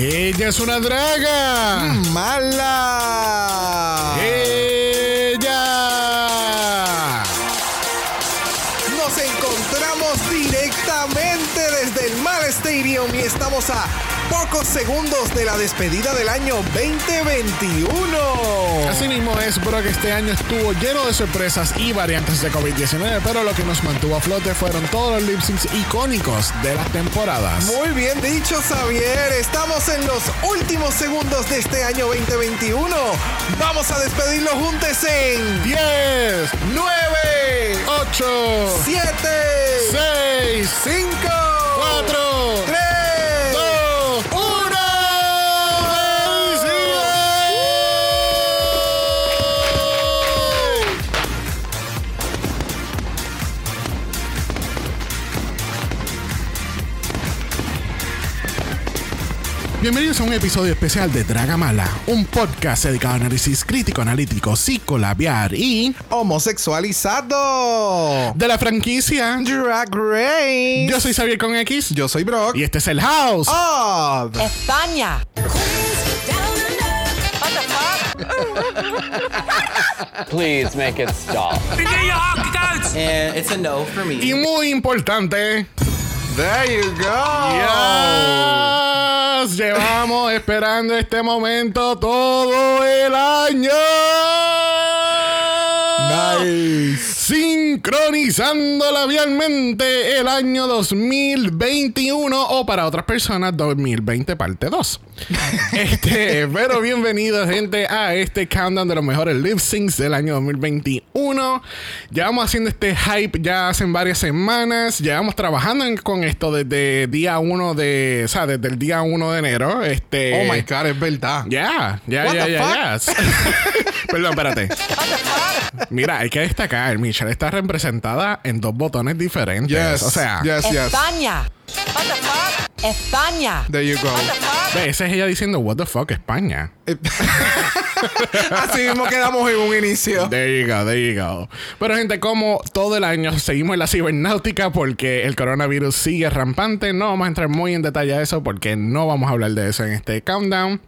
Ella es una draga. Mala. Ella. Nos encontramos directamente desde el Mal Stadium y estamos a pocos segundos de la despedida del año 2021. Así mismo es, bro, que este año estuvo lleno de sorpresas y variantes de COVID-19, pero lo que nos mantuvo a flote fueron todos los lip syncs icónicos de las temporadas. Muy bien dicho, Xavier. Estamos en los últimos segundos de este año 2021. Vamos a despedirlo juntos en 10, 9, 8, 7, 6, 5, 4, Bienvenidos a un episodio especial de Dragamala, un podcast dedicado a análisis crítico, analítico, psicolabiar y homosexualizado. de la franquicia. Drag Race. Yo soy Xavier con X Yo soy Brock. y este es el House. of España. Please make it stop. And it's a no for me. Y muy importante, There you go. Llevamos esperando este momento todo el año. Nice. Sincronizando labialmente el año 2021 o para otras personas 2020 parte 2. Este, pero bienvenidos gente a este countdown de los mejores lip syncs del año 2021. Llevamos haciendo este hype ya hace varias semanas. Llevamos trabajando en- con esto desde día 1 de, o sea, desde el día 1 de enero. Este, Oh my god, es verdad. ya, ya, ya, ya. Perdón, espérate. Mira, hay que destacar, Michelle está representada en dos botones diferentes. Yes. O sea, yes, yes. España. España. There you go. ve, esa es ella diciendo, what the fuck, España. Así mismo quedamos en un inicio. There you go, there you go. Pero gente, como todo el año seguimos en la cibernáutica porque el coronavirus sigue rampante, no vamos a entrar muy en detalle a eso porque no vamos a hablar de eso en este countdown.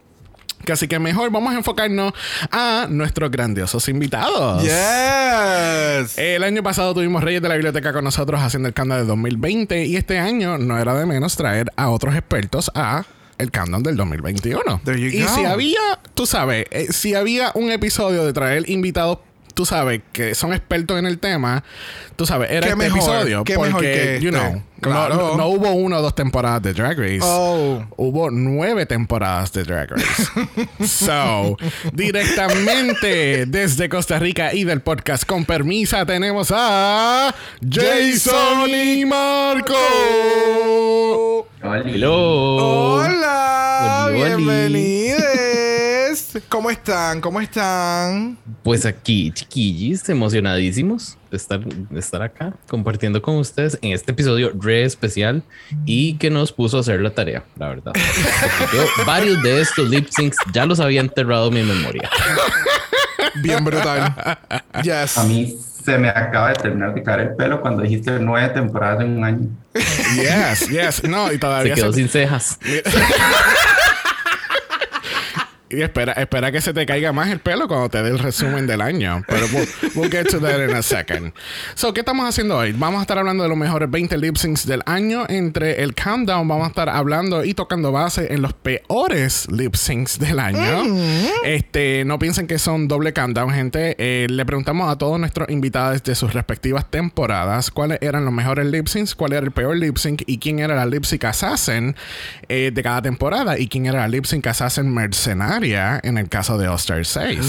Que Así que mejor vamos a enfocarnos a nuestros grandiosos invitados. Yes. El año pasado tuvimos Reyes de la Biblioteca con nosotros haciendo el countdown de 2020 y este año no era de menos traer a otros expertos a el countdown del 2021. There you y go. si había, tú sabes, eh, si había un episodio de traer invitados tú sabes, que son expertos en el tema, tú sabes, era Qué este mejor, episodio. qué porque, mejor que you este. know, Claro. no, no hubo una o dos temporadas de Drag Race. Oh. Hubo nueve temporadas de Drag Race. so, directamente desde Costa Rica y del podcast con permisa tenemos a Jason y Marco. Hello. Hola, Oli, oli. ¿Cómo están? ¿Cómo están? Pues aquí, chiquillis, emocionadísimos de estar, de estar acá compartiendo con ustedes en este episodio re especial y que nos puso a hacer la tarea, la verdad. Yo varios de estos lip syncs ya los había enterrado en mi memoria. Bien brutal. Yes. A mí se me acaba de terminar de caer el pelo cuando dijiste nueve temporadas en un año. Yes, yes. No, y Se todavía quedó se- sin cejas. Y espera, espera que se te caiga más el pelo cuando te dé el resumen del año. Pero we'll, we'll get to that in a second. So, ¿qué estamos haciendo hoy? Vamos a estar hablando de los mejores 20 lip syncs del año. Entre el countdown vamos a estar hablando y tocando base en los peores lip syncs del año. Este, no piensen que son doble countdown, gente. Eh, le preguntamos a todos nuestros invitados de sus respectivas temporadas cuáles eran los mejores lip syncs, cuál era el peor lip sync y quién era la lip sync assassin eh, de cada temporada y quién era la lip sync assassin en el caso de All Star 6.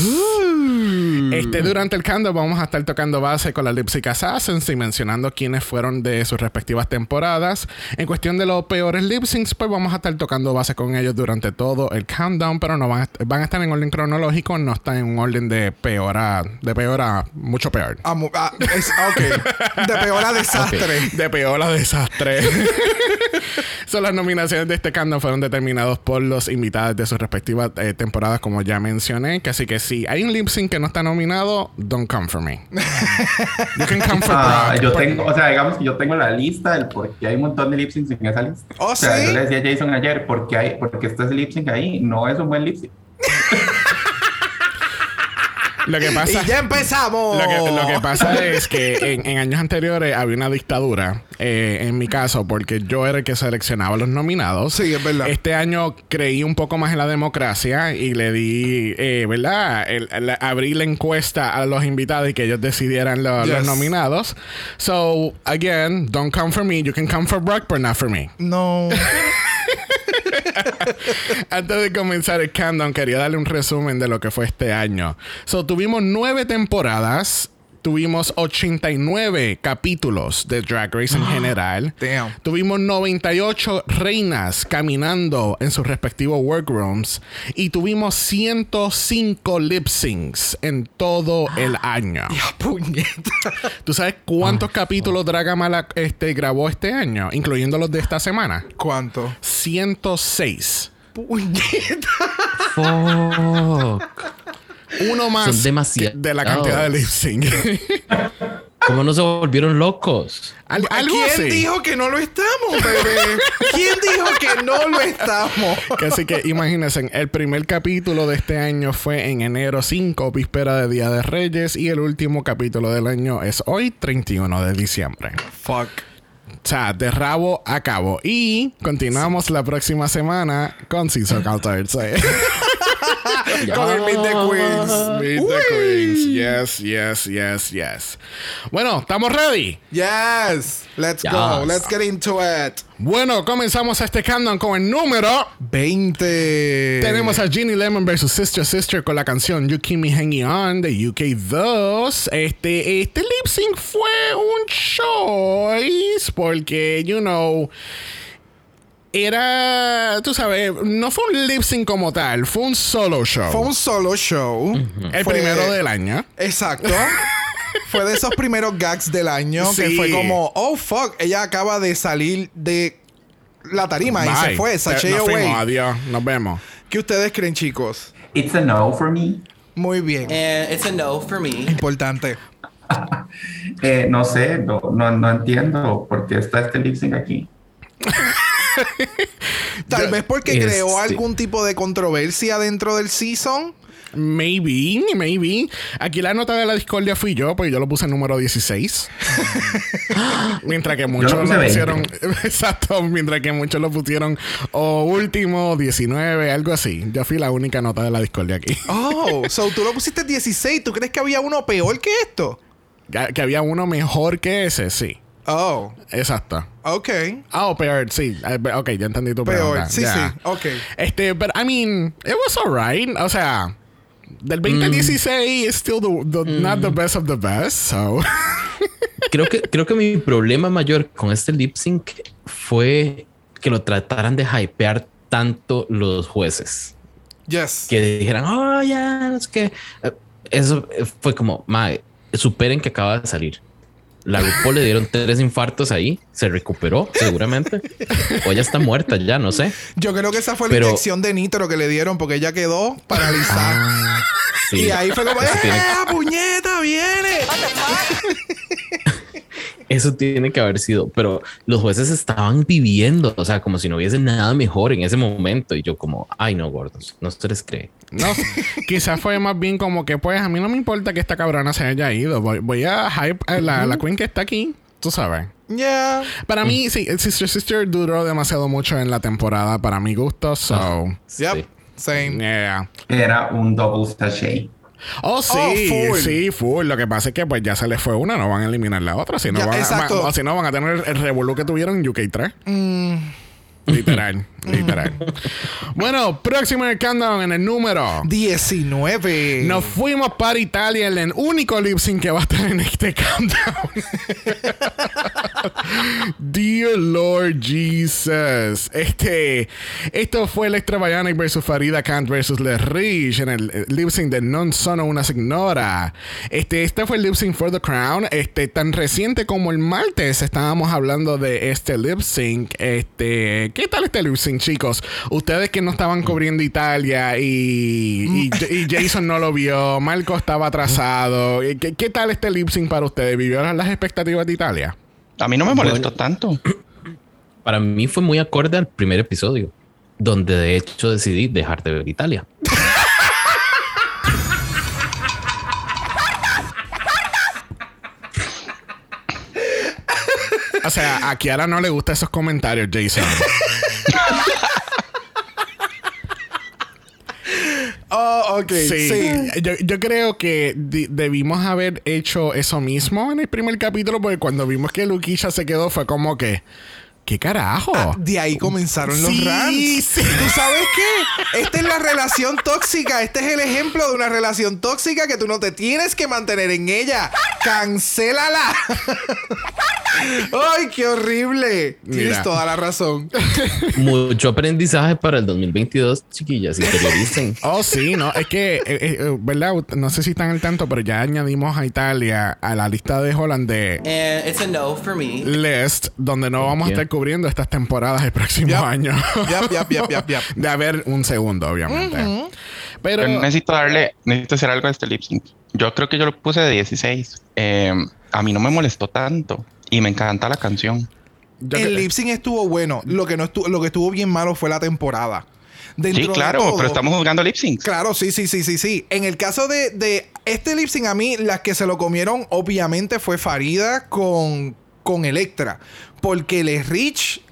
Este, durante el countdown vamos a estar tocando base con la Lip Sync Assassins y mencionando quiénes fueron de sus respectivas temporadas. En cuestión de los peores lip syncs, pues vamos a estar tocando base con ellos durante todo el countdown, pero no van a, van a estar en orden cronológico, no están en un orden de peor a, de peor a mucho peor. Amo- ah, es- ok. De peor a desastre. De peor a desastre. Son las nominaciones de este countdown fueron determinados por los invitados de sus respectivas eh, temporadas, como ya mencioné. Que así que si hay un lip sync que no está nominado, nominado, don't come for me. You can come for Ah, Brock. yo tengo, o sea, digamos que yo tengo la lista del por qué hay un montón de lip syncs en esa lista. ¿Oh, o sea, sí? yo le decía a Jason ayer, ¿por qué, hay, porque está ese lip sync ahí? No es un buen lip sync. Lo que pasa... Y ya empezamos. Lo que, lo que pasa es que en, en años anteriores había una dictadura, eh, en mi caso, porque yo era el que seleccionaba los nominados. Sí, es verdad. Este año creí un poco más en la democracia y le di, eh, ¿verdad? El- abrí la encuesta a los invitados y que ellos decidieran lo- los nominados. So, again, don't come for me. You can come for Brock, but not for me. No. Antes de comenzar el countdown, quería darle un resumen de lo que fue este año. So, tuvimos nueve temporadas. Tuvimos 89 capítulos de Drag Race en general. Damn. Tuvimos 98 reinas caminando en sus respectivos workrooms. Y tuvimos 105 lip syncs en todo el año. Ya, puñeta. ¿Tú sabes cuántos capítulos Dragamala este, grabó este año? Incluyendo los de esta semana. ¿Cuánto? 106. Puñeta. Fuck. Uno más Son demasiados. de la cantidad de lip sync. ¿Cómo no se volvieron locos? Al- algo ¿Quién así. dijo que no lo estamos, bebé? ¿Quién dijo que no lo estamos? Que Así que imagínense, el primer capítulo de este año fue en enero 5, víspera de Día de Reyes, y el último capítulo del año es hoy, 31 de diciembre. Fuck. O sea, de rabo a cabo. Y continuamos la próxima semana con Season Cultures. con el Meet the Queens. Meet the Queens. Yes, yes, yes, yes. Bueno, ¿estamos ready? Yes. Let's go. Let's get into it. Bueno, comenzamos este countdown con el número 20. Tenemos a Ginny Lemon versus Sister Sister con la canción You Keep Me Hanging On de UK 2. Este, este lip sync fue un choice porque, you know, era, tú sabes, no fue un lip sync como tal, fue un solo show. Fue un solo show. el Fue- primero del año. Exacto. fue de esos primeros gags del año que fue como, oh fuck, ella acaba de salir de la tarima y se fue, sachet nos fuimos, away. adiós, nos vemos. ¿Qué ustedes creen, chicos? It's a no for me. Muy bien. And it's a no for me. Importante. Eh, no sé, no, no, no entiendo por qué está este lip sync aquí. Tal vez porque Este- creó algún tipo de controversia dentro del season. Maybe, maybe. Aquí la nota de la discordia fui yo, pues yo lo puse en número 16. mientras que muchos lo lo, puse 20. pusieron. Exacto, mientras que muchos lo pusieron o último, 19, algo así. Yo fui la única nota de la discordia aquí. Oh, so tú lo pusiste 16. ¿Tú crees que había uno peor que esto? que que había uno mejor que ese, sí. Oh, Exacto. ok. Ah, o peor, sí. Eh, Ok, ya entendí tu Peor, pregunta. sí, sí. Ok. Este, but I mean, it was alright. O sea, del 2016 is still the, the- not the best of the best. So, Creo que, creo que mi problema mayor con este lip sync fue que lo trataran de hypear tanto los jueces. Yes. Que dijeran, oh, ya, es que eh, eso eh, fue como, mae, superen que acaba de salir. La RuPaul le dieron tres infartos ahí, se recuperó seguramente, o ya está muerta, ya no sé. Yo creo que esa fue la inyección de nitro que le dieron porque ella quedó paralizada. Ah, sí. Y ahí fue como, ¡eh, tiene- puñeta, viene! Eso tiene que haber sido, pero los jueces estaban viviendo, o sea, como si no hubiese nada mejor en ese momento. Y yo como, ay no, gordos, no se les cree. no, quizás fue más bien como que, pues, a mí no me importa que esta cabrona se haya ido. Voy, voy a hype a la, la queen que está aquí. Tú sabes. Yeah. Para mí, sí, Sister Sister duró demasiado mucho en la temporada para mi gusto. So, Yep. Sí. Same. yeah. Era un double sachet. Oh, sí, full. sí, full. Lo que pasa es que pues ya se les fue una, no van a eliminar la otra. Si no, Ya, van, a- exacto. va- o si no van a tener el revolú que tuvieron en UK3. Literal, literal. bueno, próximo en el countdown en el número. 19. Nos fuimos para Italia en el único lip sync que va a estar en este countdown. Dear Lord Jesus. Este, esto fue Electra Bionic versus Farida Kant versus Le Rich en el eh, lip sync de Non Sono Una Signora. Este, este fue el lip sync for the Crown. Este, tan reciente como el martes estábamos hablando de este lip sync. Este, ¿Qué tal este sync, chicos? Ustedes que no estaban cubriendo Italia y, y- y Jason no lo vio, Marco estaba atrasado. ¿Qué, qué tal este lip sync para ustedes? ¿Vivieron las expectativas de Italia? A mí no me molestó tanto. Para mí fue muy acorde al primer episodio, donde de hecho decidí dejar de ver Italia. O sea, a Kiara no le gustan esos comentarios, Jason. Oh, ok. Sí, Sí. Yo, yo creo que debimos haber hecho eso mismo en el primer capítulo, porque cuando vimos que Luquilla se quedó fue como que, ¿qué carajo? Ah, de ahí comenzaron los Sí, rants. sí. ¿Tú sabes qué? Esta es la relación tóxica. Este es el ejemplo de una relación tóxica que tú no te tienes que mantener en ella. ¡Cancélala! ¡Ay, qué horrible! Tienes toda la razón. Mucho aprendizaje para el 2022, chiquillas, interioricen. Oh, sí, no, es que, eh, eh, ¿verdad? No sé si están al tanto, pero ya añadimos a Italia a la lista de Holland de And it's a no for me. List, donde no vamos a estar cubriendo estas temporadas el próximo Yep. año. Yep, yep, yep, yep, yep. De haber un segundo, obviamente. Pero, Pero necesito darle, necesito hacer algo a este lip sync. Yo creo que yo lo puse de 16. Eh, a mí no me molestó tanto y me encanta la canción. yo el que- lip sync estuvo bueno. Lo que, no estuvo, lo que estuvo bien malo fue la temporada. Dentro Sí, de claro, todo- pero estamos jugando lip syncs. Claro, sí, sí, sí, sí, sí. En el caso de, de este lip sync, a mí, las que se lo comieron, obviamente, fue Farida con, con Electra. Porque Les Rich,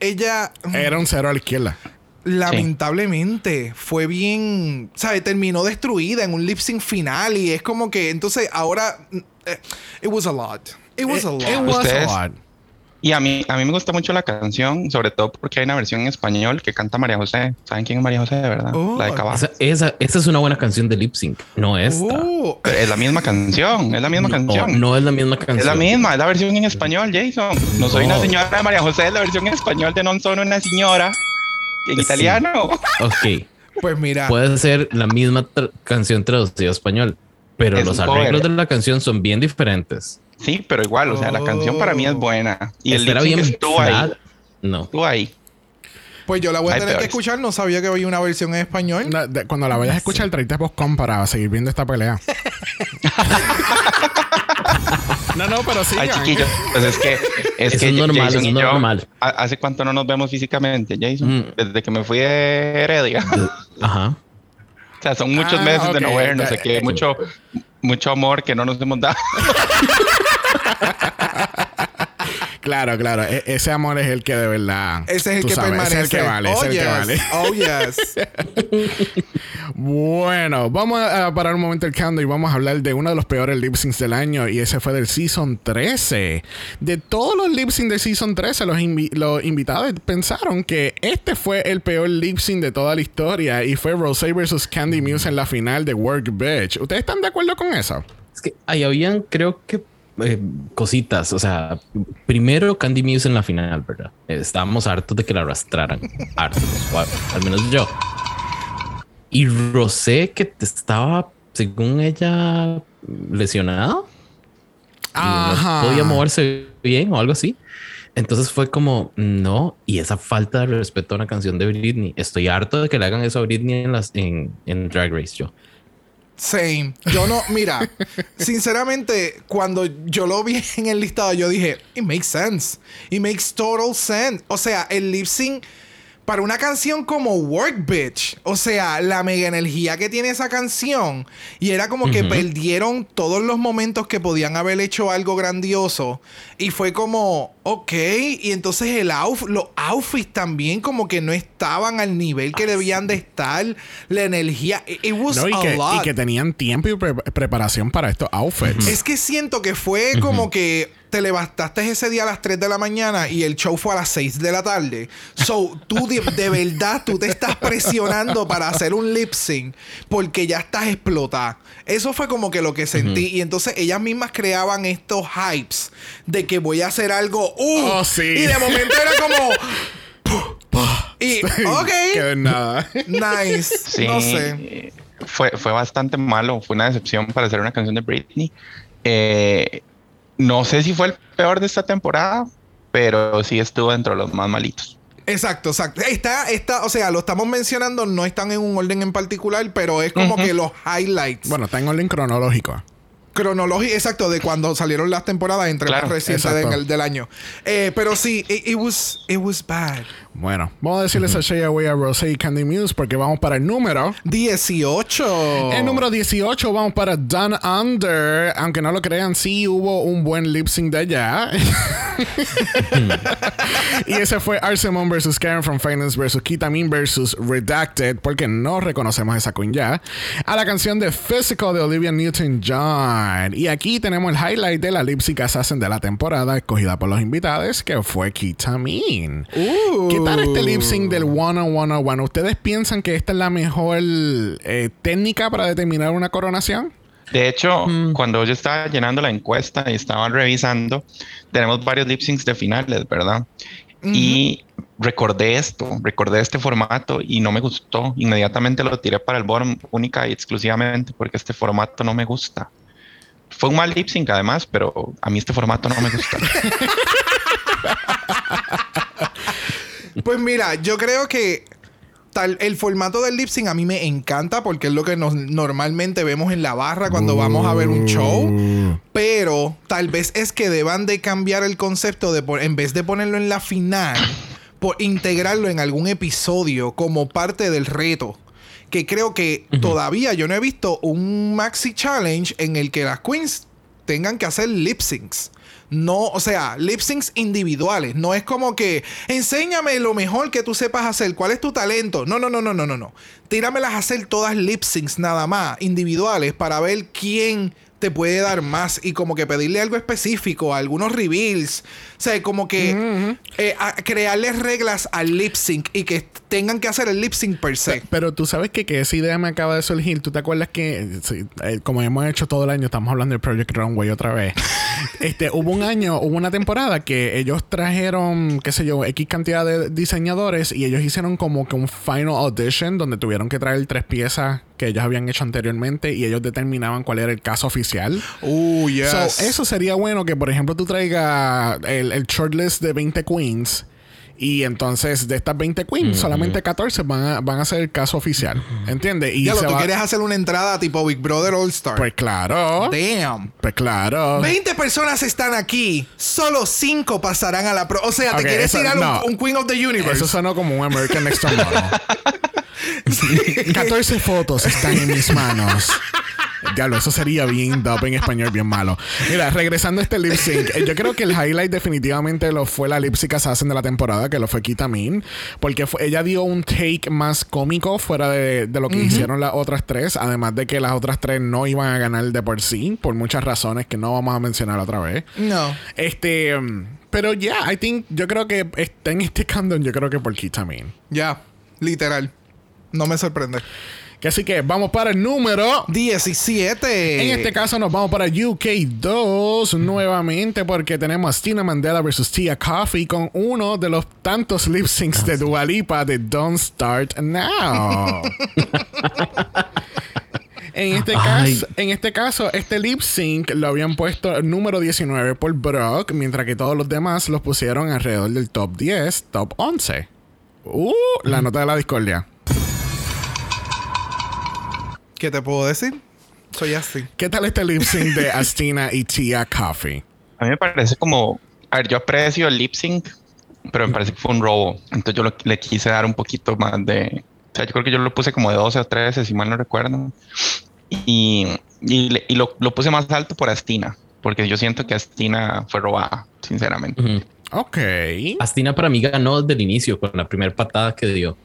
ella, era un cero a la izquierda. lamentablemente, fue bien. ¿Sabes? Terminó destruida en un lip sync final. Y es como que, entonces, ahora. eh, It was a lot. It was a lot. It was a lot. Y a mí, a mí me gusta mucho la canción, sobre todo porque hay una versión en español que canta María José. ¿Saben quién es María José, de verdad? Oh. La de Caballo. Esa, esa, esa es una buena canción de lip sync, no esta. Oh, Es la misma canción, es la misma No, canción. no es la misma canción. Es la misma, es la versión en español, Jason. No soy No. una señora de María José, es la versión en español de Non sono una señora. En Sí. italiano. Ok, pues mira. puede ser la misma tra- canción traducida a español, pero Es los arreglos de la canción son bien diferentes. Sí, pero igual, o sea, la canción para mí es buena. Y el era bien estuvo ahí. No. Estuvo ahí. Pues yo la voy a tener que escuchar. No sabía que había una versión en español. No, de- cuando la vayas a escuchar, traíte postcom para seguir viendo esta pelea. no, no, pero sí. Ay, chiquillos. Pues es que. Es que es normal, Jason eso y es yo, normal. ¿ha- ¿Hace cuánto no nos vemos físicamente, Jason? Mm. Desde que me fui de Heredia. Ajá. o sea, son muchos Ah, meses de no vernos. Ya- Sé que mucho, mucho amor que no nos hemos dado. Claro, claro. E- ese amor es el que de verdad. Ese es el tú que sabes, permanece. Ese es el que vale. Oh, ese es el que yes. vale. Oh, yes. Bueno, vamos a parar un momento el countdown y vamos a hablar de uno de los peores lip syncs del año y ese fue del Season 13. De todos los lip syncs del Season 13, los, invi- los invitados pensaron que este fue el peor lip sync de toda la historia y fue Rosé vs. Candy Muse en la final de Work Bitch. ¿Ustedes están de acuerdo con eso? Es que ahí habían, creo que, eh, cositas. O sea, primero Candy Muse en la final, ¿verdad? Estábamos hartos de que la arrastraran. hartos, al menos yo. Y Rosé, que estaba, según ella, lesionada. y Ajá. No podía moverse bien o algo así. Entonces fue como, no, y esa falta de respeto a una canción de Britney. Estoy harto de que le hagan eso a Britney en, las, en, en Drag Race, yo. Same. Yo no, mira, sinceramente, cuando yo lo vi en el listado, yo dije, it makes sense. It makes total sense. O sea, el lip sync para una canción como Work Bitch, o sea, la mega energía que tiene esa canción, y era como que perdieron todos los momentos que podían haber hecho algo grandioso, y fue como, ok, y entonces el outf- los outfits también como que no estaban al nivel que debían de estar, la energía, it, it was No, y, a que, y lot. que tenían tiempo y pre- preparación para estos outfits. Es que siento que fue como que te levantaste ese día a las 3 de la mañana y el show fue a las 6 de la tarde. So, tú de, de verdad, tú te estás presionando para hacer un lip sync porque ya estás explotada. Eso fue como que lo que sentí. Y entonces ellas mismas creaban estos hypes de que voy a hacer algo. ¡Uh! Oh, sí. Y de momento era como. y, ok. Que de nada. Nice. Sí, No sé. Fue, fue bastante malo. Fue una decepción para hacer una canción de Britney. Eh, no sé si fue el peor de esta temporada, pero sí estuvo dentro de los más malitos. Exacto, exacto. Está, está, o sea, lo estamos mencionando, no están en un orden en particular, pero es como que los highlights. Bueno, está en orden cronológico. cronología, exacto, de cuando salieron las temporadas entre Claro, las recientes del, del año. Eh, pero sí, it, it was, it was bad. Bueno, vamos a decirles a Shea Away a Rosé y Candy Muse porque vamos para el número. 18. El número 18 vamos para Down Under. Aunque no lo crean, sí hubo un buen lip sync de allá. y ese fue Arsemon vs. Karen from Finance vs. Kitamin vs. Redacted, porque no reconocemos esa queen ya. A la canción de Physical de Olivia Newton-John. Y aquí tenemos el highlight de la lip sync assassin de la temporada, escogida por los invitados, que fue Kitamin. Uh. ¿Qué tal este lip sync del 10101? ¿Ustedes piensan que esta es la mejor eh, técnica para determinar una coronación? De hecho, cuando yo estaba llenando la encuesta y estaba revisando, tenemos varios lip syncs de finales, ¿verdad? Y recordé esto, recordé este formato y no me gustó. Inmediatamente lo tiré para el bottom única y exclusivamente porque este formato no me gusta. Fue un mal lip sync además, pero a mí este formato no me gusta. Pues mira, yo creo que tal, el formato del lip sync a mí me encanta porque es lo que nos, normalmente vemos en la barra cuando vamos a ver un show. Pero tal vez es que deban de cambiar el concepto de por- en vez de ponerlo en la final, por integrarlo en algún episodio como parte del reto. Que creo que todavía yo no he visto un maxi challenge en el que las queens tengan que hacer lip syncs. No, o sea, lip syncs individuales. No es como que enséñame lo mejor que tú sepas hacer. ¿Cuál es tu talento? No, no, no, no, no, no, no. Tíramelas a hacer todas lip syncs nada más, individuales, para ver quién te puede dar más y como que pedirle algo específico, algunos reveals. O sea, como que eh, a- crearles reglas al lip sync y que tengan que hacer el lip sync per se. Pero tú sabes que, que esa idea me acaba de surgir. ¿Tú te acuerdas que, eh, como hemos hecho todo el año, estamos hablando de Project Runway otra vez? este, hubo un año, hubo una temporada que ellos trajeron, qué sé yo, X cantidad de diseñadores y ellos hicieron como que un final audition donde tuvieron que traer tres piezas que ellos habían hecho anteriormente y ellos determinaban cuál era el caso oficial. Uh, yes. So, eso sería bueno que, por ejemplo, tú traigas el, el shortlist de 20 queens. Y entonces, de estas 20 queens, solamente 14 van a, van a ser el caso oficial. ¿Entiendes? Y Ya lo, tú va- quieres hacer una entrada tipo Big Brother All Star. Pues claro. Damn. Pues claro. 20 personas están aquí. Solo 5 pasarán a la pro. O sea, te quieres eso- tirar un- no. un, Queen of the Universe. Eso sonó como un American Next Model. 14 fotos están en mis manos. Diablo, eso sería bien dub en español, bien malo. Mira, regresando a este lip sync, eh, yo creo que el highlight definitivamente lo fue la lip sync assassin de la temporada, que lo fue Kitamin, porque fue- ella dio un take más cómico fuera de, de lo que hicieron las otras tres, además de que las otras tres no iban a ganar de por sí, por muchas razones que no vamos a mencionar otra vez. No. Este, um, pero ya, I think, yo creo que está en este canon, yo creo que por Kitamin. Ya. Literal. No me sorprende. Que así que vamos para el número. 17. En este caso nos vamos para UK2 nuevamente porque tenemos a Tina Mandela versus Tia Coffee con uno de los tantos lip syncs de Dua Lipa de Don't Start Now. En este, caso, en este caso, este lip sync lo habían puesto número 19 por Brock, mientras que todos los demás los pusieron alrededor del top 10, top 11. Uh, la nota de la discordia. ¿Qué te puedo decir? Soy así. ¿Qué tal este lip sync de Astina y Tia Coffee? A mí me parece como, a ver, yo aprecio el lip sync, pero me parece que fue un robo. Entonces yo lo- le quise dar un poquito más de, o sea, yo creo que yo lo puse como de 12 a 13, si mal no recuerdo. Y, y, lo, lo puse más alto por Astina, porque yo siento que Astina fue robada, sinceramente. Ujú. Ok. Astina para mí ganó desde el inicio con la primera patada que dio.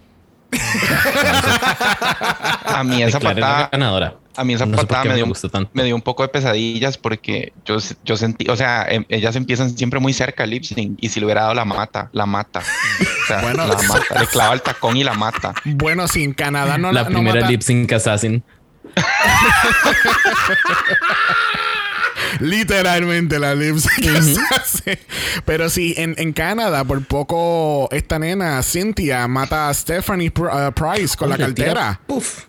A mí esa Declaré la patada, ganadora. a mí esa No patada me me dio, gustó tanto. me dio un poco de pesadillas porque yo, yo sentí, o sea, em- ellas empiezan siempre muy cerca al lip sync y si le hubiera dado la mata, la mata. O sea, Bueno. la mata, le clava el tacón y la mata. Bueno, si en Canadá no la no primera mata- lip sync assassin. Literalmente la lip sync assassin. Pero sí, en, en Canadá, por poco, esta nena, Cynthia, mata a Stephanie Pr- uh, Price con la tira- cartera.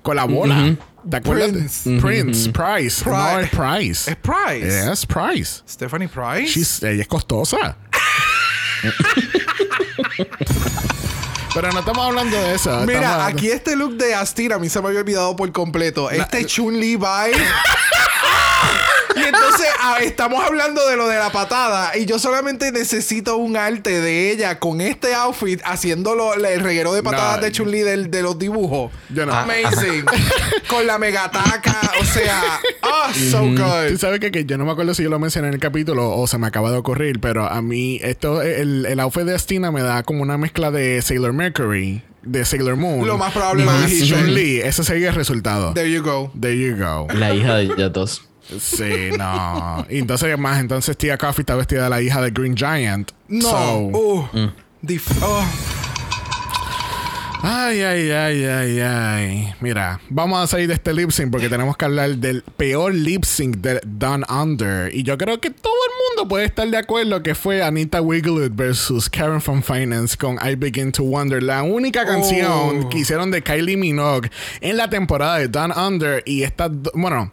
Con la bola. ¿Te acuerdas? de- Prince. Prince, Price. No, es Price. Es Price. Es Price. Stephanie Price. She's- ella es costosa. Pero no estamos hablando de eso. Mira, hablando- aquí este look de Astir a mí se me había olvidado por completo. Este Chun-Li vibe. Y entonces ah, estamos hablando de lo de la patada y yo solamente necesito un arte de ella con este outfit haciéndolo el reguero de patadas No. de Chun-Li del- de los dibujos. Yo no. Amazing. con la megataca, o sea, ah, so Tú good. sabes que, que yo no me acuerdo si yo lo mencioné en el capítulo o se me acaba de ocurrir, pero a mí esto, el, el outfit de Astina me da como una mezcla de Sailor Mercury, de Sailor Moon. Lo más probable más dijiste. Chun-Li. Ese sería el resultado. There you go. There you go. La hija de dos. Sí, no. Y entonces, más, entonces Tia Coffee está vestida de la hija de Green Giant. No. So- uh, Mm. dif- oh. Ay, ay, ay, ay, ay. Mira, vamos a salir de este lip sync porque tenemos que hablar del peor lip sync de Down Under. Y yo creo que todo el mundo puede estar de acuerdo que fue Anita Wiglet versus Karen from Finance con I Begin to Wonder. La única canción Oh. que hicieron de Kylie Minogue en la temporada de Down Under. Y esta, bueno.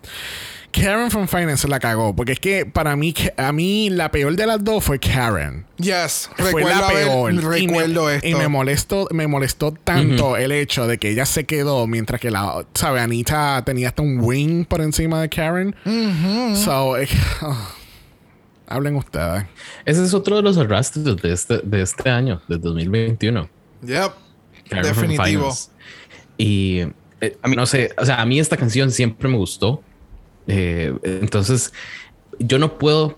Karen from Finance la cagó. Porque es que para mí, a mí la peor de las dos fue Karen. Yes, Fue recuerdo, la peor. recuerdo y me, esto. Y me molestó, me molestó tanto el hecho de que ella se quedó mientras que la, sabe, Anita tenía hasta un wing por encima de Karen. So, eh, oh. hablen ustedes. Ese es otro de los arrastres de este, de este año, de 2021. Yep. Karen Definitivo. Y eh, a mí no sé, o sea, a mí esta canción siempre me gustó. Eh, entonces, yo no puedo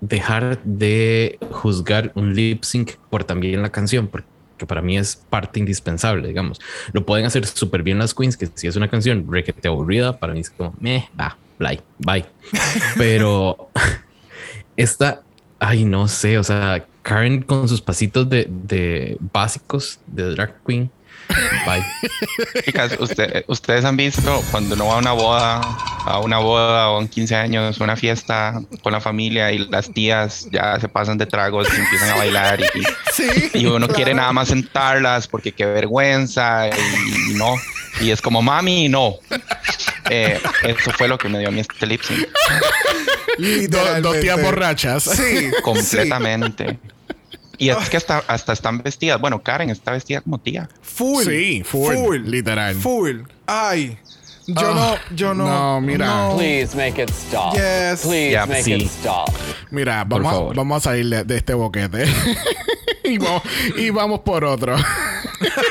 dejar de juzgar un lip sync por también la canción, porque para mí es parte indispensable, digamos. Lo pueden hacer súper bien las queens, que si es una canción requete aburrida, para mí es como, meh, va, bye, bye. Pero esta, ay, no sé, o sea, Karen con sus pasitos de, de básicos de drag queen. Bye. Chicas, usted- ustedes han visto cuando uno va a una boda, a una boda o un 15 años, una fiesta con la familia y las tías ya se pasan de tragos y empiezan a bailar y, Sí. y uno claro. quiere nada más sentarlas porque qué vergüenza y, no. Y es como, mami, no. Eh, eso fue lo que me dio a mí este lip sync. Do- dos tías borrachas. Sí. Completamente. Y es que hasta, hasta están vestidas. Bueno, Karen está vestida como tía. Full. Sí, full, literal. Full. Ay. Yo Ah, no, yo no. no, mira. no. Please make it stop. Yes. Please Yeah, make sí. it stop. Mira, vamos, vamos a salir de, de este boquete. y, vamos, y vamos por otro.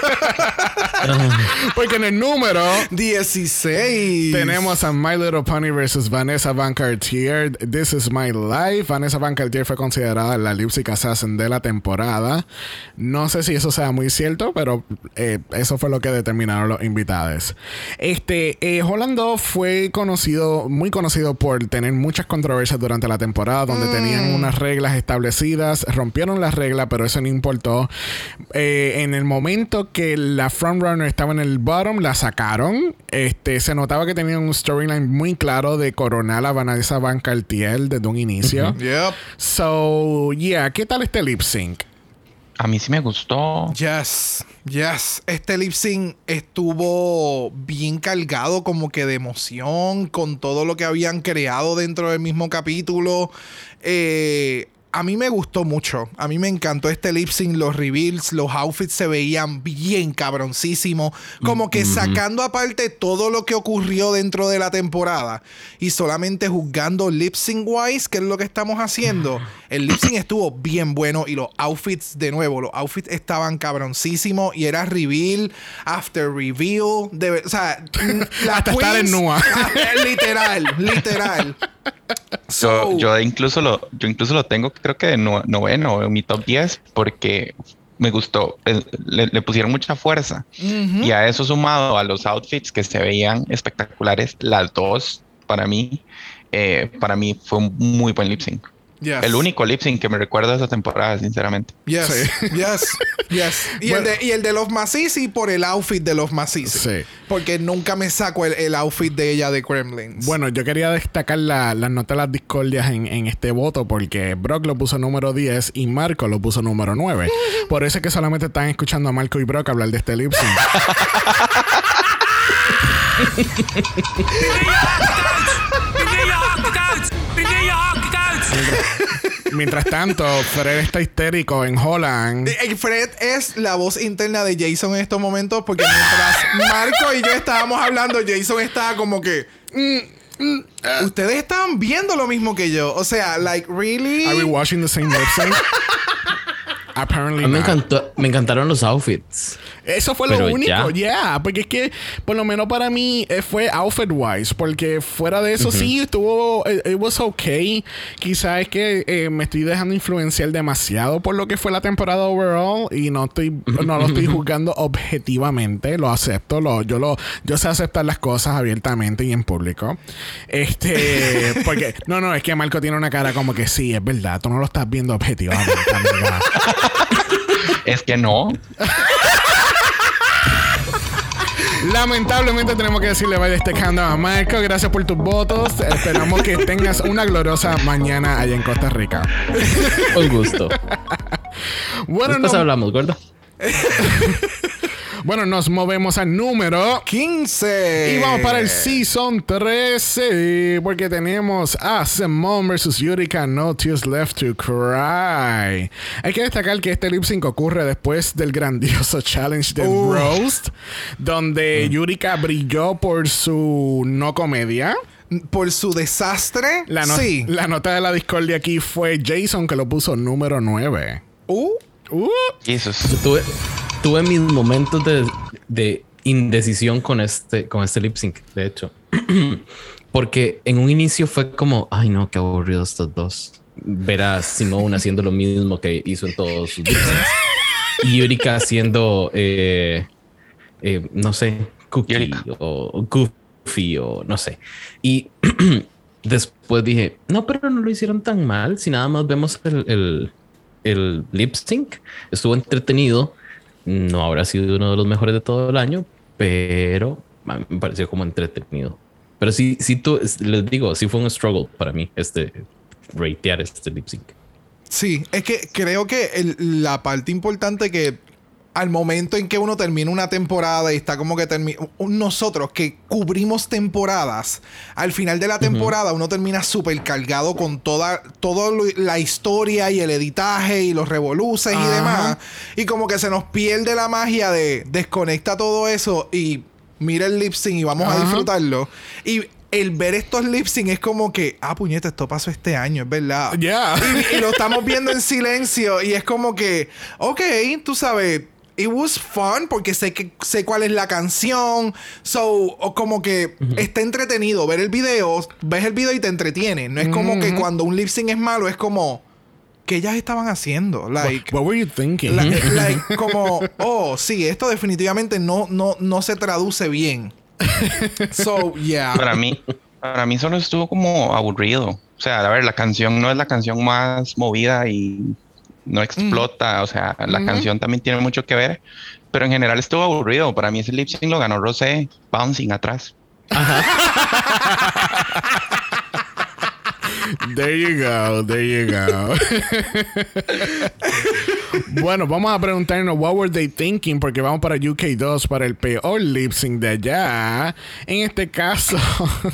Porque en el número 16. tenemos a My Little Pony versus Vanessa Van Cartier. This is My Life. Vanessa Van Cartier fue considerada la lip sync assassin de la temporada. No sé si eso sea muy cierto, pero eh, eso fue lo que determinaron los invitados. Este, eh, Holland Dove fue conocido, muy conocido por tener muchas controversias durante la temporada, donde tenían unas reglas establecidas, rompieron las reglas, pero eso no importó. Eh, en el momento que la frontrunner estaba en el bottom, la sacaron. Este, se notaba que tenían un storyline muy claro de coronar a Vanessa Van Cartier desde un inicio. Yep. So, yeah, ¿qué tal este lip sync? A mí sí me gustó. Yes, yes. Este lip sync estuvo bien cargado como que de emoción con todo lo que habían creado dentro del mismo capítulo. Eh, a mí me gustó mucho. A mí me encantó este lip sync, los reveals, los outfits se veían bien cabroncísimos. Como que sacando aparte todo lo que ocurrió dentro de la temporada y solamente juzgando lip sync wise, que es lo que estamos haciendo. El lip sync estuvo bien bueno y los outfits, de nuevo, los outfits estaban cabroncísimos y era reveal after reveal. De, o sea, la Hasta estar en nua. Ah, literal, literal. Yo, So- yo incluso lo, yo incluso lo tengo, creo que de no- noveno en mi top 10, porque me gustó. Le, le pusieron mucha fuerza. Y a eso sumado a los outfits que se veían espectaculares, las dos, para mí, eh, para mí fue un muy buen lip sync. Yes. El único lip sync que me recuerdo de esa temporada, sinceramente. Yes, Sí. yes, yes. Y, Bueno. el de, y el de Masisi por el outfit de los Masisi. Sí. Porque nunca me saco el, el outfit de ella de Kremlins. Bueno, yo quería destacar la- las notas de las discordias en, en este voto porque Brock lo puso número 10 y Marco lo puso número 9. Por eso es que solamente están escuchando a Marco y Brock hablar de este lip sync. Mientras tanto, Fred está histérico en Holland. Eh, Fred es la voz interna de Jason en estos momentos porque mientras Marco y yo estábamos hablando, Jason estaba como que... "Mm, mm, Ustedes estaban viendo lo mismo que yo. O sea, like, really? Are we watching the same website? Apparently me, encantó, me encantaron los outfits. Eso fue Pero lo único, ya. yeah, porque es que por lo menos para mí eh, fue outfit wise, porque fuera de eso sí estuvo, eh, it, was okay. Quizás es que eh, me estoy dejando influenciar demasiado por lo que fue la temporada overall y no estoy, no lo estoy juzgando objetivamente, lo acepto, lo, yo lo, yo sé aceptar las cosas abiertamente y en público. Este, porque no, no, es que Marco tiene una cara como que sí, es verdad, tú no lo estás viendo objetivamente, amiga. Es que no. Lamentablemente tenemos que decirle vaya este countdown a Marco. Gracias por tus votos. Esperamos que tengas una gloriosa mañana allá en Costa Rica. Un gusto. Bueno, Después no- hablamos, gordo. bueno, nos movemos al número 15. Y vamos para el Season 13 porque tenemos a Simone vs. Yurika No Tears Left to Cry. Hay que destacar que este lip sync ocurre después del grandioso challenge de Uh. Roast, donde Yurika brilló por su no comedia. Por su desastre. La, no- sí. la nota de la discordia aquí fue Jason que lo puso número 9. Uh, Uh, Jesus. Yo tuve, tuve mis momentos de, de indecisión con este, con este lip sync, de hecho. Porque en un inicio fue como, ay no, qué aburrido estos dos. Ver a Simone haciendo lo mismo que hizo en todos sus. Y Yurika haciendo, eh, eh, no sé, Cookie Yurika. o Goofy o no sé. Y después dije, no, pero no lo hicieron tan mal. Si nada más vemos el, el, el lip sync, estuvo entretenido. No habrá sido uno de los mejores de todo el año, pero me pareció como entretenido. Pero sí, sí, tú, les digo, sí fue un struggle para mí este ratear este lip sync. sí, es que creo que la parte importante que al momento en que uno termina una temporada y está como que termina. Nosotros que cubrimos temporadas, al final de la temporada uno termina súper cargado con toda, toda la historia y el editaje y los revoluces y demás. Y como que se nos pierde la magia de desconecta todo eso y mira el lip sync y vamos a disfrutarlo. Y el ver estos lip sync es como que, ah, puñeta, esto pasó este año, es verdad. Yeah. Y, y lo estamos viendo en silencio y es como que, ok, tú sabes. It was fun porque sé que sé cuál es la canción. So, o como que está entretenido. Ver el video, ves el video y te entretiene. No es como que cuando un lip sync es malo, es como que ellas estaban haciendo. Like, what were you thinking? la- like, como, oh, sí, esto definitivamente no, no, no se traduce bien. So, yeah. Para mí, para mí solo estuvo como aburrido. O sea, a ver, la canción no es la canción más movida y no explota. O sea, la canción también tiene mucho que ver. Pero en general estuvo aburrido. Para mí ese lip sync lo ganó Rosé bouncing atrás. There you go, there you go. bueno, vamos a preguntarnos what were they thinking porque vamos para UK2 para el peor lip sync de allá. En este caso,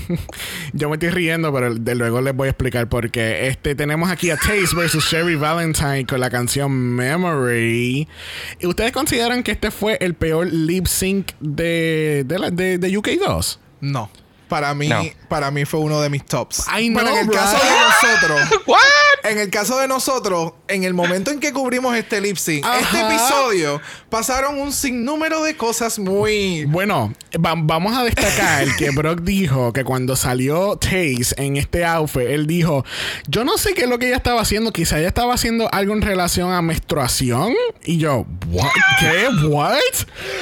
yo me estoy riendo, pero de luego les voy a explicar por qué. Este tenemos aquí a Taste versus Sherry Valentine con la canción Memory. ¿Y ustedes consideran que este fue el peor lip sync de, de, de- de UK2? No. Para mí, No. para mí fue uno de mis tops. I bueno, en know, el caso right? de nosotros, ¿What? En el caso de nosotros, en el momento en que cubrimos este lip sync, este episodio, pasaron un sinnúmero de cosas muy. Bueno, va- vamos a destacar que Brock dijo que cuando salió Taze en este outfit, él dijo, yo no sé qué es lo que ella estaba haciendo, quizá ella estaba haciendo algo en relación a menstruación. Y yo, ¿what? ¿Qué? ¿What?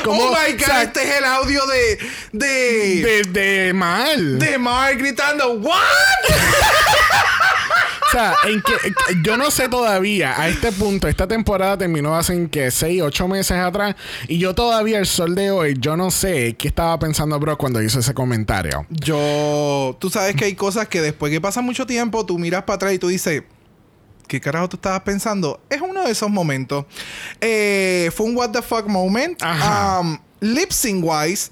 Oh my god, o sea, este es el audio de. de. de, de mal. de Mark gritando, ¿What? O sea, en en que- yo no sé todavía, a este punto, esta temporada terminó hace que 6, 8 meses atrás, y yo todavía, el sol de hoy, yo no sé qué estaba pensando Brock cuando hizo ese comentario. Yo. Tú sabes que hay cosas que después que pasa mucho tiempo, tú miras para atrás y tú dices. ¿Qué carajo tú estabas pensando? Es uno de esos momentos. Eh, fue un what the fuck moment. Ajá. Um, lip sync wise,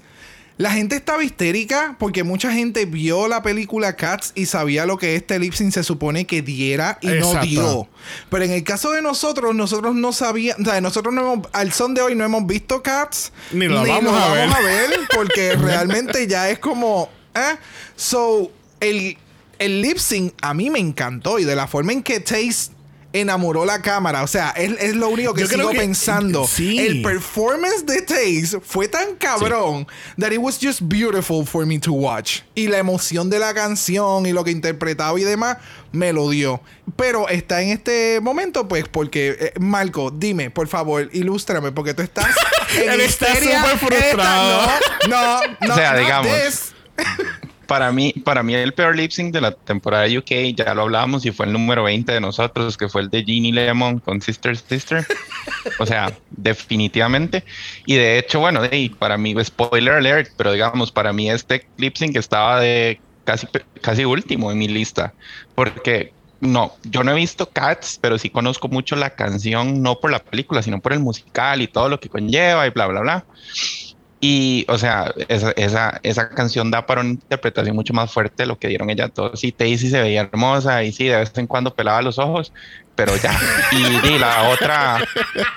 La gente estaba histérica porque mucha gente vio la película Cats y sabía lo que este lip sync se supone que diera y no dio. Pero en el caso de nosotros, nosotros no sabíamos, o sea, nosotros no hemos, al son de hoy no hemos visto Cats. Ni lo vamos a ver. vamos a ver porque realmente ya es como, ¿eh? So, el, el lip sync a mí me encantó y de la forma en que Taste enamoró la cámara. O sea, es, es lo único que Yo sigo que- pensando. sí. El performance de Taze fue tan cabrón that it was just beautiful for me to watch. Y la emoción de la canción y lo que interpretaba y demás me lo dio. Pero está en este momento, pues, porque, eh, Marco, dime, por favor, ilústrame, porque tú estás en Él está súper está- frustrado. No, no, no. O sea, digamos. Para mí, para mí el peor lip sync de la temporada de UK, ya lo hablábamos y fue el número 20 de nosotros, que fue el de Ginny Lemon con Sister Sister. O sea, definitivamente. Y de hecho, bueno, de, para mí, spoiler alert, pero digamos, para mí este lip sync estaba de casi, casi último en mi lista. Porque no, yo no he visto Cats, pero sí conozco mucho la canción, no por la película, sino por el musical y todo lo que conlleva y bla, bla, bla. Y, o sea, esa, esa, esa canción da para una interpretación mucho más fuerte de lo que dieron ella todos. Sí, Daisy se veía hermosa y sí, de vez en cuando pelaba los ojos, pero ya. Y, y la otra,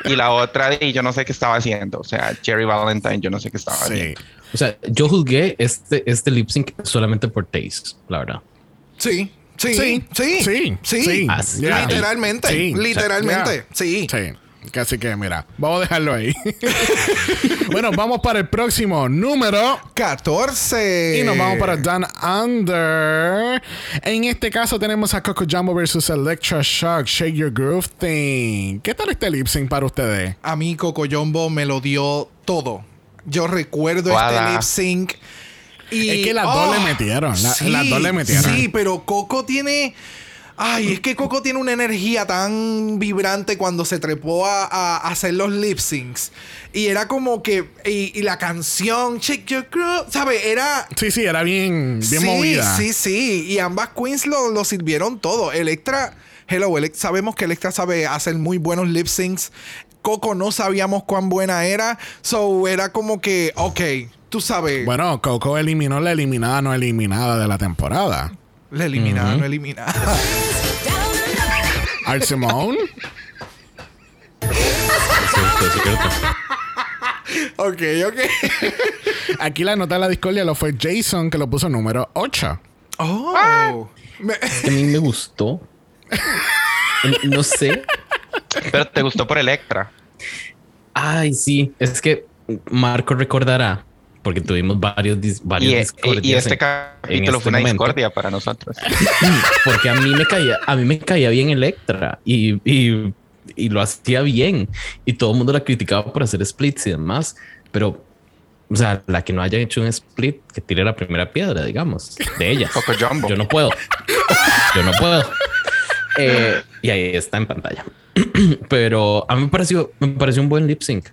y la otra, y yo no sé qué estaba haciendo. O sea, Jerry Valentine, yo no sé qué estaba Sí. haciendo. O sea, yo juzgué este, este lip sync solamente por taste, la verdad. Sí. Sí, Sí, sí, sí, sí, sí. Literalmente, Sí. literalmente, Yeah. sí. Sí. Así que mira, vamos a dejarlo ahí. bueno, vamos para el próximo número. 14. Y nos vamos para Down Under. En este caso tenemos a Coco Jumbo versus Electra Shock, Shake Your Groove Thing. ¿Qué tal este lip sync para ustedes? A mí Coco Jumbo me lo dio todo. Yo recuerdo Guada. este lip sync. Y, Es que las dos le metieron, la- las dos le metieron. Sí, pero Coco tiene. Ay, es que Coco tiene una energía tan vibrante cuando se trepó a, a hacer los lip syncs. Y era como que. Y, y la canción, Shake Your Groove, ¿sabes? Era. Sí, sí, era bien, bien sí, movida. Sí, sí. Y ambas queens lo, lo sirvieron todo. Electra, hello, sabemos que Electra sabe hacer muy buenos lip syncs. Coco no sabíamos cuán buena era. So era como que, ok, tú sabes. Bueno, Coco eliminó la eliminada no eliminada de la temporada. La eliminada, no eliminada. Art Simone. Ok, ok. Aquí la nota de la discordia lo fue Jason, que lo puso número 8. Oh. A mí me gustó. No sé. Pero te gustó por Electra. Ay, sí. Es que Marco recordará, porque tuvimos varios, varios Y, discordias y este en- capítulo este fue una momento. discordia para nosotros. porque a mí me caía, a mí me caía bien Electra y, y, y lo hacía bien y todo el mundo la criticaba por hacer splits y demás, pero o sea, la que no haya hecho un split, que tire la primera piedra, digamos, de ella. Coco Jumbo. Yo no puedo. Yo no puedo. Eh, y ahí está en pantalla. Pero a mí me pareció, me pareció un buen lip sync.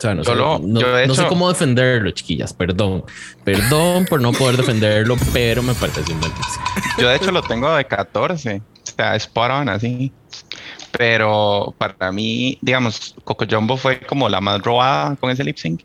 O sea, no, sé, lo- no- yo no sé cómo defenderlo, chiquillas. Perdón. Perdón por no poder defenderlo, pero me pareció un buen lip sync. Yo de hecho lo tengo de 14. O sea, spot on así. Pero para mí, digamos, Coco Jumbo fue como la más robada con ese lip sync.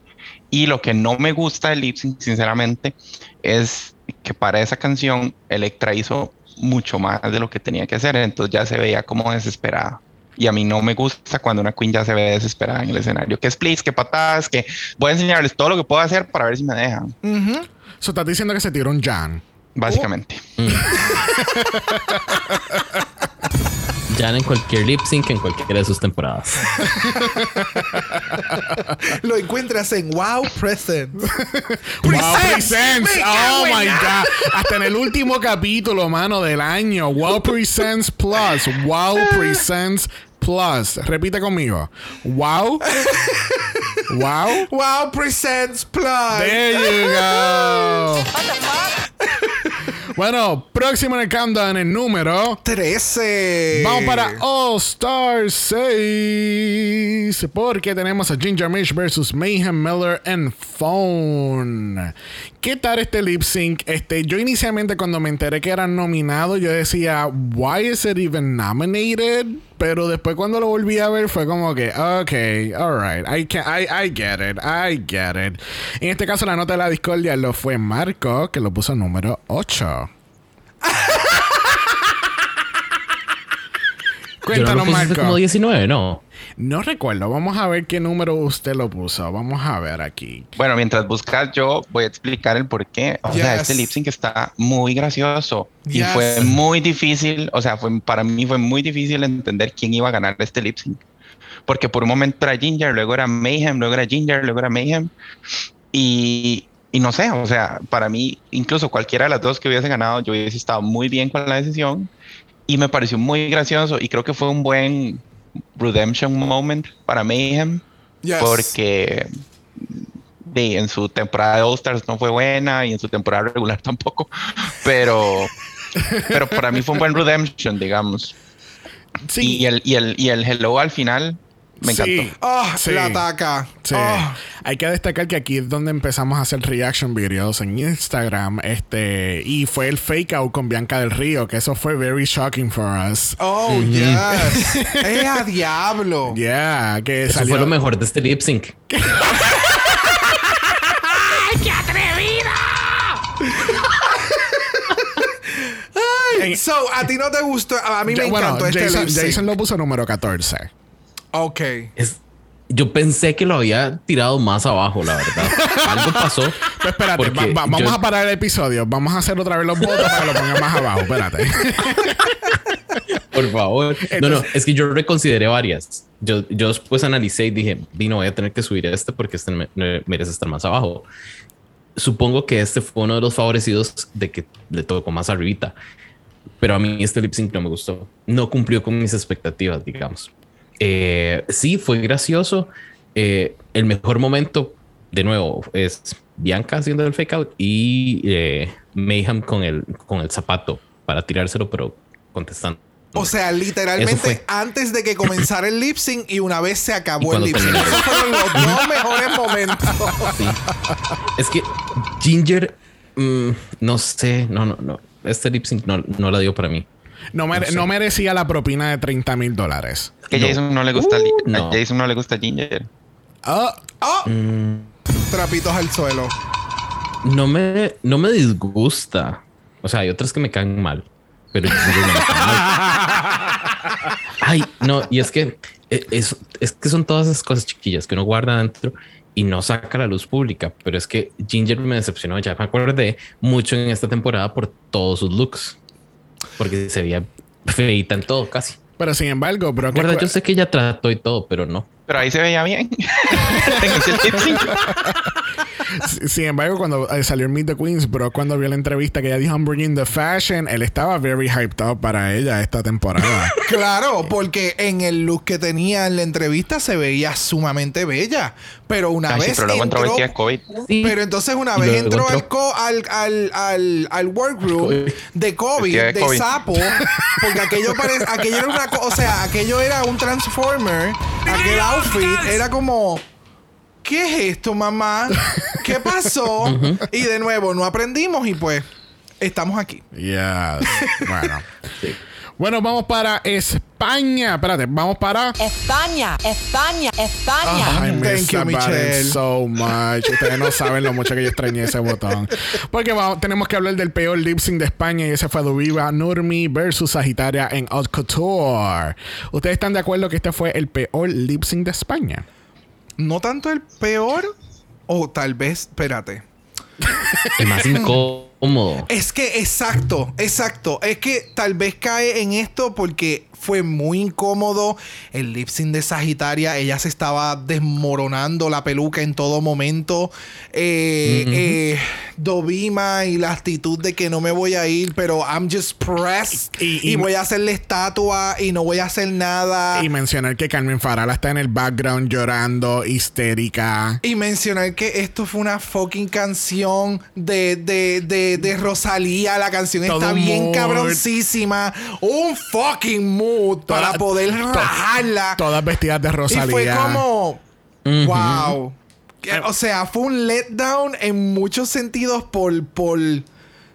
Y lo que no me gusta del lip sync, sinceramente, es que para esa canción Electra hizo mucho más de lo que tenía que hacer. Entonces ya se veía como desesperada. Y a mí no me gusta cuando una queen ya se ve desesperada en el escenario. Que splits, que patadas, que voy a enseñarles todo lo que puedo hacer para ver si me dejan. Ujú. So, estás diciendo que se tiró un Jan. Básicamente. Ya en cualquier lip sync en cualquiera de sus temporadas. Lo encuentras en Wow Present. Wow, Presents. ¡Me Oh my! God. Hasta en el último capítulo, mano, del año. Wow Presents Plus. Wow Presents Plus. Repite conmigo. Wow. Wow. Wow Presents Plus. There you go. Bueno, próximo en el countdown, el número. 13. Vamos para All Star 6. Porque tenemos a Ginger Mish versus Mayhem Miller en Phone. ¿Qué tal este lip sync? Este, yo inicialmente cuando me enteré que eran nominados, yo decía, why is it even nominated? Pero después cuando lo volví a ver fue como que, ok, alright, I, can, I, I get it, I get it. En este caso la nota de la discordia lo fue Marco, que lo puso número 8. Yo no lo Cuéntanos, Marco. como 19, ¿no? No recuerdo. Vamos a ver qué número usted lo puso. Vamos a ver aquí. Bueno, mientras buscas, yo voy a explicar el por qué. O sea, este lip sync está muy gracioso Yes. y fue muy difícil. O sea, fue, para mí fue muy difícil entender quién iba a ganar este lip sync. Porque por un momento era Ginger, luego era Mayhem, luego era Ginger, luego era Mayhem. Y, y no sé, o sea, para mí, incluso cualquiera de las dos que hubiese ganado, yo hubiese estado muy bien con la decisión. Y me pareció muy gracioso y creo que fue un buen redemption moment para Mayhem Yes. porque de, en su temporada de All Stars no fue buena y en su temporada regular tampoco, pero, pero para mí fue un buen redemption, digamos. Sí. Y, el, y, el, y el hello al final me Sí. encantó. Ah, Sí. la ataca. Sí. Ah. Hay que destacar que aquí es donde empezamos a hacer reaction videos en Instagram. Este, y fue el fake out con Bianca del Río, que eso fue very shocking for us. Oh, yes. ¡Es a diablo! Yeah, que Eso salió. fue lo mejor de este lip sync. En- So, a ti no te gustó. A mí me bueno, encantó este Jason, lip sync. Jason lo puso número 14. Ok. Es, yo pensé que lo había tirado más abajo, la verdad. Algo pasó. Pues espérate, porque va- va- vamos yo- a parar el episodio. Vamos a hacer otra vez los votos para que lo pongan más abajo. Espérate. Por favor. No, no, es que yo reconsideré varias. Yo, yo después analicé y dije, vino, voy a tener que subir este porque este me- me- merece estar más abajo. Supongo que este fue uno de los favorecidos de que le tocó más arribita. Pero a mí este lip sync no me gustó. No cumplió con mis expectativas, digamos. Eh, sí, fue gracioso. Eh, el mejor momento, de nuevo, es Bianca haciendo el fake out y eh, Mayhem con el, con el zapato para tirárselo, pero contestando. O sea, literalmente antes de que comenzara el lip sync y una vez se acabó el lip sync. terminó. Esos fueron los dos mejores momentos. Sí. Es que Ginger, mm, no sé, no, no, no. Este lip sync no, no la dio para mí. No, mere- no merecía la propina de 30 mil dólares. Es que No. Jason no le gusta, Uh, no. a Jason no le gusta Ginger. Ah, ¡Oh! Mm, Trapitos al suelo. no me, no me disgusta. O sea, hay otras que me caen mal, pero me mal. Ay, no, y es que eh, es, es que son todas esas cosas chiquillas que uno guarda dentro y no saca la luz pública. Pero es que Ginger me decepcionó. Ya me acordé mucho en esta temporada por todos sus looks, porque se veía feita en todo casi. pero sin embargo, bro, que Recuerda, cu- yo sé que ella trató y todo, pero no. Pero ahí se veía bien. Sin embargo, cuando eh, salió en Meet the Queens, bro, cuando vio la entrevista que ella dijo, I'm bringing the fashion, él estaba very hyped up para ella esta temporada. Claro, porque en el look que tenía en la entrevista se veía sumamente bella. Pero una Ay, sí, vez pero luego entró COVID. Sí. Pero entonces una vez entró, entró. Al, co- al, al, al, al workroom COVID. de COVID, de COVID. sapo, porque aquello parece, aquello era una o sea, aquello era un transformer, aquel outfit era como ¿Qué es esto, mamá? ¿Qué pasó? Y de nuevo, no aprendimos y pues estamos aquí. yes. Bueno. Bueno, vamos para España. Espérate, vamos para. España, España, España. I miss Thank you, Michelle. so much. Ustedes no saben lo mucho que yo extrañé ese botón. Porque vamos, tenemos que hablar del peor lip sync de España y ese fue Duviva Nurmi versus Sagitaria en Haute Couture. ¿Ustedes están de acuerdo que este fue el peor lip sync de España? No tanto el peor, o tal vez, espérate. El más incómodo. Es que, exacto, exacto. Es que tal vez cae en esto porque fue muy incómodo. El lip sync de Sagitaria, ella se estaba desmoronando la peluca en todo momento. Eh, eh, Dovima y la actitud de que no me voy a ir, pero I'm just pressed. Y- Y, y- voy a hacerle estatua y no voy a hacer nada. Y mencionar que Carmen Farala está en el background llorando, histérica. Y mencionar que esto fue una fucking canción de, de, de, de Rosalía. La canción Todo está bien cabroncísima. Un fucking mood para Toda- poder to- rajarla. Todas vestidas de y Rosalía. fue como, wow. Que, O sea, fue un letdown en muchos sentidos por, por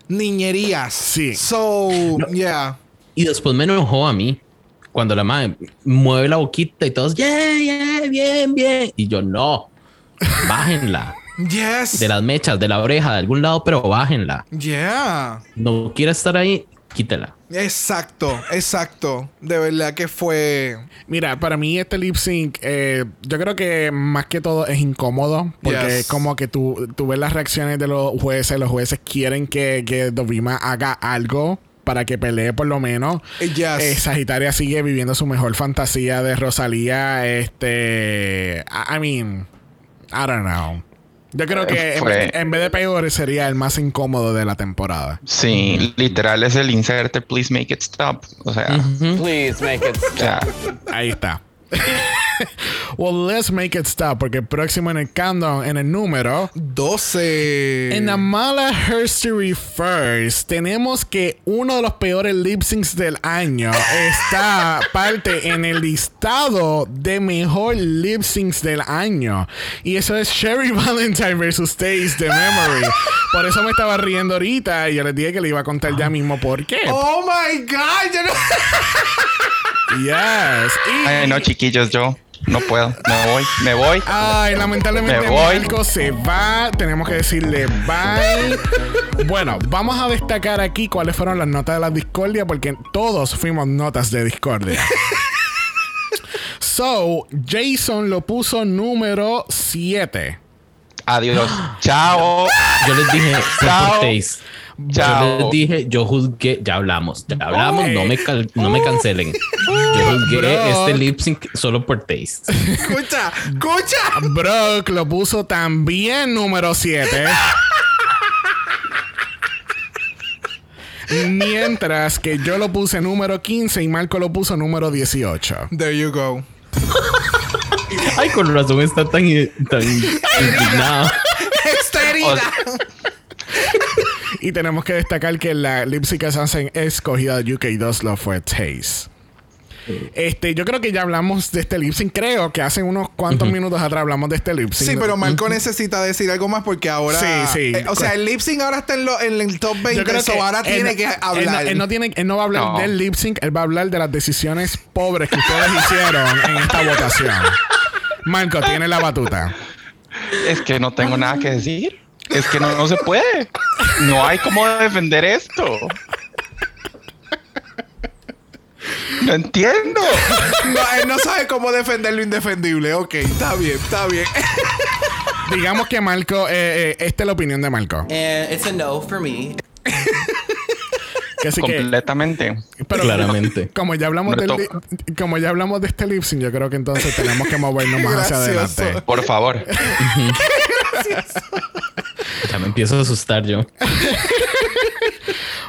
niñerías. Sí. So, yeah. Y después me enojó a mí. cuando la madre mueve la boquita y todos, yeah, yeah, bien, bien. Y yo, no, bájenla. Yes. De las mechas, de la oreja, de algún lado, pero bájenla. Yeah. No quiere estar ahí, quítela. Exacto, exacto. De verdad que fue. Mira, para mí este lip sync, eh, yo creo que más que todo es incómodo. Porque Yes. como que tú, tú ves las reacciones de los jueces. Los jueces quieren que, que Dovima haga algo para que pelee por lo menos. Yes. Eh, Sagitaria sigue viviendo su mejor fantasía de Rosalía. Este. I mean, I don't know. Yo creo que en, Fue- en vez de peor sería el más incómodo de la temporada. Sí, literal es el inserte, please make it stop. O sea, Please make it o sea, Ahí está. well, let's make it stop. Porque próximo en el countdown, en el número. 12. En Amala History First, tenemos que uno de los peores lip syncs del año está parte en el listado de mejor lip syncs del año. Y eso es Sherry Valentine versus Taste the Memory. Por eso me estaba riendo ahorita y yo les dije que le iba a contar ya mismo por qué. Oh my God. yo no- Yes. Y- ay, no, chiquillos, yo no puedo. Me voy, me voy. Ay, lamentablemente Me voy. Marco se va. Tenemos que decirle bye. Bueno, vamos a destacar aquí cuáles fueron las notas de la discordia, porque todos fuimos notas de discordia. so, Jason lo puso número 7. Adiós. Chao. Yo les dije, fue Chao. Yo les dije, yo juzgué, ya hablamos, ya hablamos, no me, cal- no me cancelen. Yo juzgué este lip sync solo por taste. Escucha, escucha. Brock lo puso también número 7. Mientras que yo lo puse número 15 y Marco lo puso número 18. There you go. Ay, con razón está tan, tan indignado. Esta herida. Y tenemos que destacar que la Lipsy Assassin escogida de UK2 lo fue Taste. Este, yo creo que ya hablamos de este lip sync. Creo que hace unos cuantos minutos atrás hablamos de este lip sync. Sí, pero Marco necesita decir algo más porque ahora. Sí, sí. eh, o sea, el lip sync ahora está en, lo- en el top 20. Yo creo so que ahora él tiene no- que él no- hablar. Él no, tiene, él no va a hablar No. del lip sync, él va a hablar de las decisiones pobres que ustedes hicieron en esta votación. Marco, tiene la batuta. Es que no tengo nada que decir. Es que no, no se puede. No hay cómo defender esto. No entiendo. No, él no sabe cómo defender lo indefendible. Ok, está bien, está bien. Digamos que Marco, eh, eh, esta es la opinión de Marco. And it's a no for me. Que así que, Completamente. pero Claramente. Como ya hablamos del como ya hablamos de este lip sync, yo creo que entonces tenemos que movernos más hacia adelante. Por favor. Ya me empiezo a asustar yo.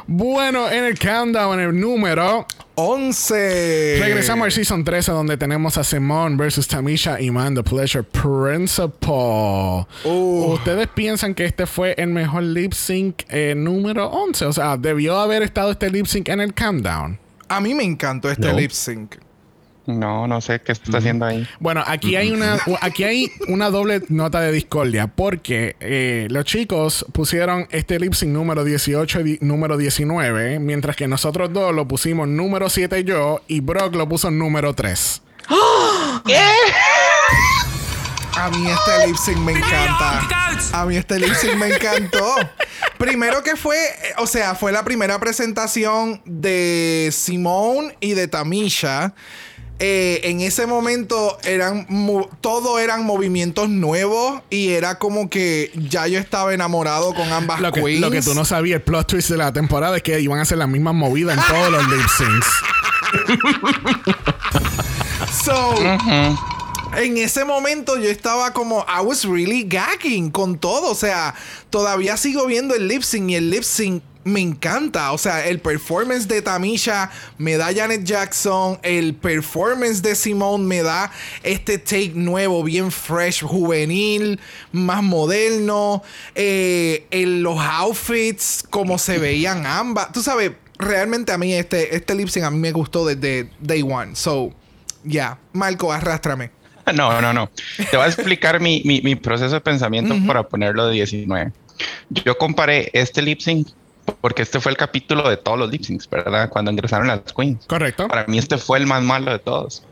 Bueno, en el countdown, en el número, 11. regresamos al season 13 donde tenemos a Simone versus Tamisha Iman, The Pleasure Principal. Uh. ¿Ustedes piensan que este fue el mejor lip sync eh, número 11? O sea, debió haber estado este lip sync en el countdown. A mí me encantó este No. lip sync. No, no sé qué está haciendo ahí. Bueno, aquí hay una aquí hay una doble nota de discordia porque eh, los chicos pusieron este lip sync número 18 y número 19, mientras que nosotros dos lo pusimos número 7 yo y Brock lo puso número 3. A mí este lip sync me encanta. A mí este lip sync me encantó. Primero que fue, o sea, fue la primera presentación de Simone y de Tamisha. Eh, en ese momento eran todo eran movimientos nuevos y era como que ya yo estaba enamorado con ambas Lo que, queens. lo que tú no sabías, el plot twist de la temporada es que iban a hacer las mismas movidas en todos los lip syncs. So, en ese momento yo estaba como, I was really gagging con todo. O sea, todavía sigo viendo el lip sync y el lip sync me encanta. O sea, el performance de Tamisha me da Janet Jackson. El performance de Simone me da este take nuevo, bien fresh, juvenil, más moderno. Eh, en los outfits, como se veían ambas. Tú sabes, realmente a mí este, este lip sync a mí me gustó desde day one. So, ya, Marco, arrástrame. No, no, no. Te voy a explicar mi, mi- mi proceso de pensamiento para ponerlo de 19. Yo comparé este lip sync porque este fue el capítulo de todos los lip syncs, ¿verdad? Cuando ingresaron las queens. Correcto. Para mí este fue el más malo de todos.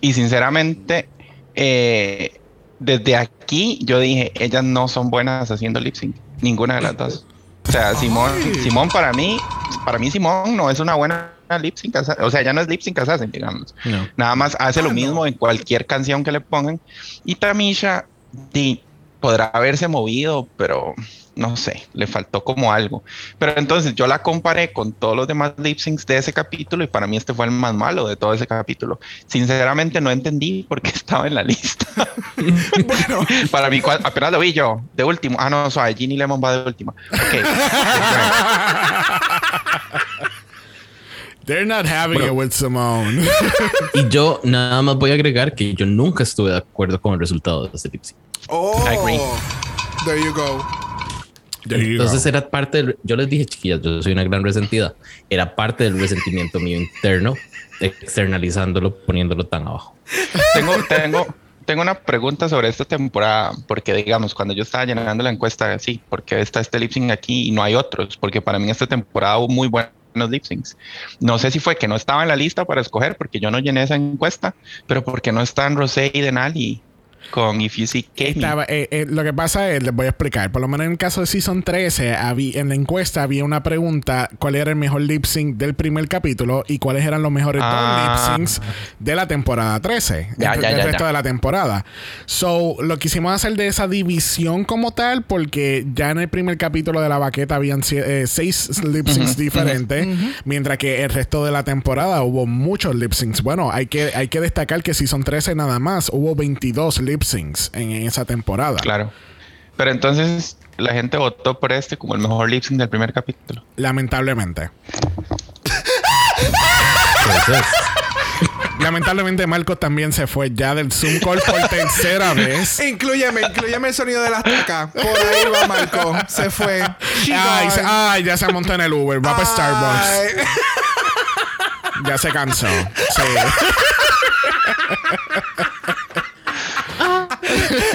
Y sinceramente, eh, desde aquí yo dije, ellas no son buenas haciendo lip sync, ninguna de las dos. O sea, Simón, Simón para mí, para mí Simón no es una buena lip sync, o sea, ya no es lip sync assassin, digamos. No. Nada más hace lo mismo en cualquier canción que le pongan. Y Tamisha di, podrá haberse movido, pero no sé, le faltó como algo. Pero entonces yo la comparé con todos los demás lip syncs de ese capítulo y para mí este fue el más malo de todo ese capítulo. Sinceramente no entendí por qué estaba en la lista. Bueno, para mí, apenas lo vi yo, de último. Ah, no, suave, Ginny Lemon va de última. Ok. They're not having it with Simone. Y yo nada más voy a agregar que yo nunca estuve de acuerdo con el resultado de este lip sync. oh, I agree. there you go. Entonces era parte del, yo les dije, chiquillas, yo soy una gran resentida. Era parte del resentimiento mío interno, externalizándolo, poniéndolo tan abajo. tengo, tengo, tengo una pregunta sobre esta temporada, porque digamos, cuando yo estaba llenando la encuesta, sí, porque está este lip sync aquí y no hay otros, porque para mí esta temporada hubo muy buenos lip syncs. No sé si fue que no estaba en la lista para escoger, porque yo no llené esa encuesta, pero porque no están Rosé y Denali con If You See Kate. Estaba, eh, eh, lo que pasa es, les voy a explicar, por lo menos en el caso de Season 13, habí- en la encuesta había una pregunta, ¿cuál era el mejor lip sync del primer capítulo y cuáles eran los mejores Ah. lip syncs de la temporada 13, Ya, el, ya, el ya, resto de la temporada? So, lo quisimos hacer de esa división como tal, porque ya en el primer capítulo de la baqueta habían eh, seis lip syncs diferentes, mientras que el resto de la temporada hubo muchos lip syncs. Bueno, hay que, hay que destacar que Season 13 nada más hubo 22 lip syncs en, en esa temporada. Claro. Pero entonces la gente votó por este como el mejor lip sync del primer capítulo. Lamentablemente. Entonces, Lamentablemente Marcos también se fue ya del Zoom call por tercera vez. Incluyeme, incluyeme el sonido de las tacas. Por ahí va Marco. Se fue. Ay, gone. se- ay, ya se montó en el Uber. Va para Starbucks. Ya se cansó. Sí.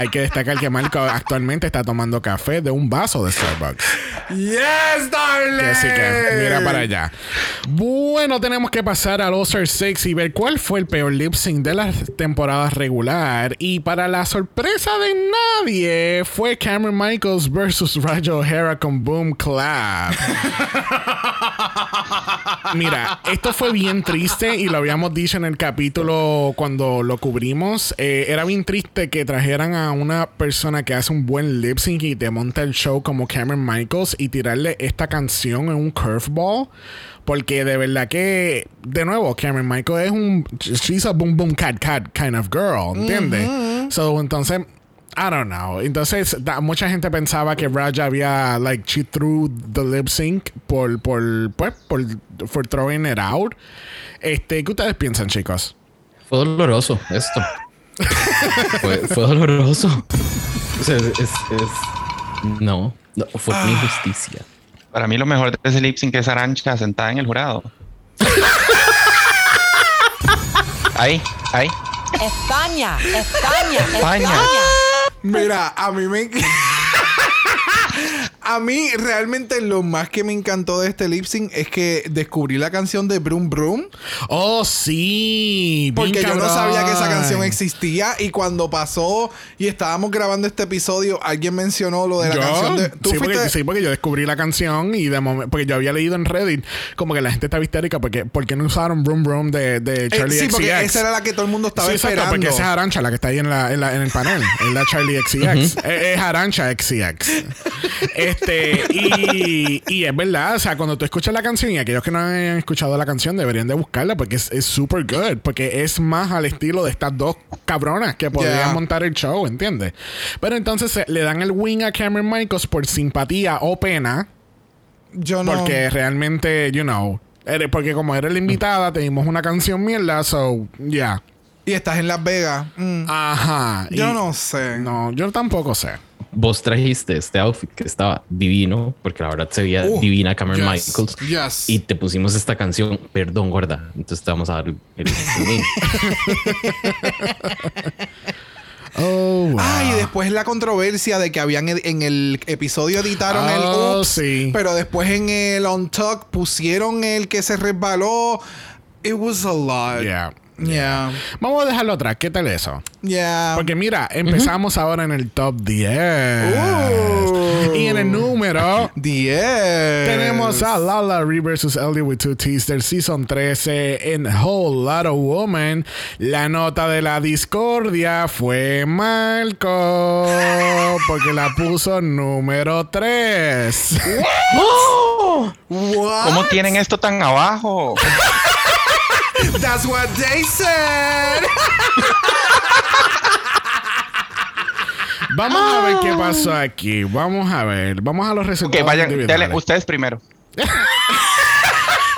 Hay que destacar que Marco actualmente está tomando café de un vaso de Starbucks. Yes, darling. Así que mira para allá. Bueno, tenemos que pasar al All-Star 6 y ver cuál fue el peor lip sync de la temporada regular. Y para la sorpresa de nadie, fue Cameron Michaels versus Rayo O'Hara con Boom Clap. Mira, esto fue bien triste y lo habíamos dicho en el capítulo cuando lo cubrimos. Eh, era bien triste que trajeran a una persona que hace un buen lip sync y te monta el show como Cameron Michaels y tirarle esta canción en un curveball. Porque de verdad que, de nuevo, Cameron Michaels es un. She's a boom boom cat cat kind of girl, ¿entiendes? So, entonces. I don't know. Entonces, da- mucha gente pensaba que Raja había, like, she threw the lip sync por, por, pues, por, for throwing it out. Este, ¿qué ustedes piensan, chicos? fue doloroso esto. Fue, fue doloroso. O sea, es, es- es- no, no, fue una injusticia. Para mí lo mejor de ese lip sync es Arancha sentada en el jurado. ahí, ahí. España, España, España. España. Mira, a mí me. A mí realmente lo más que me encantó de este lip sync es que descubrí la canción de Broom Broom. Oh, sí. Porque yo no sabía que esa canción existía. Y cuando pasó y estábamos grabando este episodio, alguien mencionó lo de la Yo, canción de. ¿Tú sí, porque, sí, porque yo descubrí la canción y de momento, porque yo había leído en Reddit como que la gente estaba histérica porque, porque no usaron Broom Broom de, de Eh, Charlie sí, porque esa era la que todo el mundo estaba Sí, exacto, esperando. porque esa es Arancha, la que está ahí en, la, en, la- en el panel. Es la Charlie XCX. es, es Arancha XCX. este, y, y es verdad, o sea, cuando tú escuchas la canción y aquellos que no han escuchado la canción deberían de buscarla porque es super good. Porque es más al estilo de estas dos cabronas que podrían Yeah. montar el show, ¿entiendes? Pero entonces eh, le dan el win a Cameron Michaels por simpatía o pena. Yo no. Porque realmente, you know. eres- Porque como eres la invitada, te dimos una canción mierda, so, yeah. Y estás en Las Vegas. Mm. Ajá. Yo y- no sé. No, yo tampoco sé. Vos trajiste este outfit que estaba divino, porque la verdad se veía Uh, divina Cameron yes, Michaels. yes. Y te pusimos esta canción, perdón, gorda. Entonces te vamos a dar el, el- el win. Oh, wow. Ay, después la controversia de que habían ed- en el episodio editaron el Oh, Oops, sí. pero después en el On Talk pusieron el que se resbaló. It was a lot. Yeah. Yeah. Vamos a dejarlo atrás. ¿Qué tal eso? Yeah. Porque mira, empezamos ahora en el top 10. Ooh. Y en el número 10. tenemos a Lala Ree vs. Ellie with Two T's del Season 13 en Whole Lotta Woman. La nota de la discordia fue Malco porque la puso número 3. What? ¿Cómo tienen esto tan abajo? That's what they said. Vamos a ver qué pasó aquí. Vamos a ver. Vamos a los Ok, resultados. vayan, individuales. dale, ustedes primero.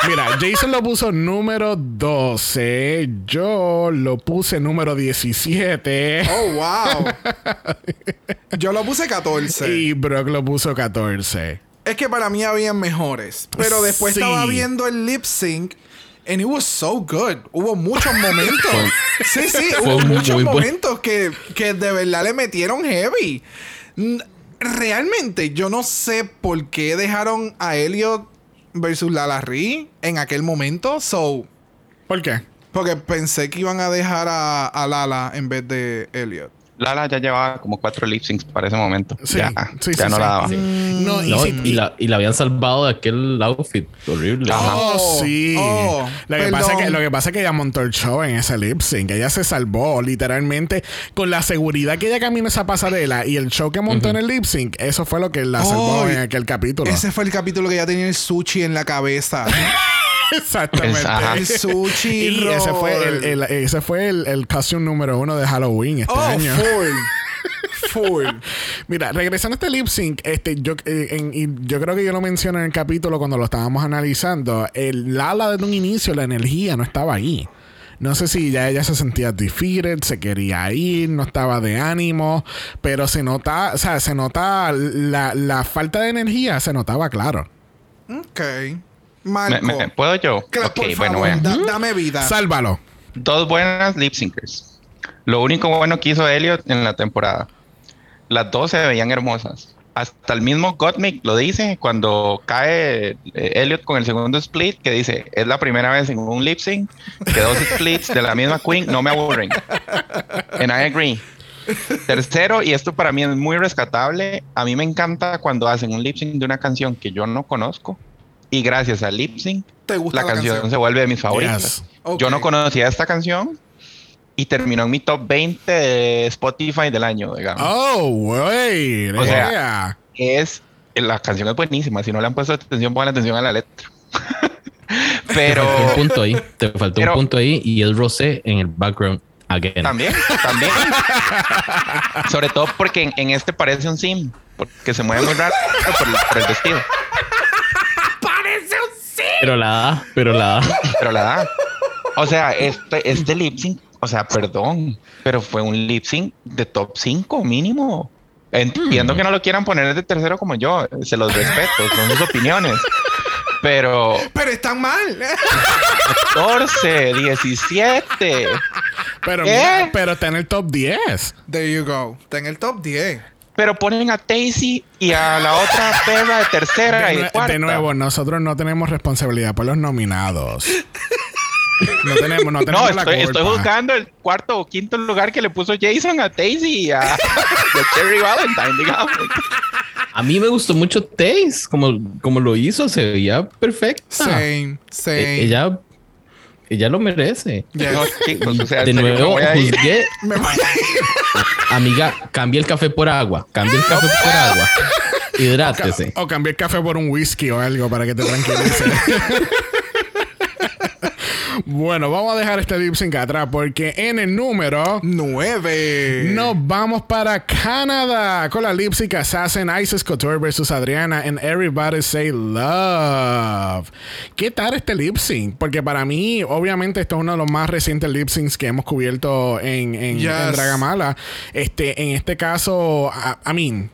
Mira, Jason lo puso número 12. Yo lo puse número 17. Oh, wow. Yo lo puse 14. Y Brock lo puso 14. Es que para mí habían mejores. Pero después Sí. estaba viendo el lip sync. And it was so good. Hubo muchos momentos. sí, sí, hubo muchos momentos que, que de verdad le metieron heavy. Realmente, yo no sé por qué dejaron a Elliot versus Lala Ree en aquel momento. So, ¿Por qué? porque pensé que iban a dejar a, a Lala en vez de Elliot. Lala ya llevaba como cuatro lip syncs para ese momento. Sí, ya sí, ya sí, no sí. la daba. No, y No, sí- y, la, y la habían salvado de aquel outfit horrible. Oh, Oh, sí. oh, lo, que pasa es que, lo que pasa es que ella montó el show en ese lip sync. Ella se salvó literalmente con la seguridad que ella caminó esa pasarela y el show que montó en el lip sync. Eso fue lo que la salvó Oh, en aquel capítulo. Ese fue el capítulo que ya tenía el sushi en la cabeza. Exactamente. Es- ajá. el sushi Y ese fue el, el- ese fue el, el costume número uno de Halloween este Oh, año. full. Full. Mira, regresando a este lip sync, este, yo, eh, en- y yo creo que yo lo mencioné en el capítulo cuando lo estábamos analizando. El Lala desde un inicio, la energía no estaba ahí. No sé si ya ella se sentía defeated, se quería ir, no estaba de ánimo, pero se nota, o sea, se nota la, la falta de energía, se notaba claro. Ok. Me- Marco. me- ¿Puedo yo? Claro, ok, por bueno, favor, da- dame vida. Sálvalo. Dos buenas lip syncers. Lo único bueno que hizo Elliot en la temporada. Las dos se veían hermosas. Hasta el mismo Gottmik lo dice cuando cae eh, Elliot con el segundo split, que dice, es la primera vez en un lip sync que dos splits de la misma queen no me aburren. And I agree. Tercero, y esto para mí es muy rescatable, a mí me encanta cuando hacen un lip sync de una canción que yo no conozco y gracias al lip sync ¿Te gusta la, la, canción, canción? se vuelve de mis favoritas. Yes. Yo no conocía esta canción y terminó en mi top 20 de Spotify del año, digamos. Oh, wey. O sea, yeah. Es la canción es buenísima, si no le han puesto atención, pongan atención a la letra. Pero Te faltó un punto ahí. Te faltó Pero- un punto ahí y el rosé en el background again. también, también. Sobre todo porque en, en este parece un sim, porque se mueve muy raro por el, por el vestido, Pero la da, pero la da. pero la da. O sea, este, este lip sync, o sea, perdón, pero fue un lip sync de top 5 mínimo. Entiendo que no lo quieran poner de tercero como yo, se los respeto, son sus opiniones. Pero Pero están mal. 14, 17. Pero, ¿Eh? mira, pero está en el top 10. There you go. Está en el top 10. Pero ponen a Daisy y a la otra perra de tercera De, y cuarta. de nuevo, nosotros no tenemos responsabilidad por los nominados. No tenemos, no tenemos No, la estoy, culpa. estoy buscando el cuarto o quinto lugar que le puso Jason a Daisy y a, y a Terry Valentine, digamos. A mí me gustó mucho Taze, como, como lo hizo, se veía perfecta. Same. Same. E- Ella, ella lo merece. Yes. No, chicos, o sea, De me nuevo, voy a ir. juzgué. Me voy a ir. Amiga, cambia el café por agua. Cambia el café por agua. Hidrátese. O cambié el café por un whisky o algo para que te tranquilice. bueno, vamos a dejar este lip sync atrás porque en el número 9. nos vamos para Canadá con la lip sync assassin Isis Couture versus Adriana en Everybody Say Love. ¿Qué tal este lip sync? Porque para mí, obviamente, esto es uno de los más recientes lip syncs que hemos cubierto en, en, Yes. en Dragamala. Este, en este caso, I, I mean,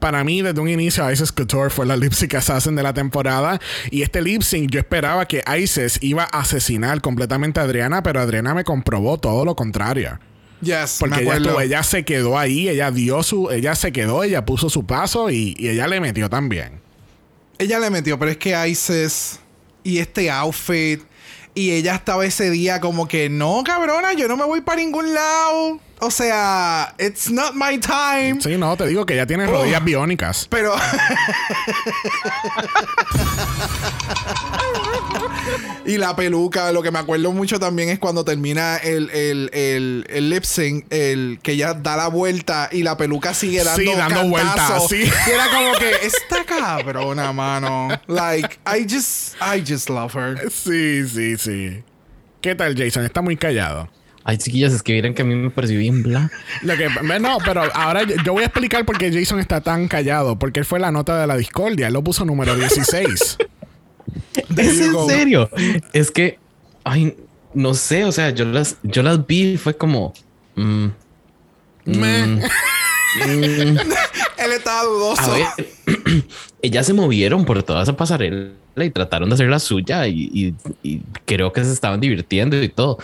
para mí, desde un inicio, Isis Couture fue la lip sync assassin de la temporada. Y este lip sync, yo esperaba que Isis iba a asesinar completamente a Adriana, pero Adriana me comprobó todo lo contrario. Yes, Porque ella, estuvo- ella se quedó ahí, ella dio su, ella se quedó, ella puso su paso y, y ella le metió también. Ella le metió, pero es que Isis y este outfit y ella estaba ese día como que no, cabrona, yo no me voy para ningún lado. O sea, it's not my time. Sí, no, te digo que ella tiene rodillas biónicas. Pero. y la peluca, lo que me acuerdo mucho también es cuando termina el, el, el, el lip sync, el que ella da la vuelta y la peluca sigue dando Sí, dando vueltas, sí. Y era como que, esta cabrona, mano. Like, I just, I just love her. Sí, sí, sí. ¿Qué tal, Jason? Está muy callado. Ay, chiquillas, es que vieron que a mí me pareció bien bla. Lo que, no, pero ahora yo, yo voy a explicar por qué Jason está tan callado. Porque él fue la nota de la discordia. Él lo puso número 16. ¿Es en serio? Es que, ay, no sé, o sea, yo las, yo las vi y fue como... mm, Meh. mm, Él estaba dudoso. a ver, ellas se movieron por toda esa pasarela y trataron de hacer la suya y, y- y creo que se estaban divirtiendo y todo.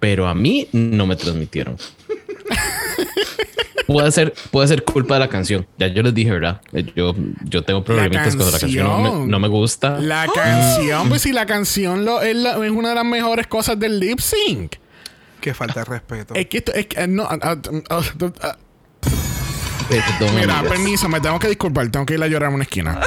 Pero a mí no me transmitieron. puede ser, puede ser culpa de la canción. Ya yo les dije, ¿verdad? Eh, Yo, yo tengo problemitas con la canción. No me, no me gusta. La canción, pues si la canción lo- es, la- es una de las mejores cosas del lip sync. Qué falta de respeto. Es que esto, es que, no, ah, ah, ah, Perdón, mira, permiso, me tengo que disculpar, tengo que ir a llorar a una esquina.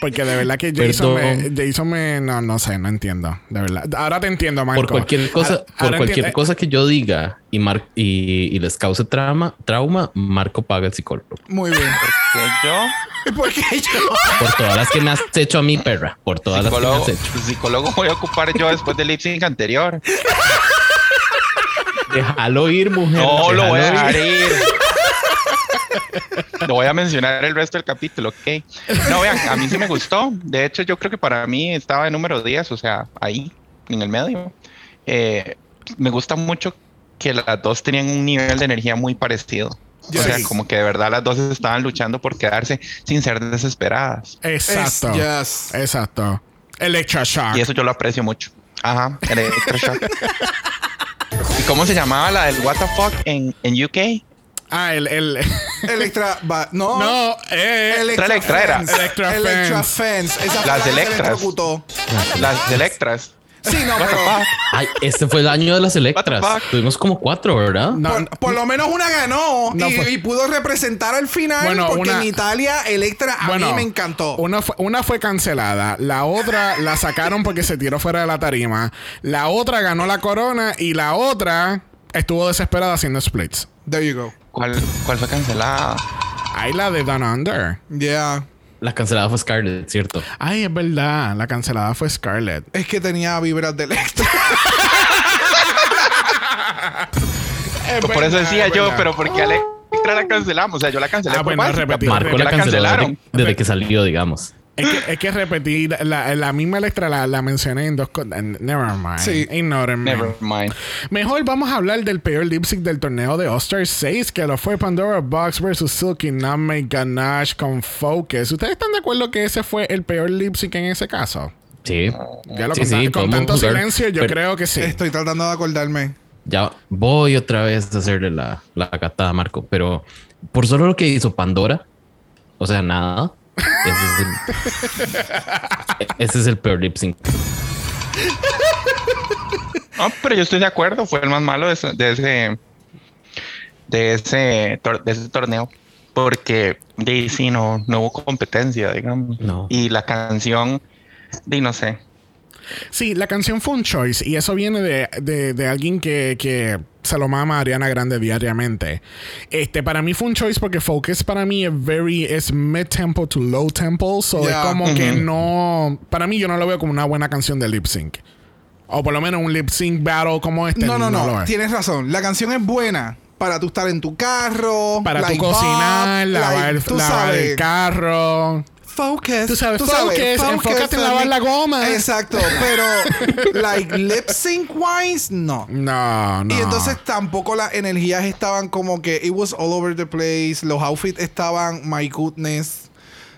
Porque de verdad que Jason Perdón. me, Jason me, no, no sé, no entiendo, de verdad. Ahora te entiendo, Marco. Por cualquier cosa, Ahora- por ahora cualquier cosa que yo diga y, mar- y, y les cause trauma, trauma, Marco paga el psicólogo. Muy bien. Que yo, ¿Por qué yo? Por todas las que me has hecho a mí, perra. Por todas las que me has hecho. psicólogo voy a ocupar yo después del lip sync anterior. Déjalo ir, mujer. No lo voy a dejar ir. ir. Lo voy a mencionar el resto del capítulo, ok. No, vean, a mí sí me gustó. De hecho, yo creo que para mí estaba en número 10, o sea, ahí, en el medio. Eh, me gusta mucho que las dos tenían un nivel de energía muy parecido. O sea, Yes. como que de verdad las dos estaban luchando por quedarse sin ser desesperadas. Exacto. Es- yes. Exacto. Electra Shock. Y eso yo lo aprecio mucho. Ajá, Electroshock. ¿Y cómo se llamaba la del What the fuck en, en UK? Ah, el, el Electra. no. no, eh, Electra, Electra era. Electra Electra Fence. Fence. Esa Las Electras. electrocutó. Las Electras. Sí, no, pero. Ay, este fue el año de las Electras. Tuvimos como cuatro, ¿verdad? no, Por, por lo menos una ganó No y, fue- y pudo representar al final Bueno, porque una- en Italia Electra a Bueno, mí me encantó. Una fue, una fue cancelada, la otra la sacaron porque se tiró fuera de la tarima, la otra ganó la corona y la otra estuvo desesperada haciendo splits. There you go. ¿Cuál, ¿Cuál fue cancelada? Ahí la de Down Under. Yeah. La cancelada fue Scarlett, ¿cierto? Ay, es verdad, la cancelada fue Scarlett. Es que tenía vibras de Electra. Es Por eso decía es yo, verdad. pero ¿por qué a Electra la cancelamos? O sea, yo la cancelé Ah, por bueno, Marco ¿por qué la cancelaron? desde, desde que salió, digamos. Es que, es que repetir la, la misma Electra la, la mencioné en dos cosas. Never mind. Sí. Never mind. Mejor vamos a hablar del peor lip sync del torneo de All-Star 6, que lo fue Pandora Box versus Silky Name Ganache con Focus. ¿Ustedes están de acuerdo que ese fue el peor lip sync en ese caso? Sí. Ya lo Sí, con, sí, con tanto jugar, silencio, yo creo que sí. Estoy tratando de acordarme. Ya voy otra vez a hacerle la, la gatada a Marco, pero por solo lo que hizo Pandora, o sea, nada. Ese es el, ese es el peor lip sync. No, pero yo estoy de acuerdo. Fue el más malo de ese, de ese, de ese, tor- de ese torneo. Porque de sí no, no hubo competencia, digamos. No. Y la canción, de no sé. Sí, la canción fue un choice y eso viene de, de- de alguien que, que se lo mama a Ariana Grande diariamente. Este, para mí fue un choice porque Focus para mí es very, es mid tempo to low tempo, so Yeah. es como que no, para mí yo no lo veo como una buena canción de lip sync. O por lo menos un lip sync battle como este. No, no, no. es. Tienes razón. La canción es buena para tú estar en tu carro. Para like tu cocinar, lavar, like, lavar el carro. Focus. Tú sabes, focus, enfócate en lavar la goma. Exacto, pero like lip sync wise, no. No, no. Y entonces tampoco las energías estaban como que it was all over the place. Los outfits estaban, my goodness.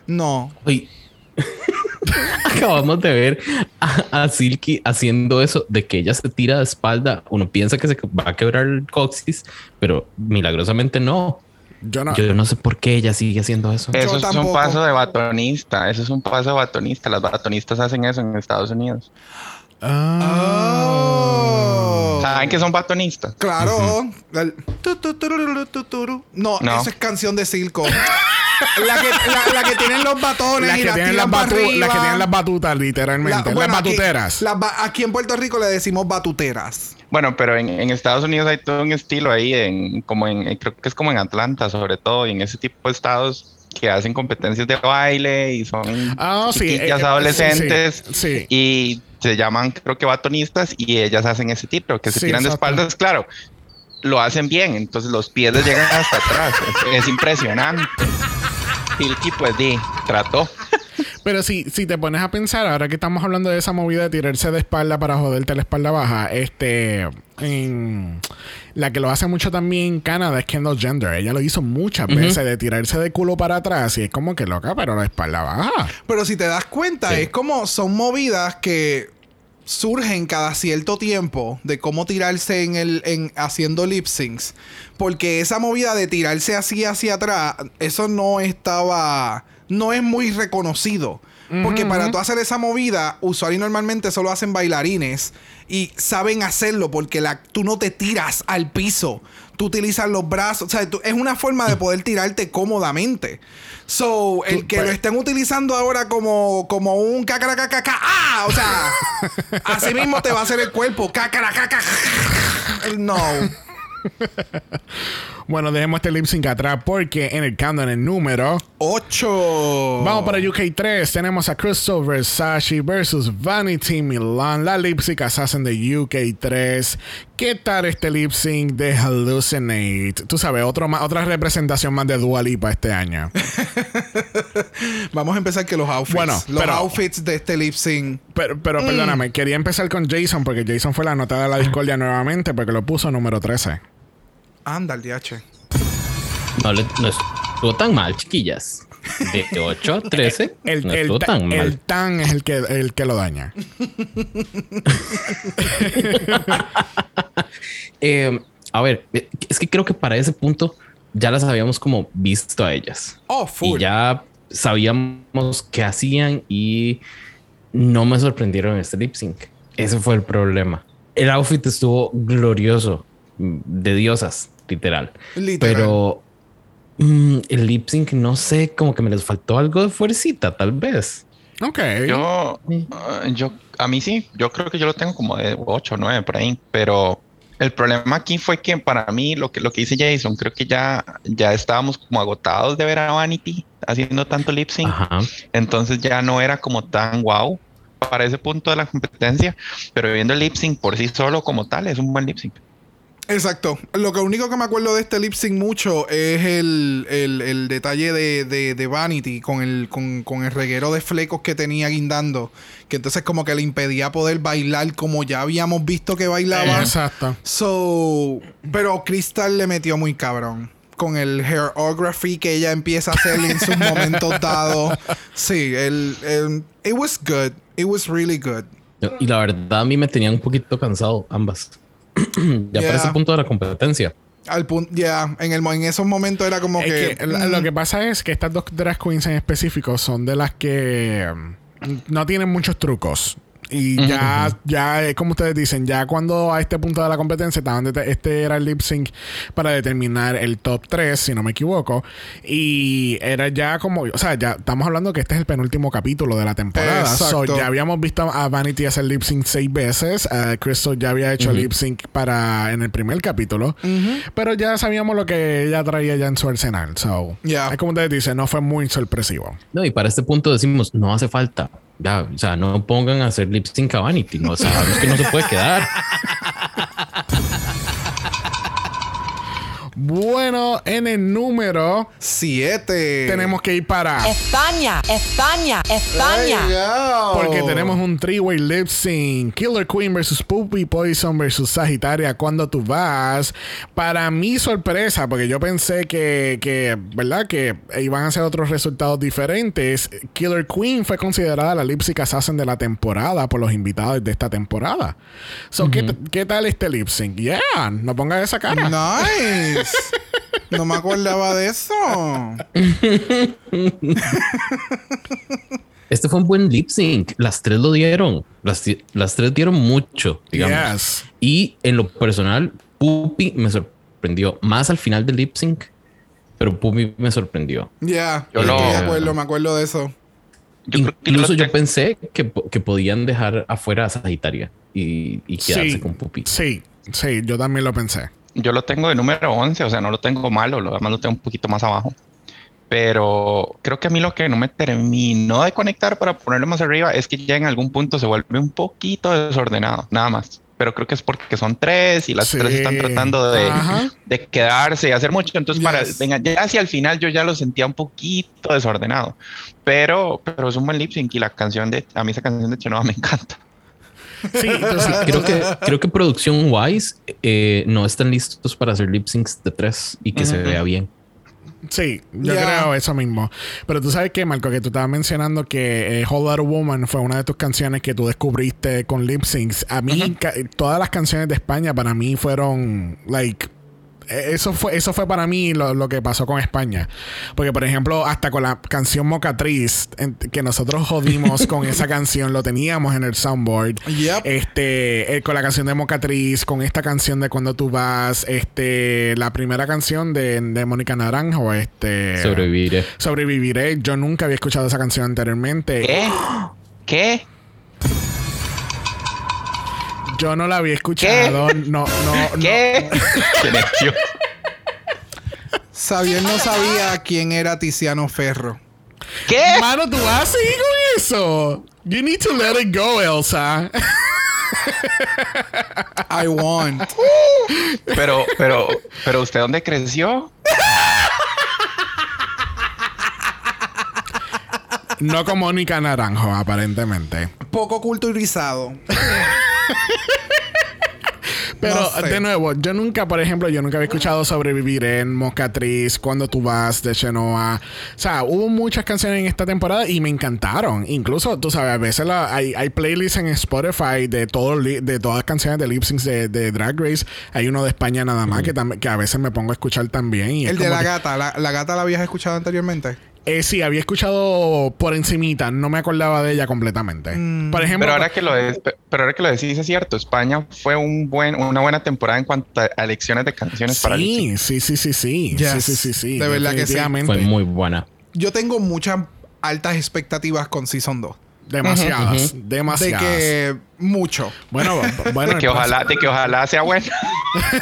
No. Oye, Acabamos de ver a, a Silky haciendo eso de que ella se tira de espalda. Uno piensa que se va a quebrar el coxis, pero milagrosamente no. Yo no. Yo no sé por qué ella sigue haciendo eso. Eso es tampoco. un paso de batonista. Eso es un paso de batonista. Las batonistas hacen eso en Estados Unidos. Oh. ¿Saben que son batonistas? Claro. No, No. esa es canción de circo. la, que, la, la que tienen los batones Las y que, las tienen las, batu- arriba. las que tienen las batutas, literalmente. La- bueno, las aquí- batuteras. las ba- Aquí, en Puerto Rico le decimos batuteras. Bueno, pero en, en Estados Unidos hay todo un estilo ahí, en, como en, en- creo que es como en Atlanta sobre todo, y en ese tipo de estados que hacen competencias de baile y son sí, chiquillas eh, eh, adolescentes sí, sí. y se llaman creo que batonistas y ellas hacen ese tipo, que se Sí, tiran de espaldas, claro, lo hacen bien, entonces los pies les llegan hasta atrás, es, es impresionante. Silky pues di, trató. Pero si, si te pones a pensar, ahora que estamos hablando de esa movida de tirarse de espalda para joderte la espalda baja, este. en- la que lo hace mucho también en Canadá es Kendall Gender. Ella lo hizo muchas veces de tirarse de culo para atrás y es como que loca, pero la espalda baja. Pero si te das cuenta, Sí. es como son movidas que surgen cada cierto tiempo de cómo tirarse en el en haciendo lip syncs porque esa movida de tirarse así hacia atrás eso no estaba no es muy reconocido porque para tú hacer esa movida usual y normalmente solo hacen bailarines y saben hacerlo porque la, tú no te tiras al piso tú utilizas los brazos o sea tú- es una forma de poder tirarte cómodamente so el que pues- lo estén utilizando ahora como, como un cacaracacaca. ¡Ah! O sea, así mismo te va a hacer el cuerpo. Cacaracaca. No. Bueno, dejemos este lip sync atrás porque en el countdown, el número. Ocho. Vamos para UK 3. Tenemos a Crystal Versace versus Vanity Milan, la lip sync assassin de UK 3. ¿Qué tal este lip sync de Hallucinate? Tú sabes, otro más, otra representación más de Dua Lipa este año. Vamos a empezar que los outfits. Bueno, los pero- outfits de este lip sync. Pero, pero Mm. perdóname, quería empezar con Jason porque Jason fue la nota de la discordia nuevamente porque lo puso número 13. Anda, el DH. No, le- no estuvo tan mal, chiquillas. De 8 a 13. El, no el tan mal. el tan es el que, el que lo daña. Eh, a ver, es que creo que para ese punto ya las habíamos como visto a ellas. Oh, full. Y ya sabíamos qué hacían y no me sorprendieron en este lip sync. Ese fue el problema. El outfit estuvo glorioso, de diosas, literal. Literal. Pero mm, el lip sync, no sé, como que me les faltó algo de fuercita, tal vez. Ok. Yo, ah, yo, a mí sí, yo creo que yo lo tengo como de 8 o 9 por ahí, pero el problema aquí fue que para mí lo que, lo que dice Jason, creo que ya, ya estábamos como agotados de ver a Vanity haciendo tanto lip sync, Ajá. entonces ya no era como tan wow para ese punto de la competencia, pero viendo el lip sync por sí solo como tal, es un buen lip sync. Exacto. Lo que único que me acuerdo de este lip sync mucho es el, el- el detalle de, de- de Vanity con el, con, con el reguero de flecos que tenía guindando. Que entonces como que le impedía poder bailar como ya habíamos visto que bailaba. Exacto. So, pero Crystal le metió muy cabrón. Con el hairography que ella empieza a hacer en sus momentos dados. Sí, el, el- It was good. It was really good. Y la verdad a mí me tenían un poquito cansado ambas. Ya Yeah. para ese punto de la competencia. Al punto, ya, en, el, mo- en esos momentos era como Es que. mm, lo que pasa es que estas dos drag queens en específico son de las que mm, no tienen muchos trucos. Y ya, ya es como ustedes dicen, ya cuando a este punto de la competencia estaban este era el lip sync para determinar el top 3, si no me equivoco. Y era ya como, o sea, ya estamos hablando que este es el penúltimo capítulo de la temporada. Exacto. So, ya habíamos visto a Vanity hacer lip sync seis veces. Uh, Crystal ya había hecho lip sync para en el primer capítulo. Pero ya sabíamos lo que ella traía ya en su arsenal. So, Ya. es como ustedes dicen, no fue muy sorpresivo. No, y para este punto decimos, no hace falta. Ya, o sea, no pongan a hacer lip sync a Vanity. No, sabemos que no se puede quedar. Bueno, en el número Siete. tenemos que ir para. España, España, España. Porque tenemos un three-way lip sync. Killer Queen versus Poopy Poison versus Sagitaria. Cuando tú vas. Para mi sorpresa, porque yo pensé que, que, ¿verdad? Que iban a ser otros resultados diferentes. Killer Queen fue considerada la lip sync assassin de la temporada por los invitados de esta temporada. So, ¿qué, qué tal este lip sync? Yeah, no pongas esa cara. Nice. No me acordaba de eso. Este fue un buen lip sync. Las tres lo dieron. Las, las tres dieron mucho, digamos. Yes. Y en lo personal, Puppy me sorprendió más al final del lip sync, pero Puppy me sorprendió. Ya, Yo lo- de acuerdo, me acuerdo de eso. Yo Incluso yo pensé que, que podían dejar afuera a Sagitaria y, y quedarse Sí, con Puppy. sí, sí, yo también lo pensé. Yo lo tengo de número 11, o sea, no lo tengo malo, lo demás lo tengo un poquito más abajo. Pero creo que a mí lo que no me terminó de conectar para ponerlo más arriba es que ya en algún punto se vuelve un poquito desordenado, nada más. Pero creo que es porque son tres y las Sí. tres están tratando de, quedarse y hacer mucho. Entonces, para, Yes. venga, ya hacia el final yo ya lo sentía un poquito desordenado. Pero, pero es un buen lip sync y la canción de, a mí esa canción de Chenoa me encanta. Sí, entonces, Creo que, creo que producción wise eh, no están listos para hacer lip syncs de tres y que se vea bien. Sí, yo creo eso mismo. Pero tú sabes que, Marco, que tú estabas mencionando que eh, Whole Lotta Woman fue una de tus canciones que tú descubriste con lip syncs. A mí, todas las canciones de España para mí fueron, like, eso fue, eso fue para mí lo, lo que pasó con España. Porque, por ejemplo, hasta con la canción Mocatriz, en- que nosotros jodimos con esa canción, lo teníamos en el soundboard. Yep. Este, eh, con la canción de Mocatriz, con esta canción de Cuando tú vas, este, la primera canción de, de Mónica Naranjo, este. Sobreviviré. Sobreviviré. Yo nunca había escuchado esa canción anteriormente. ¿Qué? ¿Qué? Yo no la había escuchado. No, no, no. ¿Qué? Qué. Xavier no sabía quién era Tiziano Ferro. ¿Qué? Mano, tú vas a seguir con eso. You need to let it go, Elsa. I want. Pero, pero, pero ¿usted dónde creció? no con Mónica Naranjo, aparentemente. Poco culturizado. Pero No sé. de nuevo, yo nunca, por ejemplo, yo nunca había escuchado Sobrevivir en Mocatriz, Cuando tú vas de Chenoa. O sea, hubo muchas canciones en esta temporada y me encantaron. Incluso, tú sabes, a veces la- hay, hay playlists en Spotify de, todo, de todas las canciones de lip syncs de, de Drag Race. Hay uno de España nada más que, tam- que a veces me pongo a escuchar también. y es El de la que- gata. La, la gata la habías escuchado anteriormente. Eh, sí, había escuchado por encimita, no me acordaba de ella completamente. Mm. Por ejemplo, Pero ahora que lo de- pero ahora que lo decís es cierto, España fue un buen, una buena temporada en cuanto a elecciones de canciones para lip sync. sí, sí, sí, sí, sí, Yes. sí, sí, sí, sí, De verdad que sí. Fue muy buena. Yo tengo muchas altas expectativas con Season 2. Demasiadas, De demasiadas. que mucho. Bueno, bueno, De que el ojalá, de que ojalá sea buena.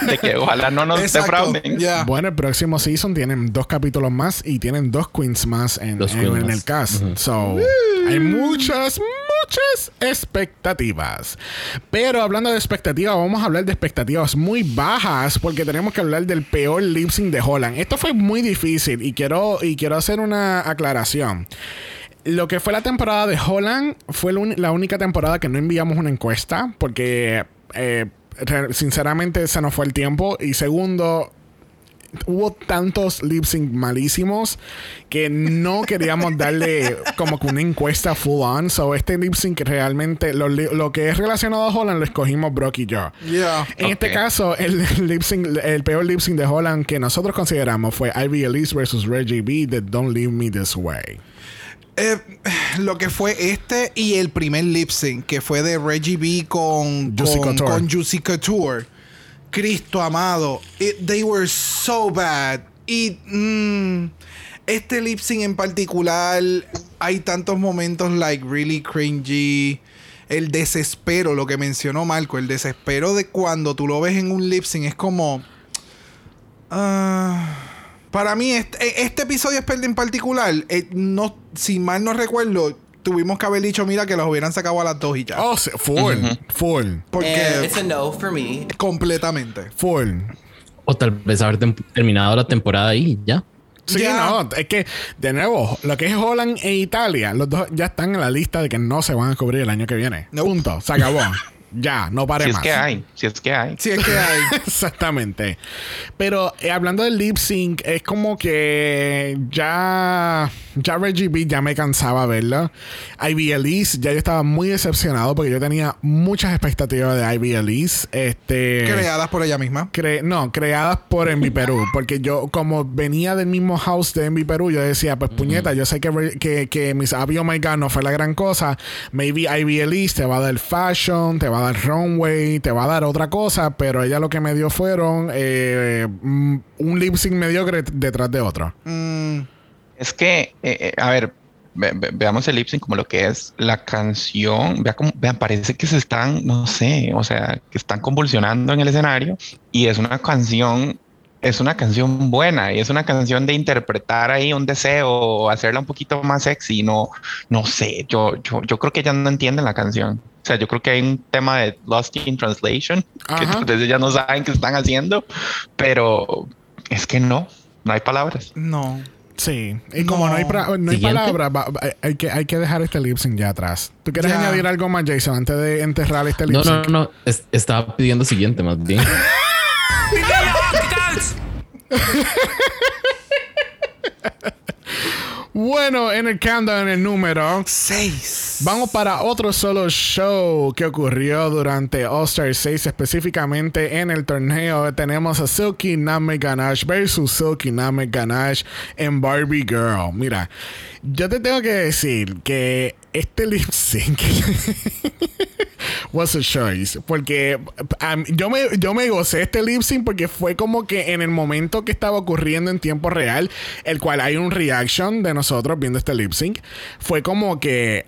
De que ojalá no nos Exacto. defrauden. Ya. Bueno, el próximo season tienen dos capítulos más y tienen dos queens más en, Dos en- queens en más. el cast. So, hay muchas, muchas expectativas. Pero hablando de expectativas, vamos a hablar de expectativas muy bajas porque tenemos que hablar del peor lip sync de Holland. Esto fue muy difícil y quiero, y quiero hacer una aclaración. Lo que fue la temporada de Holland fue la, única temporada que no enviamos una encuesta porque eh, sinceramente se nos fue el tiempo y segundo hubo tantos lip sync malísimos que no queríamos darle como que una encuesta full on. So, este lip sync realmente, lo, lo que es relacionado a Holland lo escogimos Brock y yo. Yeah. En este caso, el lip sync, el peor lip sync de Holland que nosotros consideramos fue Ivy Elise versus Reggie B de Don't Leave Me This Way. Eh, lo que fue este y el primer lip sync, que fue de Reggie B con Juicy con, Couture. con Juicy Couture. Cristo amado. It- they were so bad. Y mm, este lip sync en particular, hay tantos momentos like really cringy. El desespero, lo que mencionó Marco, el desespero de cuando tú lo ves en un lip sync es como. ah, para mí, este, este episodio en particular, eh, no, si mal no recuerdo, tuvimos que haber dicho, mira, que los hubieran sacado a las dos y ya. Oh, sí, full, full, Porque And it's a no for me. completamente. full. O tal vez haber terminado la temporada ahí, ya. Sí, Ya. no, es que, de nuevo, lo que es Holland e Italia, los dos ya están en la lista de que no se van a cubrir el año que viene. Nope. Punto, se acabó. ya, no pare Si es que hay, si es que hay. Si es que hay. Exactamente. Pero eh, hablando del lip sync, es como que ya, ya Reggie B ya me cansaba verlo. Ivy Elise, ya yo estaba muy decepcionado porque yo tenía muchas expectativas de Ivy Elise. Este, Creadas por ella misma. Cre- no, creadas por Envy Perú. Porque yo, como venía del mismo house de Envy Perú, yo decía, pues puñeta, yo sé que, que, que Miss Abby Oh My God no fue la gran cosa. Maybe Ivy Elise te va a dar fashion, te va a dar runway, te va a dar otra cosa, pero ella lo que me dio fueron eh, mm, un lip sync mediocre detrás de otro. Mm, Es que, eh, eh, a ver, ve- ve- veamos el lip sync como lo que es la canción. Vea cómo- vean, parece que se están, no sé, o sea, que están convulsionando en el escenario y es una canción, es una canción buena y es una canción de interpretar ahí un deseo o hacerla un poquito más sexy. No, no sé, yo, yo, yo creo que ellas no entienden la canción. O sea, yo creo que hay un tema de Lost in Translation, que Ajá. entonces ya no saben qué están haciendo, pero es que no, no hay palabras. no. Sí, y como no, No. hay, pra- no hay palabras, va- va- hay, que, hay que dejar este lip sync ya atrás. ¿Tú quieres Ya. añadir algo más, Jason, antes de enterrar este lip No, sync? no, no. es- estaba pidiendo siguiente más bien. Bueno, en el countdown, en el número Seis. Vamos para otro solo show que ocurrió durante All Star 6, específicamente en el torneo. Tenemos a Silky Name Ganache versus Silky Name Ganache en Barbie Girl. Mira, yo te tengo que decir que este lip sync was a choice. Porque um, yo, me, yo me gocé este lip sync porque fue como que en el momento que estaba ocurriendo en tiempo real, el cual hay un reaction de nosotros viendo este lip sync, fue como que,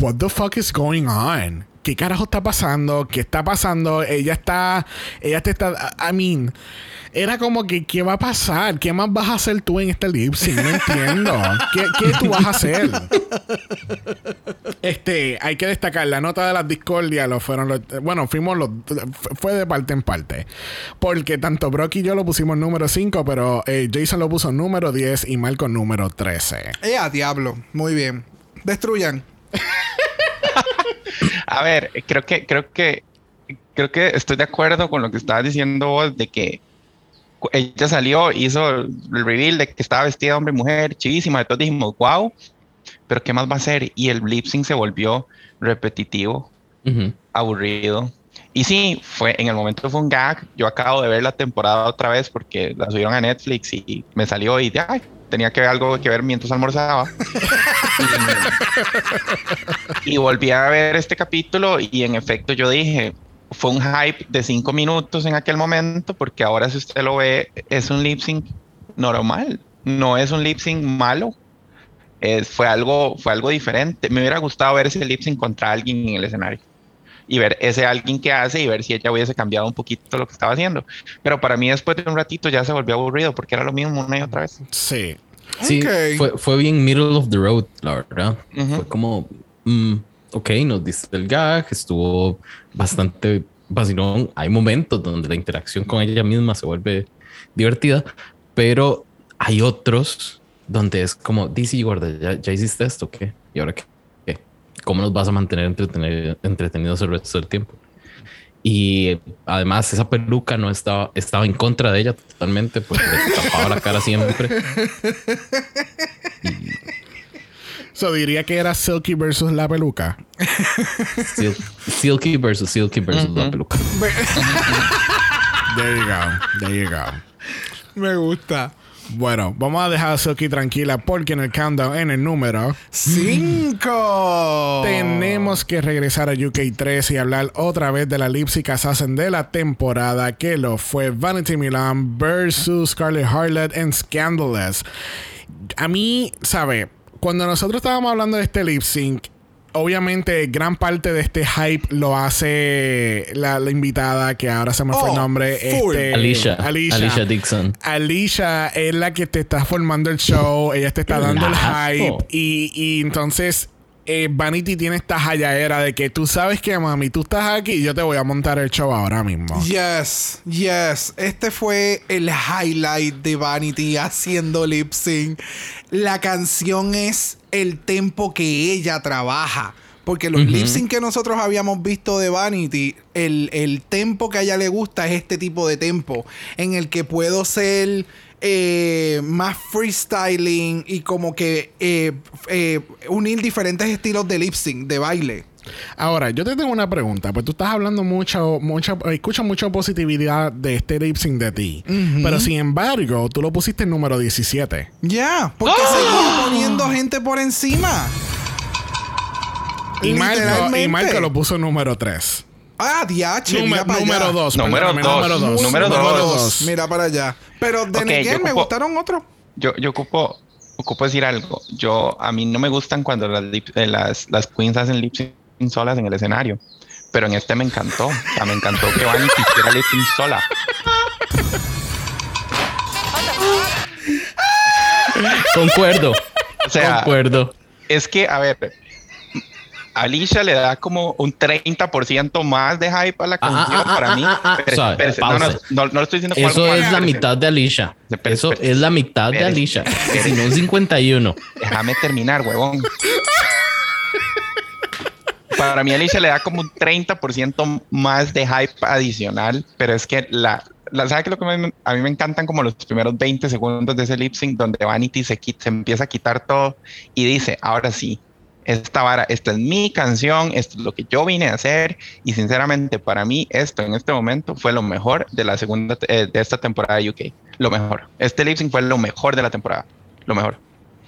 what the fuck is going on? ¿Qué carajo está pasando? ¿Qué está pasando? Ella está, ella te está, I mean, era como que, ¿qué va a pasar? ¿Qué más vas a hacer tú en este lip sync? No entiendo. ¿Qué, qué tú vas a hacer? Este, hay que destacar, la nota de las discordias lo fueron los, bueno, fuimos los fue de parte en parte. Porque tanto Brock y yo lo pusimos número 5, pero eh, Jason lo puso número 10 y Marco número 13. Eh, a diablo. Muy bien. Destruyan. A ver, creo que, creo que, creo que estoy de acuerdo con lo que estabas diciendo vos de que ella salió, hizo el reveal de que estaba vestida de hombre y mujer, chivísima, todos dijimos, wow, pero ¿qué más va a hacer? Y el lip sync se volvió repetitivo, aburrido. Y sí, fue, en el momento fue un gag. Yo acabo de ver la temporada otra vez porque la subieron a Netflix y me salió y de, ay, tenía que ver algo que ver mientras almorzaba. y, y volví a ver este capítulo y en efecto yo dije, fue un hype de cinco minutos en aquel momento porque ahora si usted lo ve es un lip sync normal, no es un lip sync malo. Fue, algo, fue algo diferente. Me hubiera gustado ver ese lip sync contra alguien en el escenario y ver ese alguien que hace y ver si ella hubiese cambiado un poquito lo que estaba haciendo. Pero para mí después de un ratito ya se volvió aburrido porque era lo mismo una y otra vez. Sí. Sí, fue, fue bien middle of the road, la verdad. Fue como, mm, ok, nos diste el gag, estuvo bastante vacilón. Hay momentos donde la interacción con ella misma se vuelve divertida, pero hay otros donde es como, DC, guarda, ya, ya hiciste esto, ¿qué? ¿Y ahora qué? ¿Qué? ¿Cómo nos vas a mantener entretenidos el resto del tiempo? Y además esa peluca no estaba, estaba en contra de ella totalmente porque le tapaba la cara siempre. So diría que era Silky versus la peluca. Sil- Silky versus Silky versus la peluca. There you go. There you go. Me gusta. Bueno, vamos a dejar a Silky tranquila porque en el countdown, en el número, Cinco. tenemos que regresar a UK3 y hablar otra vez de la Lipsy Assassin de la temporada que lo fue Vanity Milan versus Scarlett Harlot en Scandalous. A mí, ¿sabe? Cuando nosotros estábamos hablando de este lip sync, obviamente gran parte de este hype lo hace la, la invitada, que ahora se me fue el Oh, nombre. este, Alicia, Alicia. Alicia Dixon. Alicia es la que te está formando el show, ella te está dando el hype y, y entonces eh, Vanity tiene esta halladera de que tú sabes que, mami, tú estás aquí y yo te voy a montar el show ahora mismo. Yes, yes. Este fue el highlight de Vanity haciendo lip sync. La canción es el tempo que ella trabaja. Porque los lip sync que nosotros habíamos visto de Vanity, el, el tempo que a ella le gusta es este tipo de tempo. En el que puedo ser eh, más freestyling y como que eh, eh, unir diferentes estilos de lip sync, de baile. Ahora, yo te tengo una pregunta. Pues tú estás hablando mucho, mucha, escuchas mucha positividad de este lip sync de ti. Pero sin embargo, tú lo pusiste en número 17. Ya, porque seguía poniendo gente por encima. Y Marco, y. Marco lo puso número 3. Ah, diache, mira para número allá. 2. Número dos. Número 2. Número dos. Mira para allá. Pero de Ok, Neguer yo me gustaron otros. Yo, yo ocupo, ocupo decir algo. Yo, a mí no me gustan cuando las, eh, las, las queens hacen lip sync solas en el escenario. Pero en este me encantó. O sea, me encantó que Vanity hiciera lip sync sola. Concuerdo. O sea, Concuerdo. es que, a ver, Alicia le da como un 30% más de hype a la canción ah, para ah, mí. ah, Pero- suave, pero- no, no, pausa. no, no lo estoy diciendo Eso es la mitad de Alicia. Eso es la mitad de Alicia. Si no, un 51. Déjame terminar, huevón. Para mí Alicia le da como un 30% más de hype adicional, pero es que la, la ¿sabe qué es lo que me- a mí me encantan como los primeros 20 segundos de ese lip sync donde Vanity se, se empieza a quitar todo y dice, ahora sí, esta vara, esta es mi canción, esto es lo que yo vine a hacer y sinceramente para mí esto en este momento fue lo mejor de la segunda, eh, de esta temporada de UK, lo mejor. Este lip sync fue lo mejor de la temporada, lo mejor.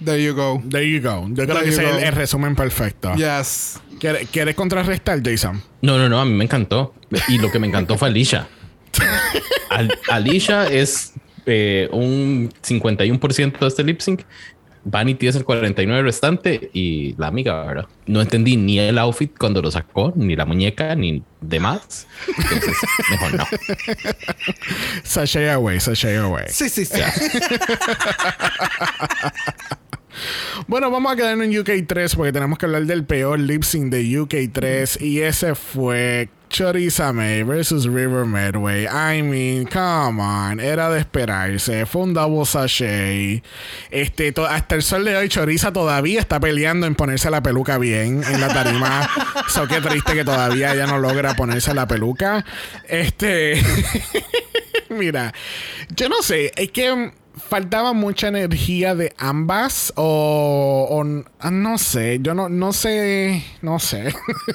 There you go. There you go. Yo creo There que ese es el, el resumen perfecto. Yes. ¿Quieres, quieres contrarrestar, Jason? No, no, no, a mí me encantó. Y lo que me encantó fue Alicia. Al- Alicia es eh, un 51% de este lip sync. Vanity es el 49% restante y la amiga, ¿verdad? No entendí ni el outfit cuando lo sacó, ni la muñeca, ni demás. Entonces, mejor no. Sashay away, sashay away. Sí, sí, sí. Bueno, vamos a quedarnos en UK 3 porque tenemos que hablar del peor lip sync de UK 3 y ese fue Choriza May versus River Medway. I mean, come on, era de esperarse. Fue un double sachet. Este, hasta el sol de hoy, Choriza todavía está peleando en ponerse la peluca bien en la tarima. so qué triste que todavía ella no logra ponerse la peluca. Este. Mira, yo no sé, es que faltaba mucha energía de ambas o, ah, no sé, yo no, no sé, no sé.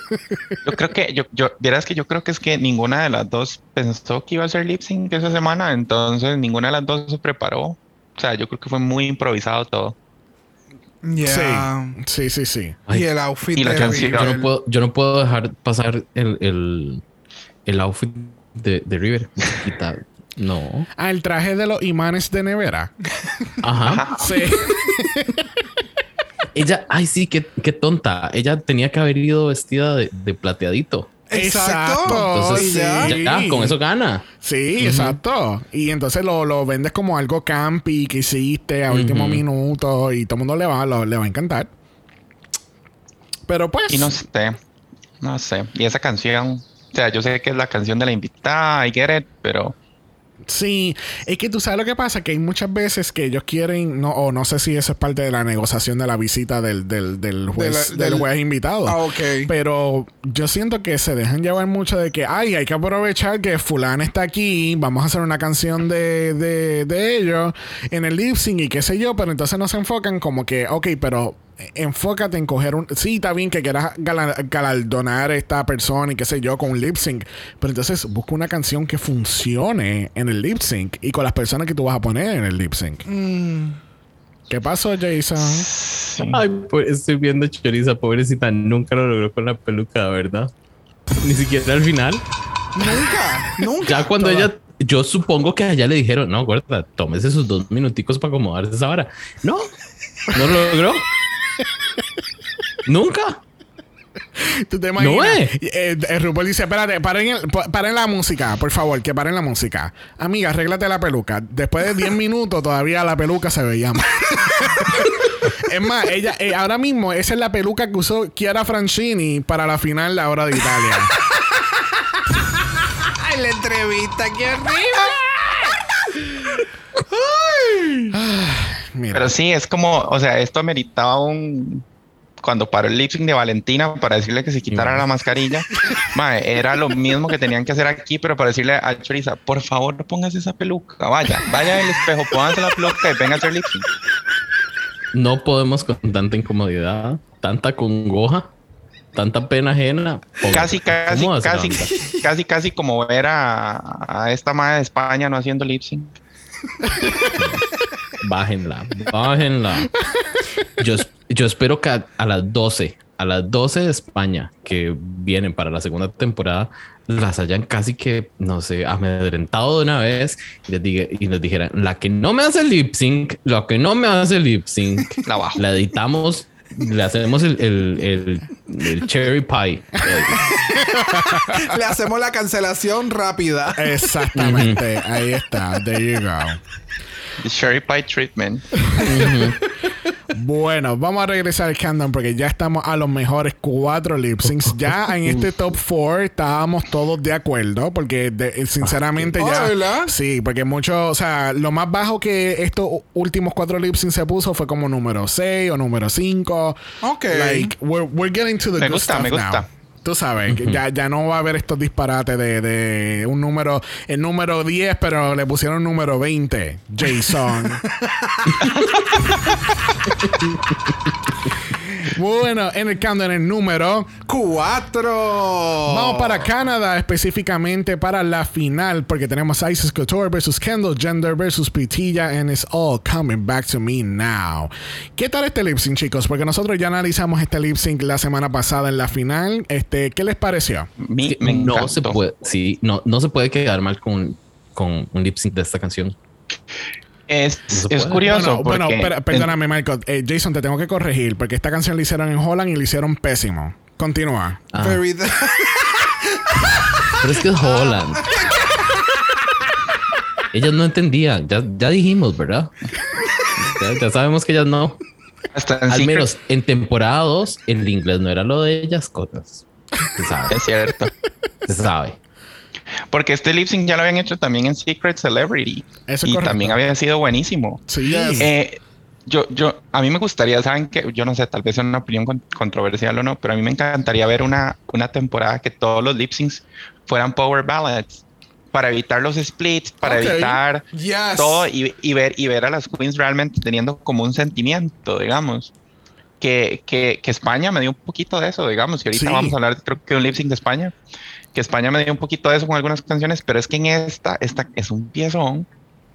Yo creo que, yo, yo, vieras que yo creo que es que ninguna de las dos pensó que iba a ser lip sync esa semana, entonces ninguna de las dos se preparó. O sea, yo creo que fue muy improvisado todo. Yeah. Sí, sí, sí, sí. Y el outfit Y la de canción. Yo no puedo, yo no puedo dejar pasar el, el, el outfit de, de River. No. Ah, el traje de los imanes de nevera. Ajá. Sí. Ella, ay, sí, qué, qué tonta. Ella tenía que haber ido vestida de, de plateadito. Exacto. Entonces, Y ya. sí. ya, con eso gana. Sí, exacto. Y entonces lo, lo vendes como algo campi que hiciste a último minuto y todo el mundo le va, lo- le va a encantar. Pero pues... Y no sé, no sé. Y esa canción, o sea, yo sé que es la canción de la invitada, I get it, pero Sí, es que tú sabes lo que pasa, que hay muchas veces que ellos quieren, no, o no sé si eso es parte de la negociación de la visita del, del, del juez, De la- del del- juez invitado. Ah, ok. Pero yo siento que se dejan llevar mucho de que, ay, hay que aprovechar que fulano está aquí, vamos a hacer una canción de, de, de ellos en el lip sync y qué sé yo, pero entonces no se enfocan como que, ok, pero enfócate en coger un... Sí, está bien que quieras gala- galardonar a esta persona y qué sé yo con un lip sync, pero entonces busca una canción que funcione en el lip sync y con las personas que tú vas a poner en el lip sync. ¿Qué pasó, Jason? Ay, pues estoy viendo Choriza, pobrecita, nunca lo logró con la peluca, ¿verdad? Ni siquiera al final. Nunca, nunca. Ya cuando ella, yo supongo que allá le dijeron, no, guarda, tómese sus dos minuticos para acomodarse esa vara. No, no lo logró. Nunca. ¿Tú te imaginas? No es. Eh, eh, RuPaul dice, espérate, paren, el- pa- paren la música, por favor, que paren la música. Amiga, arréglate la peluca. Después de 10 minutos todavía la peluca se veía mal. es más, ella, eh, ahora mismo esa es la peluca que usó Chiara Francini para la final de la hora de Italia. Ay, la entrevista aquí arriba. Mira. Pero sí, es como, o sea, esto ameritaba un. Cuando paró el lip sync de Valentina para decirle que se quitara la mascarilla, mae, era lo mismo que tenían que hacer aquí, pero para decirle a Choriza, por favor, póngase esa peluca, vaya, vaya al espejo, póngase la peluca y venga a hacer lip sync. No podemos con tanta incomodidad, tanta congoja, tanta pena ajena. Póngase. Casi, casi, ¿Cómo hace la casi, casi, casi como ver a, a esta madre de España no haciendo lip sync. Bájenla, bájenla. Yo, yo espero que a, a las 12, a las 12 de España que vienen para la segunda temporada, las hayan casi que, no sé, amedrentado de una vez y les, diga, y les dijeran, la que no me hace lip sync, la que no me hace lip sync, La bajo. la editamos, le hacemos el, el, el- el cherry pie. Le hacemos la cancelación rápida. Exactamente. Ahí está. There you go. The Sherry Pie Treatment. Bueno, vamos a regresar al countdown porque ya estamos a los mejores cuatro lip syncs. Ya en este top four estábamos todos de acuerdo porque de- sinceramente Ah, ya... ¿verdad? Sí, porque mucho, o sea, lo más bajo que estos últimos cuatro lip syncs se puso fue como número 6 o número 5. Ok. Like, we're, we're getting to the Me good gusta, stuff me gusta. now. Tú sabes, que ya, ya no va a haber estos disparates de, de un número, el número 10, pero le pusieron número 20. Jason. bueno, en el countdown, el número. Cuatro. Vamos para Canadá, específicamente para la final, porque tenemos Isis Couture versus Kendall Gender versus Pitilla, and it's all coming back to me now. ¿Qué tal este lip sync, chicos? Porque nosotros ya analizamos este lip sync la semana pasada en la final. Este, ¿Qué les pareció? Mi- Que me no se puede, sí, no, no se puede quedar mal con, con un lip sync de esta canción. Es, No es curioso. Bueno, bueno, porque perdóname, Michael. Eh, Jason, te tengo que corregir, porque esta canción la hicieron en Holland y la hicieron pésimo. Continúa. Ah, Very- pero es que es Holland. ellas no entendían, ya, ya dijimos, ¿verdad? Ya, ya sabemos que ellas no. hasta en Al Secret- menos en temporada 2, el inglés no era lo de ellas, cotas. Se sabe, Es cierto. se sabe. Porque este lip sync ya lo habían hecho también en Secret Celebrity. Eso es y correcto. también había sido buenísimo. Sí. Eh, yo, yo, a mí me gustaría, saben que yo no sé, tal vez es una opinión con- controversial o no, pero a mí me encantaría ver una, una temporada que todos los lip syncs fueran power ballads para evitar los splits, para Ok. evitar Yes. todo y, y ver y ver a las queens realmente teniendo como un sentimiento, digamos. Que, que, que España me dio un poquito de eso, digamos, y ahorita Sí. vamos a hablar, creo que un lip sync de España, que España me dio un poquito de eso con algunas canciones, pero es que en esta, esta es un piezón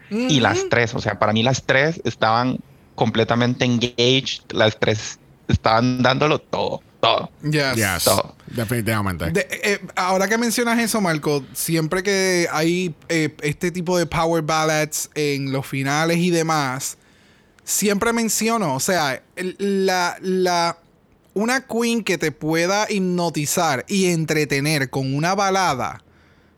y las tres, o sea, para mí las tres estaban completamente engaged, las tres estaban dándolo todo, todo. Yes. Yes, todo. definitivamente. De- eh, ahora que mencionas eso, Marco, siempre que hay eh, este tipo de power ballads en los finales y demás, siempre menciono, o sea, el- la, la, una queen que te pueda hipnotizar y entretener con una balada,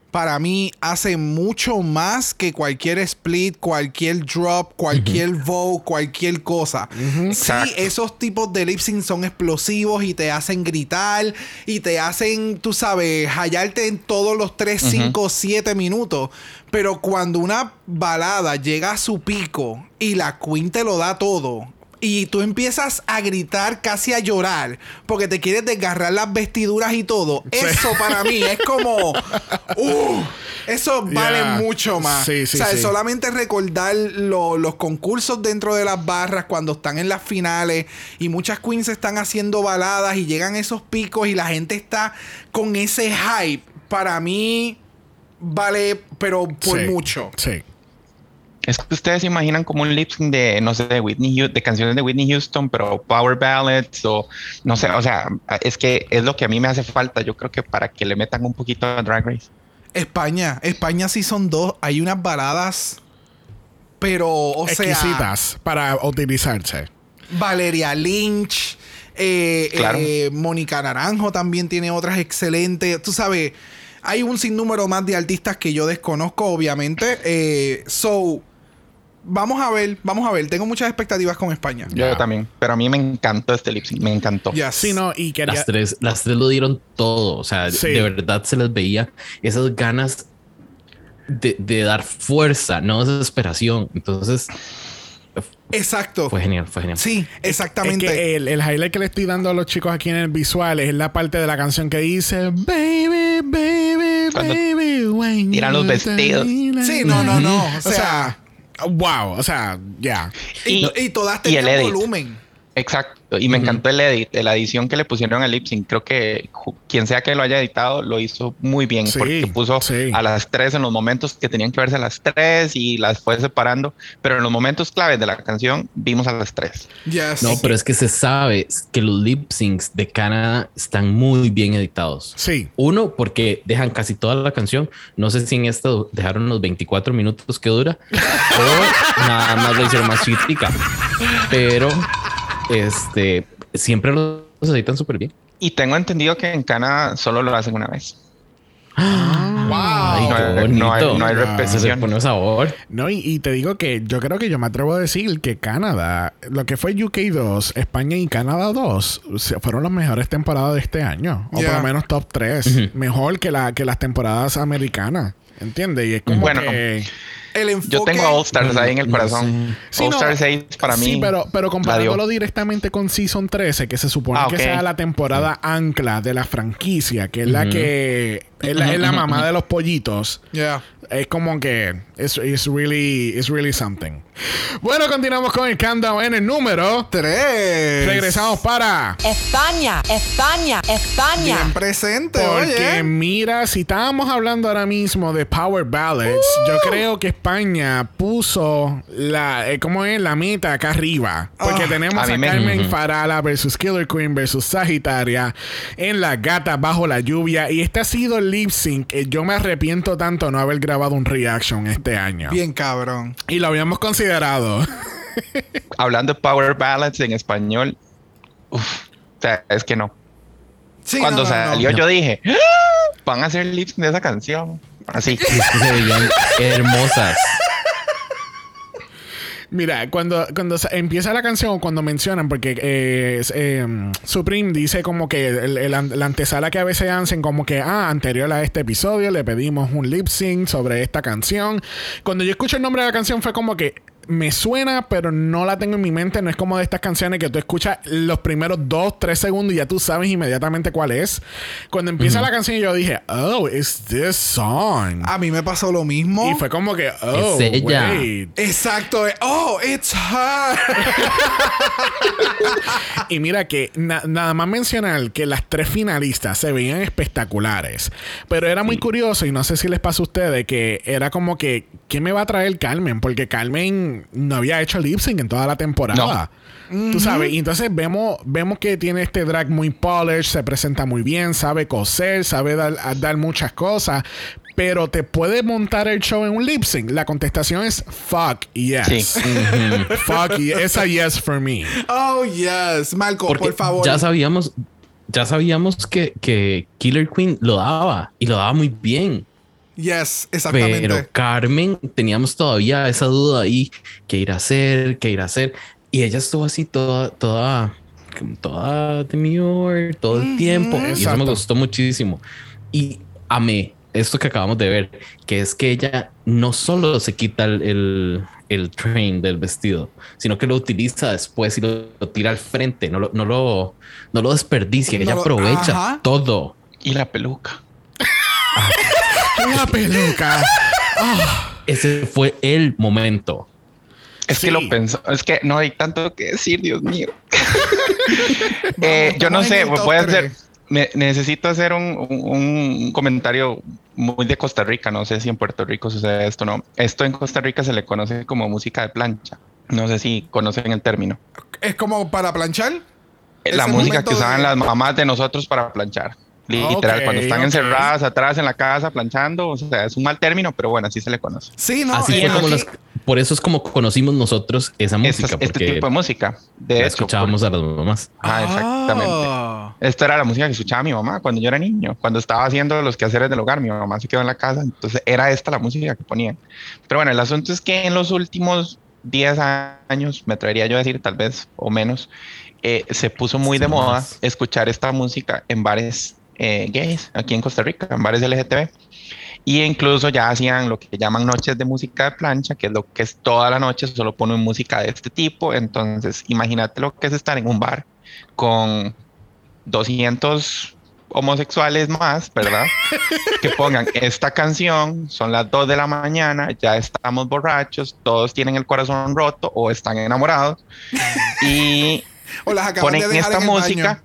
para mí hace mucho más que cualquier split, cualquier drop, cualquier vogue, cualquier cosa. Sí, esos tipos de lip sync son explosivos y te hacen gritar y te hacen, tú sabes, hallarte en todos los 3, 5, 7 minutos. Pero cuando una balada llega a su pico y la queen te lo da todo. Y tú empiezas a gritar, casi a llorar, porque te quieres desgarrar las vestiduras y todo. Eso para mí es como. ¡uh! eso vale Yeah. mucho más. Sí, sí, o sea, solamente recordar lo- los concursos dentro de las barras cuando están en las finales y muchas queens están haciendo baladas y llegan esos picos y la gente está con ese hype. Para mí vale, pero por mucho. Sí. Es que ustedes se imaginan como un lip sync de, no sé, de Whitney Houston, de canciones de Whitney Houston, pero power ballads o no sé, o sea, es que es lo que a mí me hace falta, yo creo que para que le metan un poquito a Drag Race. España, España sí son dos. Hay unas baladas, pero, o sea, Exquisitas para utilizarse. Valeria Lynch. Eh, Claro. eh, Mónica Naranjo también tiene otras excelentes. Tú sabes, hay un sinnúmero más de artistas que yo desconozco, obviamente. Eh, so, vamos a ver, vamos a ver. Tengo muchas expectativas con España. Yo también. Pero a mí me encantó este lip sync. Me encantó. Yes. Sí, no, y quería... Las tres, las tres lo dieron todo. O sea, Sí. de verdad se les veía esas ganas de, de dar fuerza, no desesperación. Entonces, Exacto. fue genial, fue genial. Sí, exactamente. Es que el, el highlight que le estoy dando a los chicos aquí en el visual es la parte de la canción que dice Baby, baby, Cuando baby. when tiran los you vestidos. termina". sí, no, no, no. O sea, wow, o sea, ya. y, y- y todas y el tenían edit. volumen. Exacto. Y me encantó el edit, la edición que le pusieron al lip sync. Creo que quien sea que lo haya editado lo hizo muy bien Sí, porque puso sí. a las tres en los momentos que tenían que verse a las tres y las fue separando. Pero en los momentos claves de la canción vimos a las tres. Yes. No, pero es que se sabe que los lip syncs de Canadá están muy bien editados. Sí. Uno, porque dejan casi toda la canción. No sé si en esto dejaron los 24 minutos que dura o nada más lo hicieron más chiquitica. Pero este siempre los editan súper bien. Y tengo entendido que en Canadá solo lo hacen una vez. Ay, No hay- bonito. no hay- no hay Ah, repetición. pone sabor. No, y, y te digo que yo creo que yo me atrevo a decir que Canadá, lo que fue UK 2, España y Canadá 2, se- fueron las mejores temporadas de este año. O por lo menos top 3. Mejor que, la, que las temporadas americanas. ¿Entiendes? Y es como Bueno, que... el enfoque. Yo tengo a All Stars ahí en el No corazón. Sí, All no, Stars 6 para mí. Sí, pero, pero comparándolo directamente con Season 13, que se supone Ah, que sea la temporada ancla de la franquicia, que es la que es la, es la mamá de los pollitos. Yeah. Es como que es it's really, it's really something. Bueno, continuamos con el countdown en el número. Tres. Regresamos para. España, España, España. Bien presente, Porque oye. mira, si estábamos hablando ahora mismo de Power Ballads, yo creo que España puso la, eh, ¿cómo es? La meta acá arriba. Porque Ah, tenemos a a, mí me- Carmen Farala versus Killer Queen versus Sagitaria en La Gata Bajo la Lluvia. Y este ha sido el lip sync que yo me arrepiento tanto no haber grabado un reaction este año. Bien cabrón. Y lo habíamos considerado. Hablando de Power Ballads en español, uf, o sea, es que no. Sí, Cuando no, no, no. salió, yo dije, "¡Ah! van a hacer lip sync de esa canción. Así. Y es que se veían hermosas. Mira, cuando, cuando empieza la canción, cuando mencionan, porque eh, es, eh, Supreme dice como que el- el an- la antesala que a veces hacen, como que, ah, anterior a este episodio le pedimos un lip sync sobre esta canción. Cuando yo escucho el nombre de la canción fue como que me suena, pero no la tengo en mi mente. No es como de estas canciones que tú escuchas los primeros dos, tres segundos y ya tú sabes inmediatamente cuál es. Cuando empieza la canción, yo dije, oh, it's this song. A mí me pasó lo mismo. Y fue como que, oh, Es ella. wait. Exacto. Oh, it's her. Y mira que na- nada más mencionar que las tres finalistas se veían espectaculares. Pero era muy curioso, y no sé si les pasa a ustedes, que era como que, ¿qué me va a traer Carmen? Porque Carmen no había hecho lip sync en toda la temporada. Tú sabes, y entonces vemos, vemos que tiene este drag muy polished, se presenta muy bien, sabe coser, sabe dar, muchas cosas, pero te puede montar el show en un lip sync. La contestación es fuck yes. Sí. fuck yes. Esa yes for me. Oh, yes. Marco, Porque por favor. ya sabíamos, ya sabíamos que, que Killer Queen lo daba y lo daba muy bien. Yes, exactamente. Pero Carmen, teníamos todavía esa duda ahí, qué ir a hacer, qué ir a hacer. Y ella estuvo así toda, toda, toda demure todo el tiempo. Y eso Exacto. me gustó muchísimo. Y amé esto que acabamos de ver, que es que ella no solo se quita el, el, el train del vestido, sino que lo utiliza después y lo, lo tira al frente, no lo, no lo, no lo desperdicia, No ella lo- aprovecha ajá. todo. Y la peluca. La peluca. Ese fue el momento. Es Sí. que lo pensó. Es que no hay tanto que decir, Dios mío. Eh, yo no sé, voy a hacer. me- necesito hacer un, un- un comentario muy de Costa Rica. No sé si en Puerto Rico sucede esto o no. Esto en Costa Rica se le conoce como música de plancha. No sé si conocen el término. Es como para planchar. La música que usaban de- las mamás de nosotros para planchar. Literal, Ok, cuando están ok. encerradas atrás en la casa planchando. O sea, es un mal término, pero bueno, así se le conoce. Sí, no. Así fue como los, por eso es como conocimos nosotros esa música. Esta- este porque tipo de música. De la hecho, escuchábamos a las mamás. Ah, exactamente. Ah. Esta era la música que escuchaba mi mamá cuando yo era niño, cuando estaba haciendo los quehaceres del hogar. Mi mamá se quedó en la casa, entonces era esta la música que ponían. Pero bueno, el asunto es que en los últimos 10 años, me atrevería yo a decir, tal vez o menos, eh, se puso muy Sí, de moda escuchar esta música en bares eh, gays aquí en Costa Rica, en bares LGTB. Y incluso ya hacían lo que llaman noches de música de plancha, que es lo que es toda la noche, solo ponen música de este tipo. Entonces, imagínate lo que es estar en un bar con 200 homosexuales más, ¿verdad? que pongan esta canción, son las 2 de la mañana, ya estamos borrachos, todos tienen el corazón roto o están enamorados y O las ponen de esta música.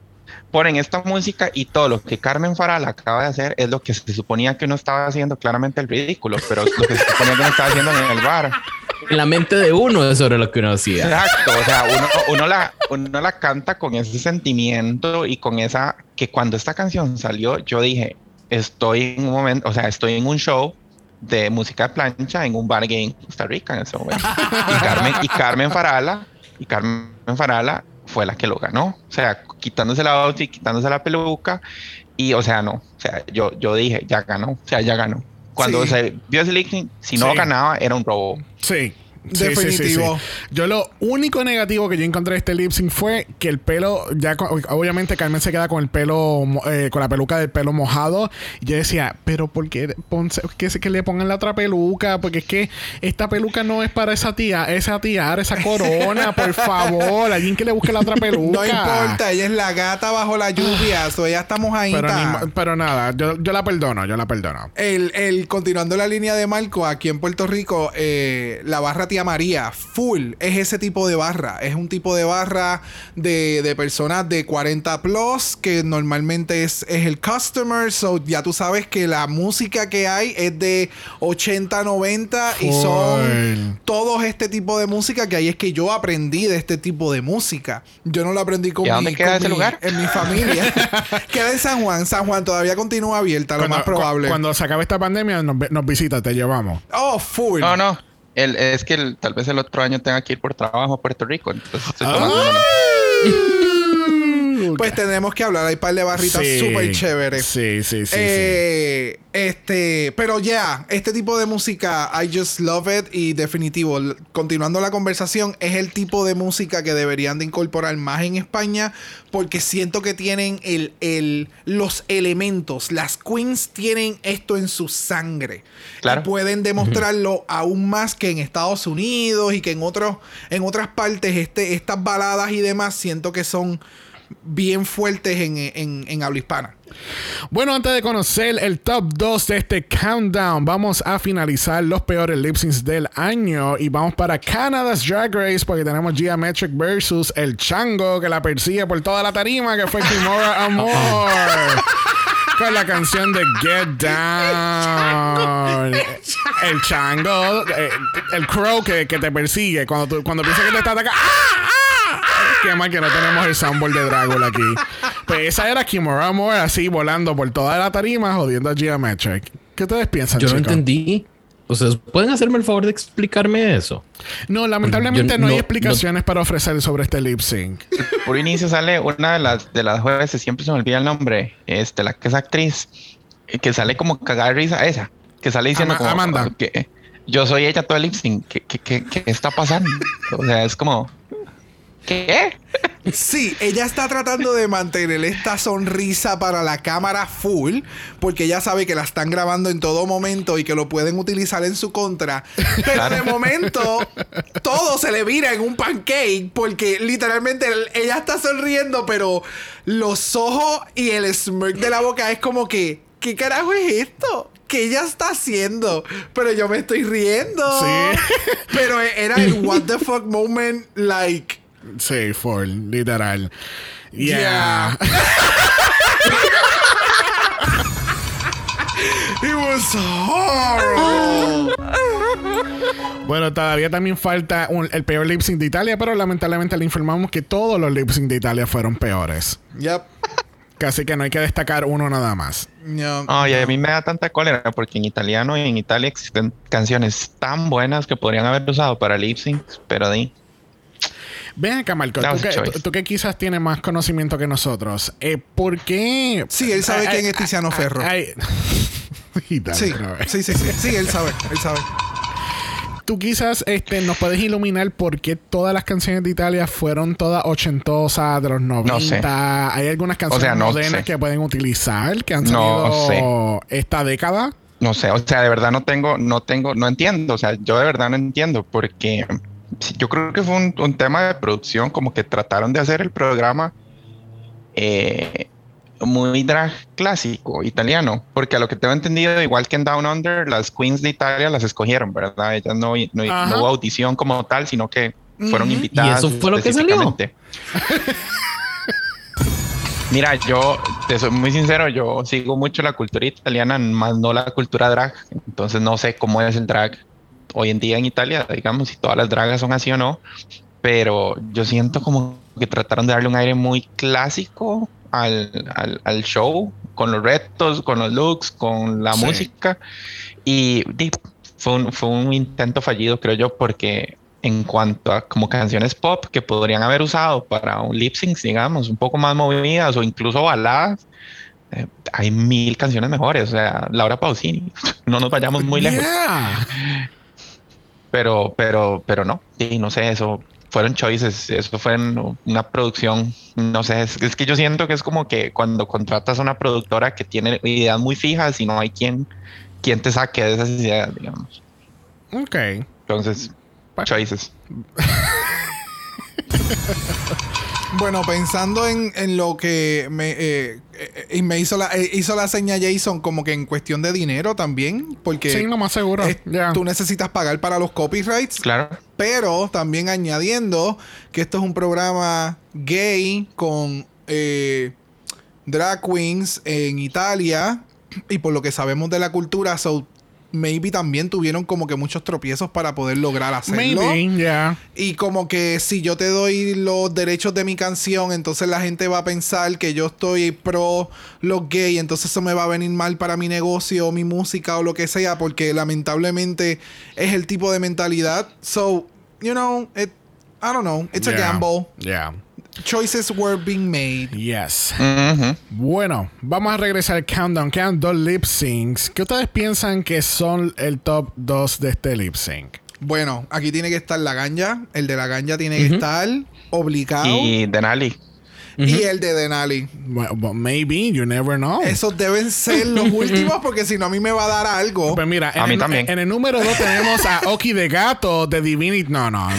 Ponen esta música y todo lo que Carmen Farala acaba de hacer es lo que se suponía que uno estaba haciendo claramente el ridículo, pero es lo que se suponía que uno estaba haciendo en el bar. En la mente de uno es sobre lo que uno hacía. Exacto, o sea, uno, uno la, uno la canta con ese sentimiento y con esa que cuando esta canción salió, yo dije, estoy en un momento, o sea, estoy en un show de música de plancha en un bar gay en Costa Rica en ese momento. Y Carmen, y Carmen Farala, y Carmen Farala fue la que lo ganó, o sea, quitándose la outfit, quitándose la peluca, y o sea, no, o sea, yo, yo dije, ya ganó, o sea, ya ganó. Cuando Sí. se vio ese link, si no Sí. ganaba, era un robo. Sí. Sí, sí, sí, Definitivo. sí. Yo lo único negativo que yo encontré de este lip sync fue que el pelo, ya obviamente Carmen se queda con el pelo, eh, con la peluca del pelo mojado. Y yo decía, pero ¿por qué ponse- que, que le pongan la otra peluca? Porque es que esta peluca no es para esa tía, esa tiara, esa corona, por favor. Alguien que le busque la otra peluca. No importa, ella es la gata bajo la lluvia, so ella está mojadita. Pero, ni pero nada, yo, yo la perdono, yo la perdono. El, el- continuando la línea de Marco, aquí en Puerto Rico, eh, la barra Tía María, full, es ese tipo de barra. Es un tipo de barra de, de personas de 40 plus, que normalmente es, es el customer. So ya tú sabes que la música que hay es de 80, 90 y son todos este tipo de música que ahí es que yo aprendí de este tipo de música. Yo no lo aprendí con ¿Y mi- dónde queda con ese mi- lugar? En mi familia. queda en San Juan. San Juan todavía continúa abierta, lo más cu- probable. cuando se acabe esta pandemia, nos visita, te llevamos. Oh, full. No, no. El, es que el- tal vez el otro año tenga que ir por trabajo a Puerto Rico. Entonces estoy tomando Pues tenemos que hablar. Hay un par de barritas Sí. súper chéveres. Sí, sí, sí. sí. Eh, Este, pero ya, este tipo de música, I just love it. Y definitivo, continuando la conversación, es el tipo de música que deberían de incorporar más en España. Porque siento que tienen el, el, los elementos. Las queens tienen esto en su sangre. Claro. Y pueden demostrarlo aún más que en Estados Unidos y que en otros, en otras partes, este, estas baladas y demás, siento que son bien fuertes en, en, en habla hispana. Bueno, antes de conocer el top 2 de este countdown, vamos a finalizar los peores lip syncs del año y vamos para Canada's Drag Race porque tenemos Geometric versus el Chango que la persigue por toda la tarima que fue Kimora Amor. Con la canción de Get Down. El chango, eh, el crow que, que te persigue cuando, tú, cuando piensa que te está atacando. ¡Ah! ¡Ah! Qué mal que no tenemos el soundboard de Dragula aquí. Pues esa era Kimura Moore así volando por toda la tarima jodiendo a Geometric. ¿Qué ustedes piensan, Yo no chicos? entendí. Ustedes pueden hacerme el favor de explicarme eso. No, lamentablemente Yo no, hay no- explicaciones para ofrecer sobre este lip sync. Por inicio sale una de las de las jueces, siempre se me olvida el nombre, este, la que es actriz, que sale como cagada de risa, esa, que sale diciendo Ama- como Amanda. que yo soy ella todo el lip sync, ¿qué, qué, qué, qué está pasando? O sea, es como, ¿qué? Sí, ella está tratando de mantener esta sonrisa para la cámara full, porque ella sabe que la están grabando en todo momento y que lo pueden utilizar en su contra. Pero de momento, todo se le vira en un pancake, porque literalmente el- ella está sonriendo, pero los ojos y el smirk de la boca es como que, ¿qué carajo es esto? ¿Qué ella está haciendo? Pero yo me estoy riendo. Sí. Pero era el what the fuck moment, like. Sí, full, literal. Yeah. Yeah. It was horrible. Bueno, todavía también falta un- el peor lip sync de Italia, pero lamentablemente le informamos que todos los lip sync de Italia fueron peores. Yep. Casi que no hay que destacar uno nada más. No, Ay, a mí me da tanta cólera porque en italiano y en Italia existen canciones tan buenas que podrían haber usado para lip sync, pero di. Ven acá, Marco, tú que, tú- quizás tienes más conocimiento que nosotros, eh, ¿por qué? Sí, él sabe Ay, quién es Tiziano ay, Ferro. Sí, sí, sí, sí, sí, él sabe, él sabe. Tú quizás este, nos puedes iluminar por qué todas las canciones de Italia fueron todas ochentosas, de los 90. No sé. Hay algunas canciones sea, no modernas sé. que pueden utilizar, que han No salido esta década. No sé, o sea, de verdad no tengo, no tengo, no entiendo, o sea, yo de verdad no entiendo porque yo creo que fue un, un tema de producción, como que trataron de hacer el programa eh, muy drag clásico italiano, porque a lo que tengo entendido, igual que en Down Under, las queens de Italia las escogieron, ¿verdad? Ellas no, no, no hubo audición como tal, sino que fueron Ujú. invitadas. ¿Y eso fue lo que salió? Mira, yo te soy muy sincero, yo sigo mucho la cultura italiana, más no la cultura drag. Entonces no sé cómo es el drag hoy en día en Italia, digamos, si todas las dragas son así o no. Pero yo siento como que trataron de darle un aire muy clásico al, al- al show, con los retos, con los looks, con la Sí. música. Y di, fue un, fue un intento fallido, creo yo, porque en cuanto a como canciones pop que podrían haber usado para un lip sync, digamos, un poco más movidas o incluso baladas, eh, hay mil canciones mejores. O sea, Laura Pausini, no nos vayamos muy lejos. Pero, pero, pero no, sí, no sé, eso fueron choices, eso fue en una producción, no sé, es, es que yo siento que es como que cuando contratas a una productora que tiene ideas muy fijas y no hay quien, quien te saque de esas ideas, digamos. Ok. Entonces, choices. Bueno, pensando en, en lo que me, eh, y me hizo la, eh, hizo la seña Jason como que en cuestión de dinero también, porque Sí, lo más seguro. es- Ya. tú necesitas pagar para los copyrights, Claro. pero también añadiendo que esto es un programa gay con eh, drag queens en Italia y por lo que sabemos de la cultura, so maybe también tuvieron como que muchos tropiezos para poder lograr hacerlo. Maybe, yeah. Y como que si yo te doy los derechos de mi canción, entonces la gente va a pensar que yo estoy pro los gays, entonces eso me va a venir mal para mi negocio, mi música o lo que sea, porque lamentablemente es el tipo de mentalidad. So, you know, it, I don't know, it's a Yeah. gamble. Yeah. Choices were being made. Yes. Ujú. Bueno, vamos a regresar al countdown. Quedan dos lip syncs. ¿Qué ustedes piensan que son el top 2 de este lip sync? Bueno, aquí tiene que estar la ganja, el de la ganja tiene que estar obligado Y Denali. y el de Denali. Well, maybe, you never know. Esos deben ser los últimos porque si no a mí me va a dar algo. Pues mira, A en mí el, también. en el número 2 tenemos a Oki de Gato de Divinity. No, no.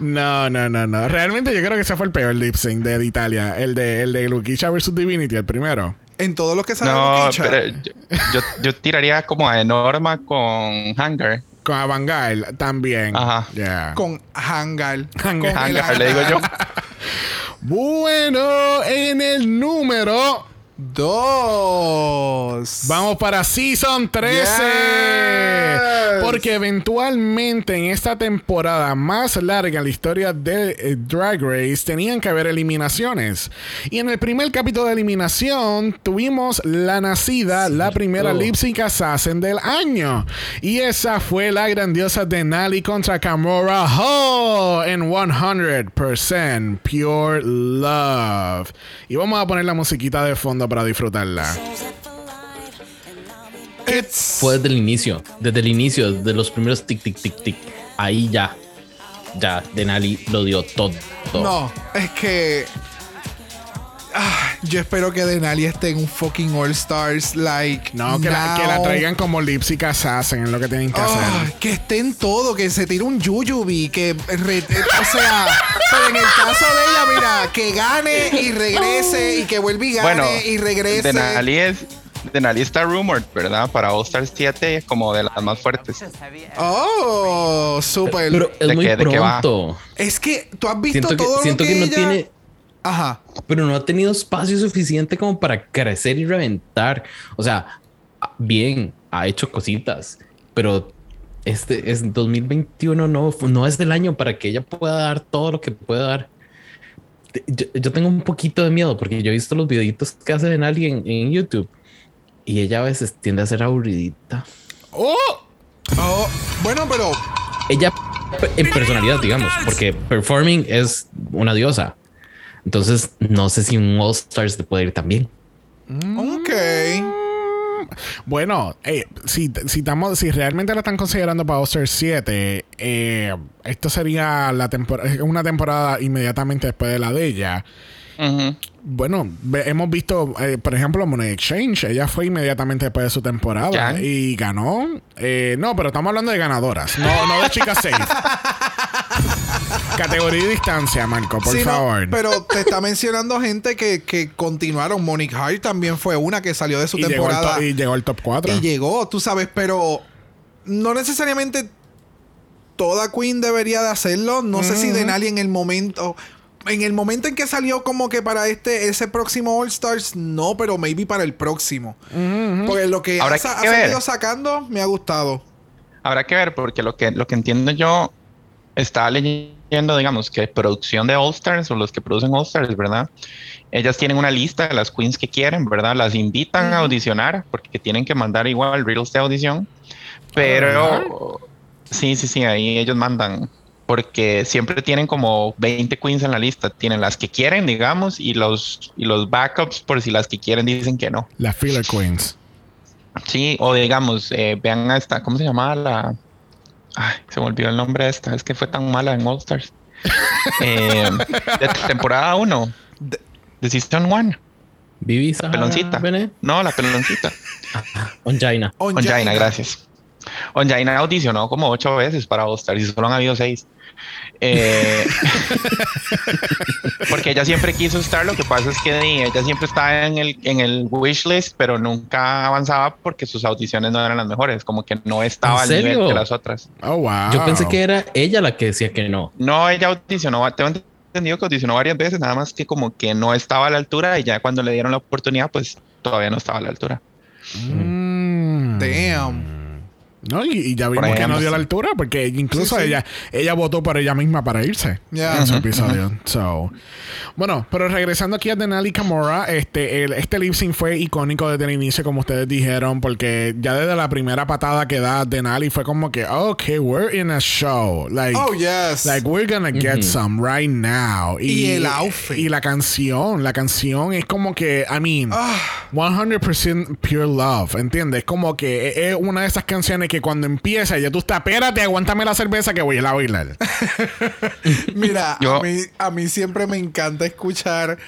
No, no, no, no. Realmente yo creo que ese fue el peor lip sync de, de Italia. El de, el de Luquicha versus Divinity, el primero. En todos los que salen No, Luquicha. pero yo, yo, yo tiraría como a Enorma con Hangar. Con Avangal también. Ajá. Yeah. con Hangar. Hangar. Hangar, le digo yo. Bueno, en el número Dos. Vamos para Season 13. Yes. Porque eventualmente en esta temporada más larga en la historia de eh, Drag Race tenían que haber eliminaciones. Y en el primer capítulo de eliminación tuvimos la nacida, la primera lip sync assassin del año. Y esa fue la grandiosa Denali contra Camora Ho en 100% Pure Love. Y vamos a poner la musiquita de fondo para disfrutarla. It's- Fue desde el inicio, desde el inicio, de los primeros tic, tic, tic, tic. Ahí ya, ya, Denali lo dio todo. No, es que. Ah, yo espero que Denali esté en un fucking All Stars. Like. No, que la, que traigan como lip sync assassin es lo que tienen que Ah, hacer. que esté en todo, que se tire un Yuyubi, que re- eh, o sea, pero en el caso de ella, mira, que gane y regrese y que vuelva y gane Bueno, y regrese. Denali es. Denali está rumored, ¿verdad? Para All Stars 7 como de las más fuertes. Oh, súper. Pero es ¿De muy va? pronto. es que tú has visto Siento que, todo siento lo que, que, no ella- tiene, Ajá. Pero no ha tenido espacio suficiente como para crecer y reventar. O sea, bien, ha hecho cositas, pero este es 2021, no, no es del año para que ella pueda dar todo lo que pueda dar. Yo, yo tengo un poquito de miedo porque yo he visto los videitos que hace en alguien en YouTube y ella a veces tiende a ser aburridita. ¡Oh! Oh, bueno, pero Ella en personalidad, digamos, porque performing es una diosa. Entonces, no sé si un All Stars te puede ir también. ok. Bueno, eh, si, si, estamos, si realmente la están considerando para All-Star 7, eh, esto sería la tempor- una temporada inmediatamente después de la de ella. Ujú. Bueno, hemos visto, eh, por ejemplo, Money Exchange. Ella fue inmediatamente después de su temporada Ya. y ganó. Eh, no, pero estamos hablando de ganadoras, no, no de chicas safe. Categoría y distancia, Marco, por Sí, no, favor. pero te está mencionando gente que, que continuaron. Monique Hart también fue una que salió de su y, temporada y llegó al top 4. y llegó, tú sabes, pero no necesariamente toda Queen debería de hacerlo. No sé si Denali en el momento. En el momento en que salió como que para este ese próximo All Stars, no, pero maybe para el próximo. Porque lo que Habrá ha, que sacando me ha gustado. Habrá que ver, porque lo que, lo que entiendo yo, estaba leyendo, digamos, que producción de All Stars o los que producen All Stars, ¿verdad? Ellas tienen una lista de las queens que quieren, ¿verdad? Las invitan a audicionar, porque tienen que mandar igual reels de audición. Pero sí, sí, sí, ahí ellos mandan. Porque siempre tienen como 20 queens en la lista. Tienen las que quieren, digamos, y los, y los backups por si las que quieren dicen que no. Las Filler Queens. Sí, o digamos, eh, vean a esta, ¿cómo se llamaba la? Ay, se me olvidó el nombre de esta, es que fue tan mala en All Stars. Eh, de temporada 1, De- de Season 1, Vivi Sahara peloncita. Bene, No, la peloncita. Onjaina. Onjaina. Onjaina, gracias. Onjaina audicionó como ocho veces para All Stars y solo han habido seis. Eh, porque ella siempre quiso estar, lo que pasa es que ella siempre estaba en el, en el wish list, pero nunca avanzaba porque sus audiciones no eran las mejores, como que no estaba al ¿En nivel de las otras. Oh, wow. Yo pensé que era ella la que decía que no. No, ella audicionó, tengo entendido que audicionó varias veces, nada más que como que no estaba a la altura y ya cuando le dieron la oportunidad, pues todavía no estaba a la altura. Mm. Damn. No, y, y ya vimos que no dio la altura porque incluso Sí, sí. ella ella votó por ella misma para irse Ya. en su episodio. So, bueno, pero regresando aquí a Denali Kamora, este, el- este lip sync fue icónico desde el inicio, como ustedes dijeron, porque ya desde la primera patada que da Denali fue como que, okay, we're in a show. Like, Oh, yes. Like, we're gonna get some right now. Y el outfit. Y la canción, la canción es como que, I mean, Ah. 100% pure love, ¿entiendes? Como que es una de esas canciones que cuando empieza ya tú estás, espérate, aguántame la cerveza que voy a ir a bailar. Mira, Yo- a, mí, a mí siempre me encanta escuchar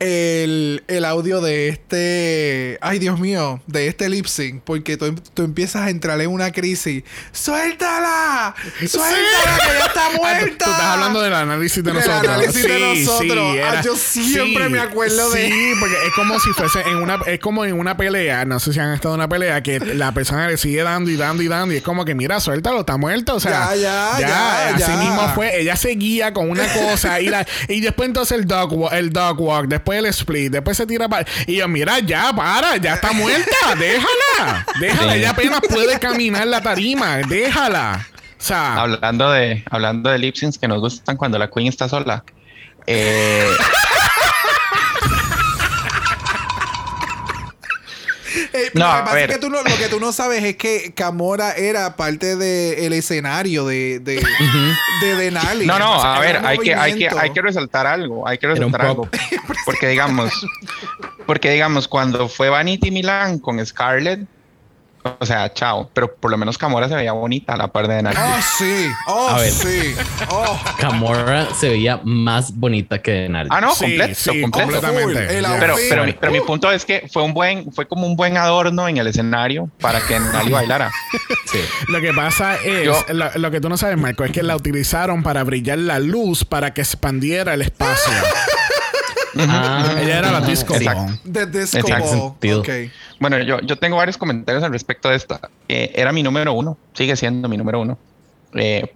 el, el audio de este. Ay, Dios mío, de este lip sync. Porque tú, tú empiezas a entrar en una crisis. ¡Suéltala! ¡Suéltala! ¡Que ya está muerta! Tú estás hablando del análisis de nosotros. análisis de nosotros. Ah, yo siempre sí, me acuerdo de- Sí, porque es como si fuese en una, es como en una pelea, no sé si han estado en una pelea, que la persona le sigue dando y dando y dando, y es como que, mira, suéltalo, está muerto. O sea, Ya, ya, ya, así ya. mismo fue. Ella seguía con una cosa y, la, y después entonces el dog, el dog walk, después el split, después se tira para. Y yo, mira, ya, para, ya está muerta, déjala, déjala, Sí. ella apenas puede caminar la tarima, déjala. O sea, Hablando de, hablando de lip syncs que nos gustan cuando la queen está sola. Eh, No, lo, que a pasa ver. es que tú no, lo que tú no sabes es que Camora era parte del escenario de, de, de Denali. no, no, a ver, hay que, hay que, hay que resaltar algo, hay que resaltar algo. Porque digamos, porque digamos, cuando fue Vanity Milan con Scarlett, o sea, chao, pero por lo menos Camora se veía bonita a la par de Denali. Oh, sí. Oh, A ver. sí. Oh, Camora se veía más bonita que Denali. Ah, no, Sí, completo, sí, completo. completamente. Pero, pero, mi- pero mi punto es que fue un buen, fue como un buen adorno en el escenario para que Denali bailara. Sí. Lo que pasa es, Yo- lo, lo que tú no sabes, Marco, es que la utilizaron para brillar la luz para que expandiera el espacio. Ah, Ella era la disco Exacto. Disco Exacto. Ball. Sentido. Ok. Bueno, yo, yo tengo varios comentarios al respecto de esta. Eh, era mi número uno, sigue siendo mi número uno. Eh,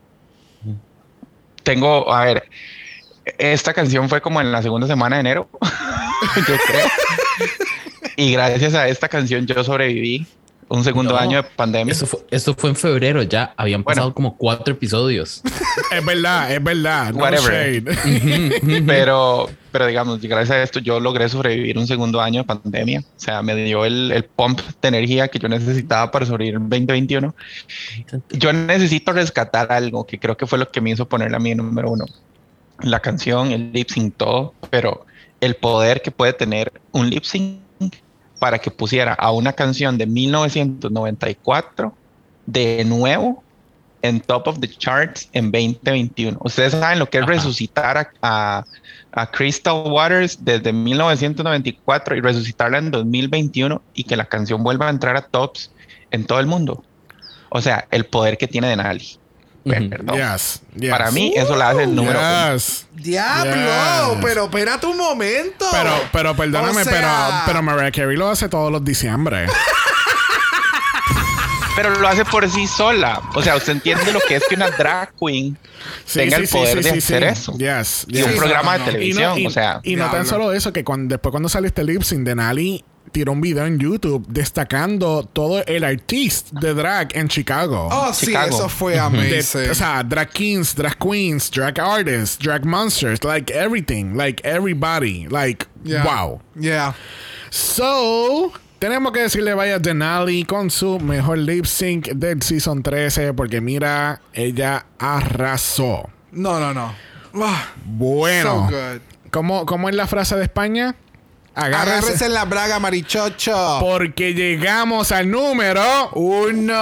tengo, a ver, esta canción fue como en la segunda semana de enero, yo creo. Y gracias a esta canción yo sobreviví Un segundo No, año de pandemia. Eso fue, esto fue en febrero, ya habían Bueno. pasado como cuatro episodios. Es verdad, es verdad. No Whatever. pero, pero digamos, gracias a esto yo logré sobrevivir un segundo año de pandemia. O sea, me dio el, el pump de energía que yo necesitaba para sobrevivir el 2021. Yo necesito rescatar algo que creo que fue lo que me hizo ponerle a mí en número uno. La canción, el lip sync, todo, pero el poder que puede tener un lip sync para que pusiera a una canción de 1994 de nuevo en top of the charts en 2021. Ustedes saben lo que es Ajá. resucitar a, a- a Crystal Waters desde 1994 y resucitarla en 2021 y que la canción vuelva a entrar a tops en todo el mundo. O sea, el poder que tiene Denali. Perdón. Yes, yes. Para mí eso la hace el número uno. ¡Diablo! Yes. Pero espérate un momento. Pero, pero perdóname, O sea- pero, pero Mariah Carey lo hace todos los diciembre. Pero lo hace por sí sola. O sea, usted entiende lo que es que una drag queen Sí, tenga sí, el poder sí, de sí, hacer sí. eso. Yes, Y un programa no, de no. televisión. y, o sea, y no tan solo eso, que cuando, después cuando salió este lip sync, Denali tiró un video en YouTube destacando todo el artista de drag en Chicago. Oh, sí, eso fue De- amazing. o sea, drag kings, drag queens, drag artists, drag monsters, like everything, like everybody, like Yeah. wow. Yeah. So, tenemos que decirle vaya a Denali con su mejor lip sync del season 13 porque mira, ella arrasó. No, no, no. Ah, Bueno, So good. ¿cómo, cómo es la frase de España? Agárrese. Agárrese en la braga, marichocho. Porque llegamos al número Uno.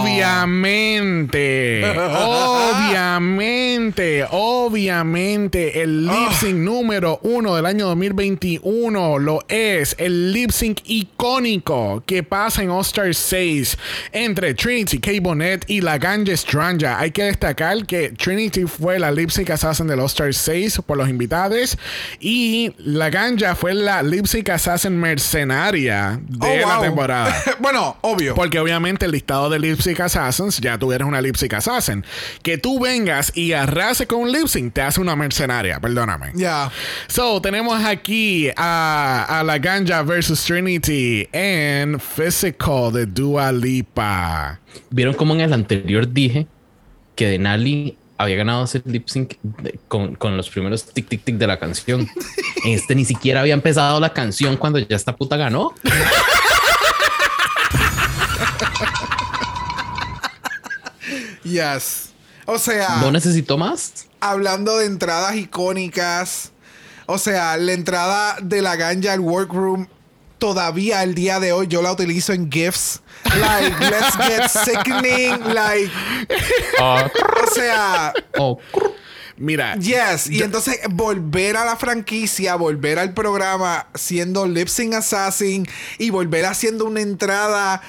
Obviamente, obviamente, obviamente, el lip sync número uno del año 2021 lo es el lip sync icónico que pasa en All Star 6 entre Trinity K. Bonnet y la Ganja Stranja. Hay que destacar que Trinity fue la lip sync assassin del All Star 6 por los invitados y la Ganja fue la lip sync assassin mercenaria de Oh, la temporada. bueno, obvio. Porque obviamente el listado de lip sync assassins, ya tú eres una lip sync assassin. Que tú vengas y arrases con un lip sync te hace una mercenaria, perdóname. Ya. So, tenemos aquí a, a la Ganja versus Trinity en Physical de Dua Lipa. ¿Vieron cómo en el anterior dije que Denali había ganado ese lip sync de- con, con los primeros tic tic tic de la canción? Este ni siquiera había empezado la canción cuando ya esta puta ganó. Yes. O sea, No necesito más. hablando de entradas icónicas. O sea, la entrada de la ganja al workroom. Todavía al día de hoy yo la utilizo en GIFs. Like, let's get sickening. Like, o sea, Oh, Mira, Yes, y entonces volver a la franquicia, volver al programa siendo Lip Sync Assassin y volver haciendo una entrada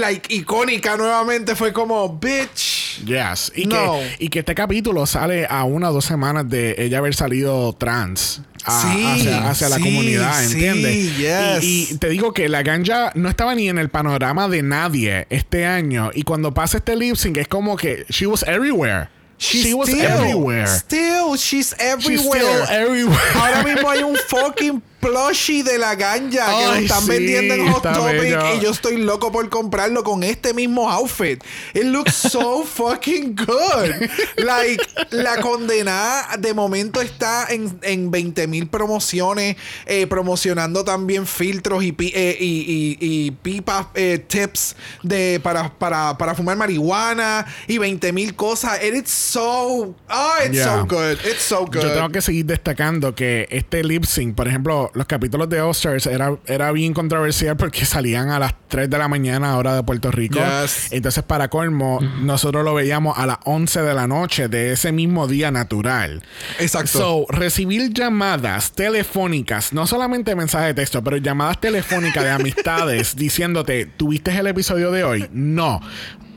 like icónica nuevamente fue como bitch. yes. Y, No. que, y que este capítulo sale a una o dos semanas de ella haber salido trans. a- Sí, hacia, hacia la sí, comunidad, sí, ¿entiendes? yes. Y, y te digo que la ganja no estaba ni en el panorama de nadie este año. Y cuando pasa este lip sync es como que she was everywhere. she was still, everywhere. Still, she's She's everywhere. still everywhere. Ahora mismo hay un fucking plushie de la ganja que lo están sí, vendiendo en Hot Topic bello. y yo estoy loco por comprarlo con este mismo outfit. It looks so fucking good. Like, la condenada de momento está en, en 20 mil promociones, eh, promocionando también filtros y, pi- eh, y, y- y pipas, eh, tips de, para, para, para fumar marihuana y 20 mil cosas. And it's so, oh, it's Yeah. so good. It's so good. Yo tengo que seguir destacando que este lip sync, por ejemplo, los capítulos de All-Stars era, era bien controversial porque salían a las 3 de la mañana, hora de Puerto Rico. Yes. Entonces, para colmo, nosotros lo veíamos a las 11 de la noche de ese mismo día natural. Exacto. So, recibir llamadas telefónicas, no solamente mensajes de texto, pero llamadas telefónicas de amistades diciéndote, ¿tuviste el episodio de hoy? No.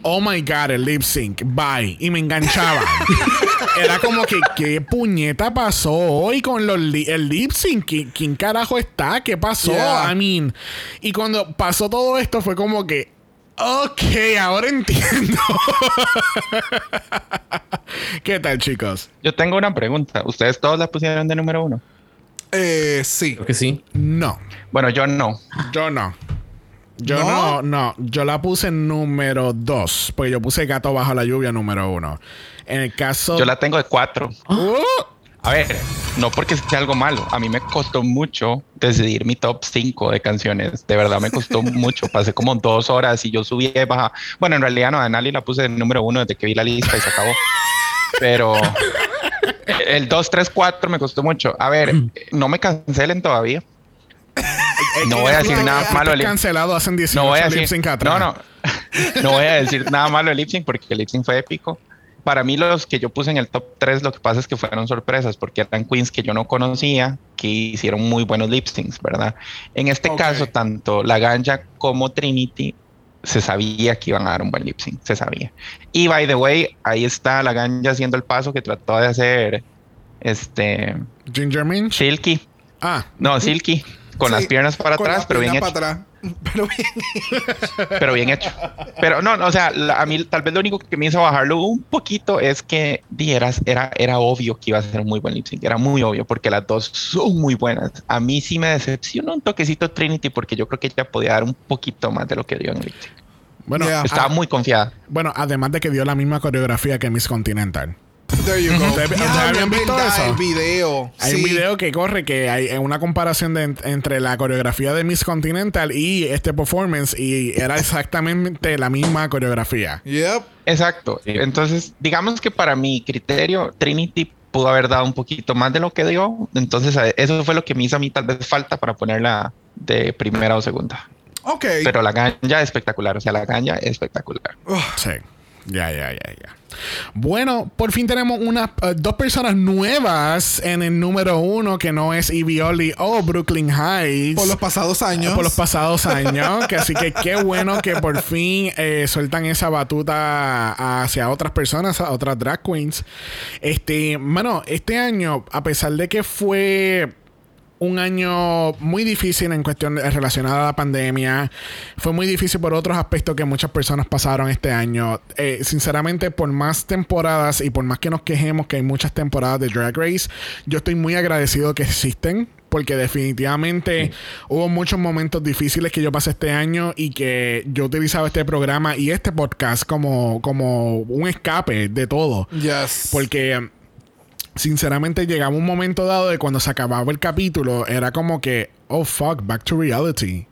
Oh my god, el lip sync, bye. Y me enganchaba. Era como que, ¿qué puñeta pasó hoy con los li- el lip sync? ¿Qui- ¿Quién carajo está? ¿Qué pasó? Yeah. I mean, y cuando pasó todo esto fue como que, ok, ahora entiendo. ¿Qué tal, chicos? yo tengo una pregunta. ¿Ustedes todos la pusieron de número uno? Eh, sí. creo que sí. No, Bueno, yo no. yo no. Yo no, no, yo la puse número dos, porque yo puse Gato bajo la lluvia número uno. En el caso... Yo la tengo de cuatro. Uh, A ver, no porque sea algo malo. A mí me costó mucho decidir mi top 5 de canciones. De verdad me costó mucho. Pasé como dos horas y yo subí y baja. Bueno, en realidad no, a Nali la puse en número uno desde que vi la lista y se acabó. Pero el 2, 3, 4 me costó mucho. A ver, no me cancelen todavía. No voy a decir nada malo del lip- cancelado hace 18 no voy a lip decir sync atrás. no. No no voy a decir nada malo del lip sync porque el lip sync fue épico. Para mí los que yo puse en el top 3 lo que pasa es que fueron sorpresas porque eran queens que yo no conocía que hicieron muy buenos lip syncs verdad en este caso tanto la ganja como Trinity se sabía que iban a dar un buen lip sync se sabía. Y by the way ahí está la ganja haciendo el paso que trató de hacer este Ginger Minch. Silky. Ah, no Silky con Sí, las piernas para con atrás las pero bien hecho para atrás. Pero bien. pero bien hecho. Pero no, no, o sea, la- a mí tal vez lo único que me hizo bajarlo un poquito es que di, era, era, era obvio que iba a ser un muy buen lip sync, era muy obvio porque las dos son muy buenas. A mí sí me decepcionó un toquecito Trinity porque yo creo que ella podía dar un poquito más de lo que dio en lip sync. bueno, Yeah. Estaba muy confiada. bueno, además de que dio la misma coreografía que Miss Continental. There you go. ¿Ustedes- habían visto verdad, eso? El video. Hay Sí. un video que corre que hay una comparación de, entre la coreografía de Miss Continental y este performance y era exactamente la misma coreografía. Yep. Exacto. Entonces, digamos que para mi criterio, Trinity pudo haber dado un poquito más de lo que dio. Entonces, eso fue lo que me hizo a mí tal vez falta para ponerla de primera o segunda. Ok. Pero la ganja espectacular, o sea, la ganja espectacular. Ugh. Sí. Ya, ya, ya, ya. Bueno, por fin tenemos unas eh, dos personas nuevas en el número uno que no es Ivioli o Brooklyn Heights. por los pasados años. Por los pasados años. que así que qué bueno que por fin eh, sueltan esa batuta hacia otras personas, a otras drag queens. Este, bueno, este año, a pesar de que fue un año muy difícil en cuestión de- relacionada a la pandemia. Fue muy difícil por otros aspectos que muchas personas pasaron este año. Eh, sinceramente, por más temporadas y por más que nos quejemos que hay muchas temporadas de Drag Race, yo estoy muy agradecido que existen. Porque definitivamente hubo muchos momentos difíciles que yo pasé este año y que yo utilizaba este programa y este podcast como, como un escape de todo. Yes. Porque sinceramente llegaba un momento dado de cuando se acababa el capítulo, era como que, oh fuck, back to reality.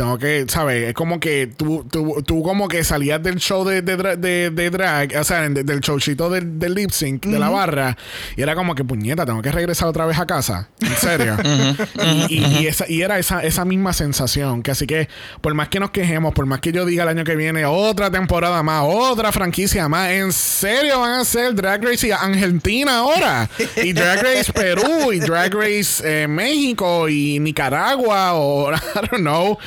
Tengo que, ¿sabes? Es como que tú, tú, tú como que salías del show de, de, de- de drag, o sea, de- del showcito del, del lip sync, de la barra, y era como que, puñeta, tengo que regresar otra vez a casa. En serio. y, y- y esa, y era esa, esa misma sensación. Que así que, por más que nos quejemos, por más que yo diga el año que viene, otra temporada más, otra franquicia más, en serio van a ser Drag Race y Argentina ahora. Y Drag Race Perú, y Drag Race eh, México, y Nicaragua, o I don't know.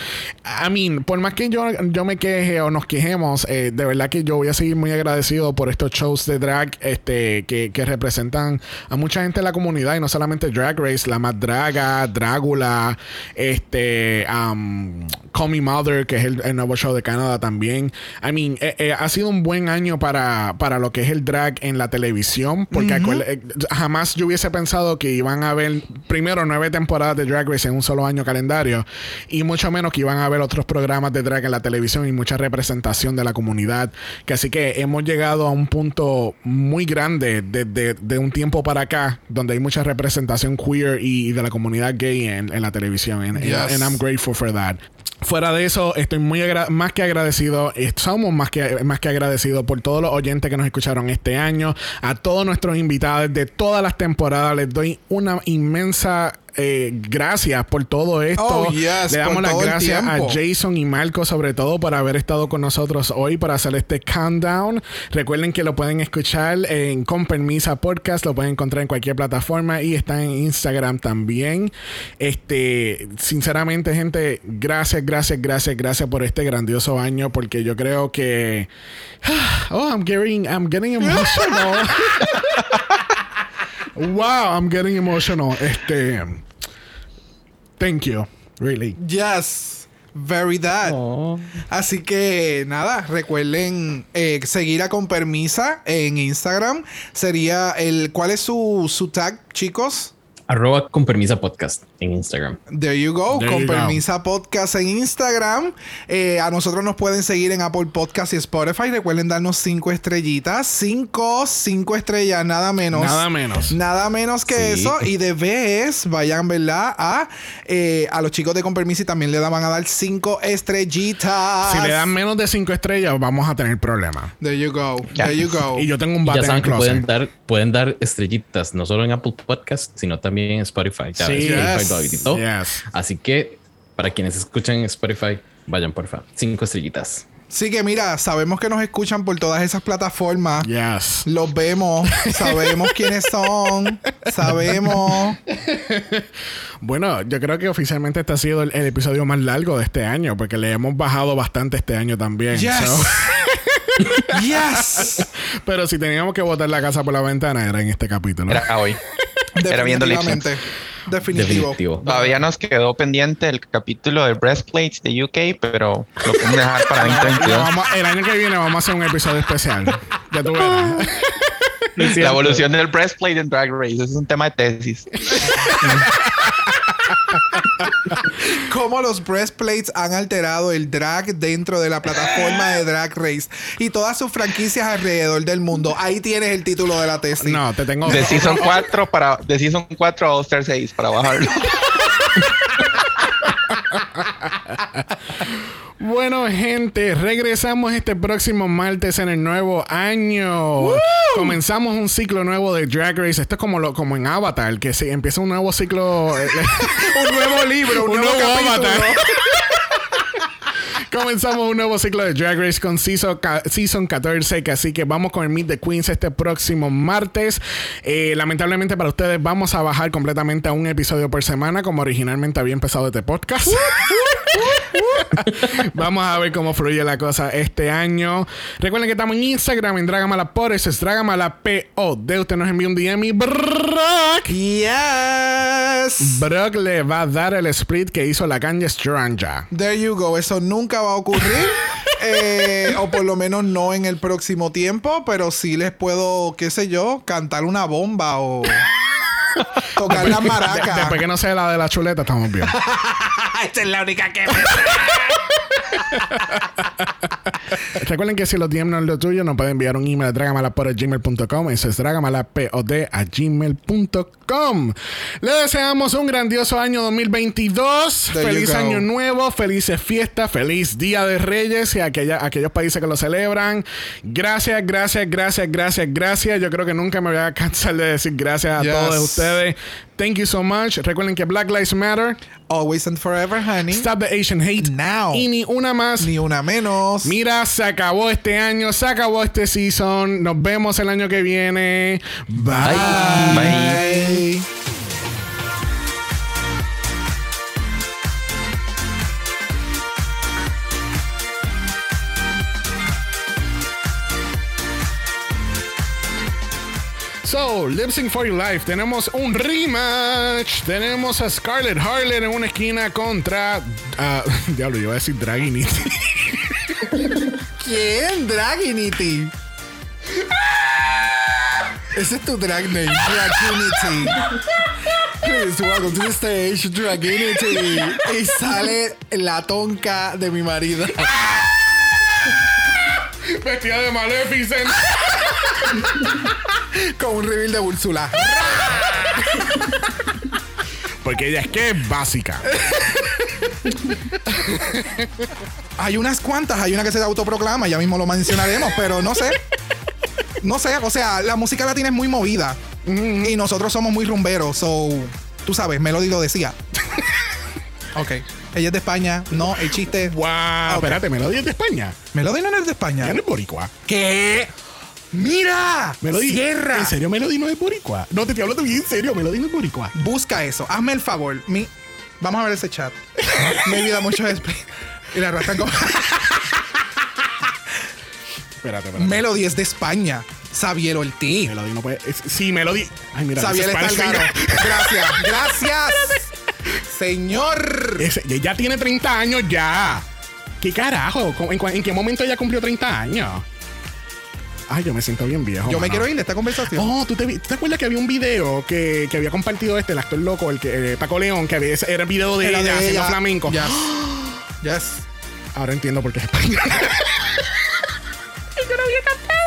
I mean, por más que yo, yo me queje o nos quejemos, eh, de verdad que yo voy a seguir muy agradecido por estos shows de drag este, que, que representan a mucha gente de la comunidad y no solamente Drag Race, la más draga, Drácula, este, um, Call Me Mother, que es el, el nuevo show de Canadá también. I mean, eh, eh, ha sido un buen año para, para lo que es el drag en la televisión, porque eh, jamás yo hubiese pensado que iban a haber primero nueve temporadas de Drag Race en un solo año calendario y mucho menos que iban a haber otros programas de drag en la televisión y mucha representación de la comunidad. Que así que hemos llegado a un punto muy grande desde de un tiempo para acá, donde hay mucha representación queer y, y de la comunidad gay en, en la televisión. And, Yes. and I'm grateful for that. Fuera de eso, estoy muy más que agradecido, eh, somos más que, más que agradecidos por todos los oyentes que nos escucharon este año, a todos nuestros invitados de todas las temporadas. Les doy una inmensa eh, gracias por todo esto. Oh, yes, Le damos las gracias a. Jason y Marco, sobre todo, por haber estado con nosotros hoy para hacer este countdown. Recuerden que lo pueden escuchar en Con Permisa Podcast, lo pueden encontrar en cualquier plataforma y está en Instagram también. Este, sinceramente, gente, gracias, gracias, gracias, gracias por este grandioso año, porque yo creo que. Oh, I'm getting, I'm getting emotional. wow, I'm getting emotional. Este. Thank you. Really. Yes. Very that. Oh. Así que nada, recuerden eh, seguir a Con Permisa en Instagram. Sería el. ¿Cuál es su, su tag, chicos? Arroba con permisa podcast en Instagram. There you go, There con you go. Permisa Podcast en Instagram. Eh, a nosotros nos pueden seguir en Apple Podcast y Spotify. Recuerden darnos cinco estrellitas. Cinco, cinco estrellas, nada menos. Nada menos. Nada menos que Sí. eso. Y de vez, vayan, ¿verdad? A, eh, a los chicos de Con Permisa y también le van a dar cinco estrellitas. Si le dan menos de 5 estrellas, vamos a tener problemas. There you go. There you go. Y yo tengo un bate ya en saben el que pueden dar, pueden dar estrellitas, no solo en Apple Podcast, sino también en Spotify. Ya Sí. ves, Spotify Yes. lo habilitó. Yes. Así que para quienes escuchan en Spotify, vayan por favor. Cinco estrellitas. Sí que mira, sabemos que nos escuchan por todas esas plataformas. Yes. Los vemos, sabemos quiénes son, sabemos. Bueno, yo creo que oficialmente este ha sido el, el episodio más largo de este año, porque le hemos bajado bastante este año también. Yes. So- yes. pero si teníamos que botar la casa por la ventana, era en este capítulo. Era hoy. Era viendo. Definitivo. Definitivo. Todavía nos quedó pendiente el capítulo de Breastplates de UK, pero lo podemos dejar para Lo 2022. vamos- el año que viene vamos a hacer un episodio especial. Ya tú verás. La evolución del breastplate en Drag Race. Ese es un tema de tesis. Cómo los breastplates han alterado el drag dentro de la plataforma de Drag Race y todas sus franquicias alrededor del mundo. Ahí tienes el título de la tesis. No, te tengo. De Season 4 para de Season 4 a All Star 6 para bajarlo. Bueno, gente, regresamos este próximo martes en el nuevo año. Comenzamos un ciclo nuevo de Drag Race. Esto es como, lo, como en Avatar, que se empieza un nuevo ciclo. Un nuevo libro, un, Un nuevo, nuevo capítulo. avatar. Comenzamos un nuevo ciclo de Drag Race con season, season 14, que así que vamos con el Meet the Queens este próximo martes. Eh, lamentablemente para ustedes vamos a bajar completamente a un episodio por semana, como originalmente había empezado este podcast. Vamos a ver cómo fluye la cosa este año. Recuerden que estamos en Instagram, en Dragamala por eso es Dragamala POD. Usted nos envía un DM y Brock. Yes. Brock le va a dar el split que hizo la Kanye Stranja. There you go. Eso nunca va a ocurrir. Eh, o por lo menos no en el próximo tiempo. Pero sí les puedo, qué sé yo, cantar una bomba o tocar las De- maracas. después que no sea la de la chuleta, estamos bien. Esta es la única que Recuerden que si los DM no es lo tuyo, nos pueden enviar un email a dragamalapod.gmail.com. Eso es dragamalapod a gmail.com. Le deseamos un grandioso año 2022. There you feliz año nuevo, felices fiestas, feliz Día de Reyes y aquella, aquellos países que lo celebran. Gracias, gracias, gracias, gracias, gracias. Yo creo que nunca me voy a cansar de decir gracias a Yes. todos ustedes. Thank you so much. Recuerden que Black Lives Matter. Always and forever, honey. Stop the Asian hate. Now. Y ni una más. Ni una menos. Mira, se acabó este año, se acabó este season. Nos vemos el año que viene. Bye. Bye. So, Lip Sync for Your Life. Tenemos un rematch. Tenemos a Scarlett Harlan en una esquina contra. ah, diablo, yo iba a decir Draginity. ¿Quién? Draginity. Ese es tu drag name, Draginity. Please welcome to the stage, Draginity. Y sale la tonca de mi marido. Vestida de Maleficent. Con un reveal de Úrsula. Porque ella es que es básica. Hay unas cuantas, hay una que se autoproclama, ya mismo lo mencionaremos, pero no sé. No sé, o sea, la música latina es muy movida. Y nosotros somos muy rumberos, so. Tú sabes, Melody lo decía. ok. Ella es de España, no, el chiste. Wow. Ok. Espérate, Melody es de España. Melody no es de España. Ya no es boricua. ¿Qué? ¡Mira! Melody. ¡Cierra! ¿En serio Melody no es boricua? No, te estoy hablando bien en serio. Melody no es boricua. Busca eso. Hazme el favor. Mi... Vamos a ver ese chat. Me vida mucho después. Y la arrastran como. Espérate, espérate. Melody es de España. Xavier Ortiz. Melody no puede. es- sí, Melody. Ay, mira. Xavier está garo. finger. Gracias, gracias. Señor. Ese- ya- tiene 30 años ya. ¿Qué carajo? ¿Cómo- ¿En, en qué momento ella cumplió 30 años? Ay, yo me siento bien viejo. Yo me quiero ir de esta conversación. Oh, ¿tú te, vi- ¿te acuerdas que había un video que, que había compartido este, el actor loco, el que eh, Paco León, que había, era el video de Era ella de haciendo ella. flamenco? Yes. Yes. Ahora entiendo por qué es español. Yo no había cantado.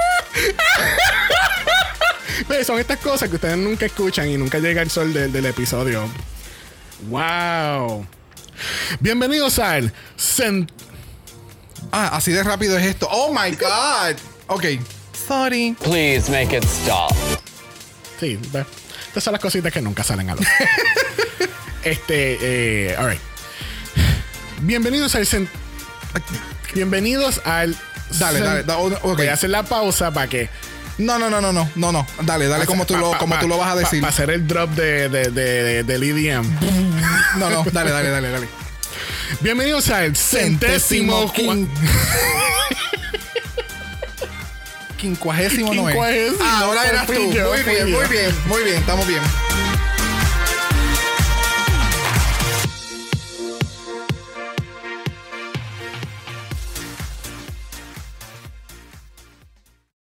Ve, Son estas cosas que ustedes nunca escuchan y nunca llega el sol del, del episodio. ¡Wow! Bienvenidos al Cent- Ah, así de rápido es esto. Oh my God. Ok. Sorry. Please make it stop. Sí, ve. Estas son las cositas que nunca salen a luz. este, eh, alright. Bienvenidos al cent- Bienvenidos al. Dale, cent- dale. da- ok. Voy a hacer la pausa para que. No, no, no, no, no, no, no. Dale, dale como tú pa- lo, como pa- tú lo vas a decir. Para hacer el drop de, de, de, de- del EDM. No, no, dale, dale, dale, dale. Bienvenidos al centésimo. cua- Quincuagésimo no es. Quincuagésimo. Ah, ahora eras tú. Muy bien, muy bien, muy bien. Estamos bien.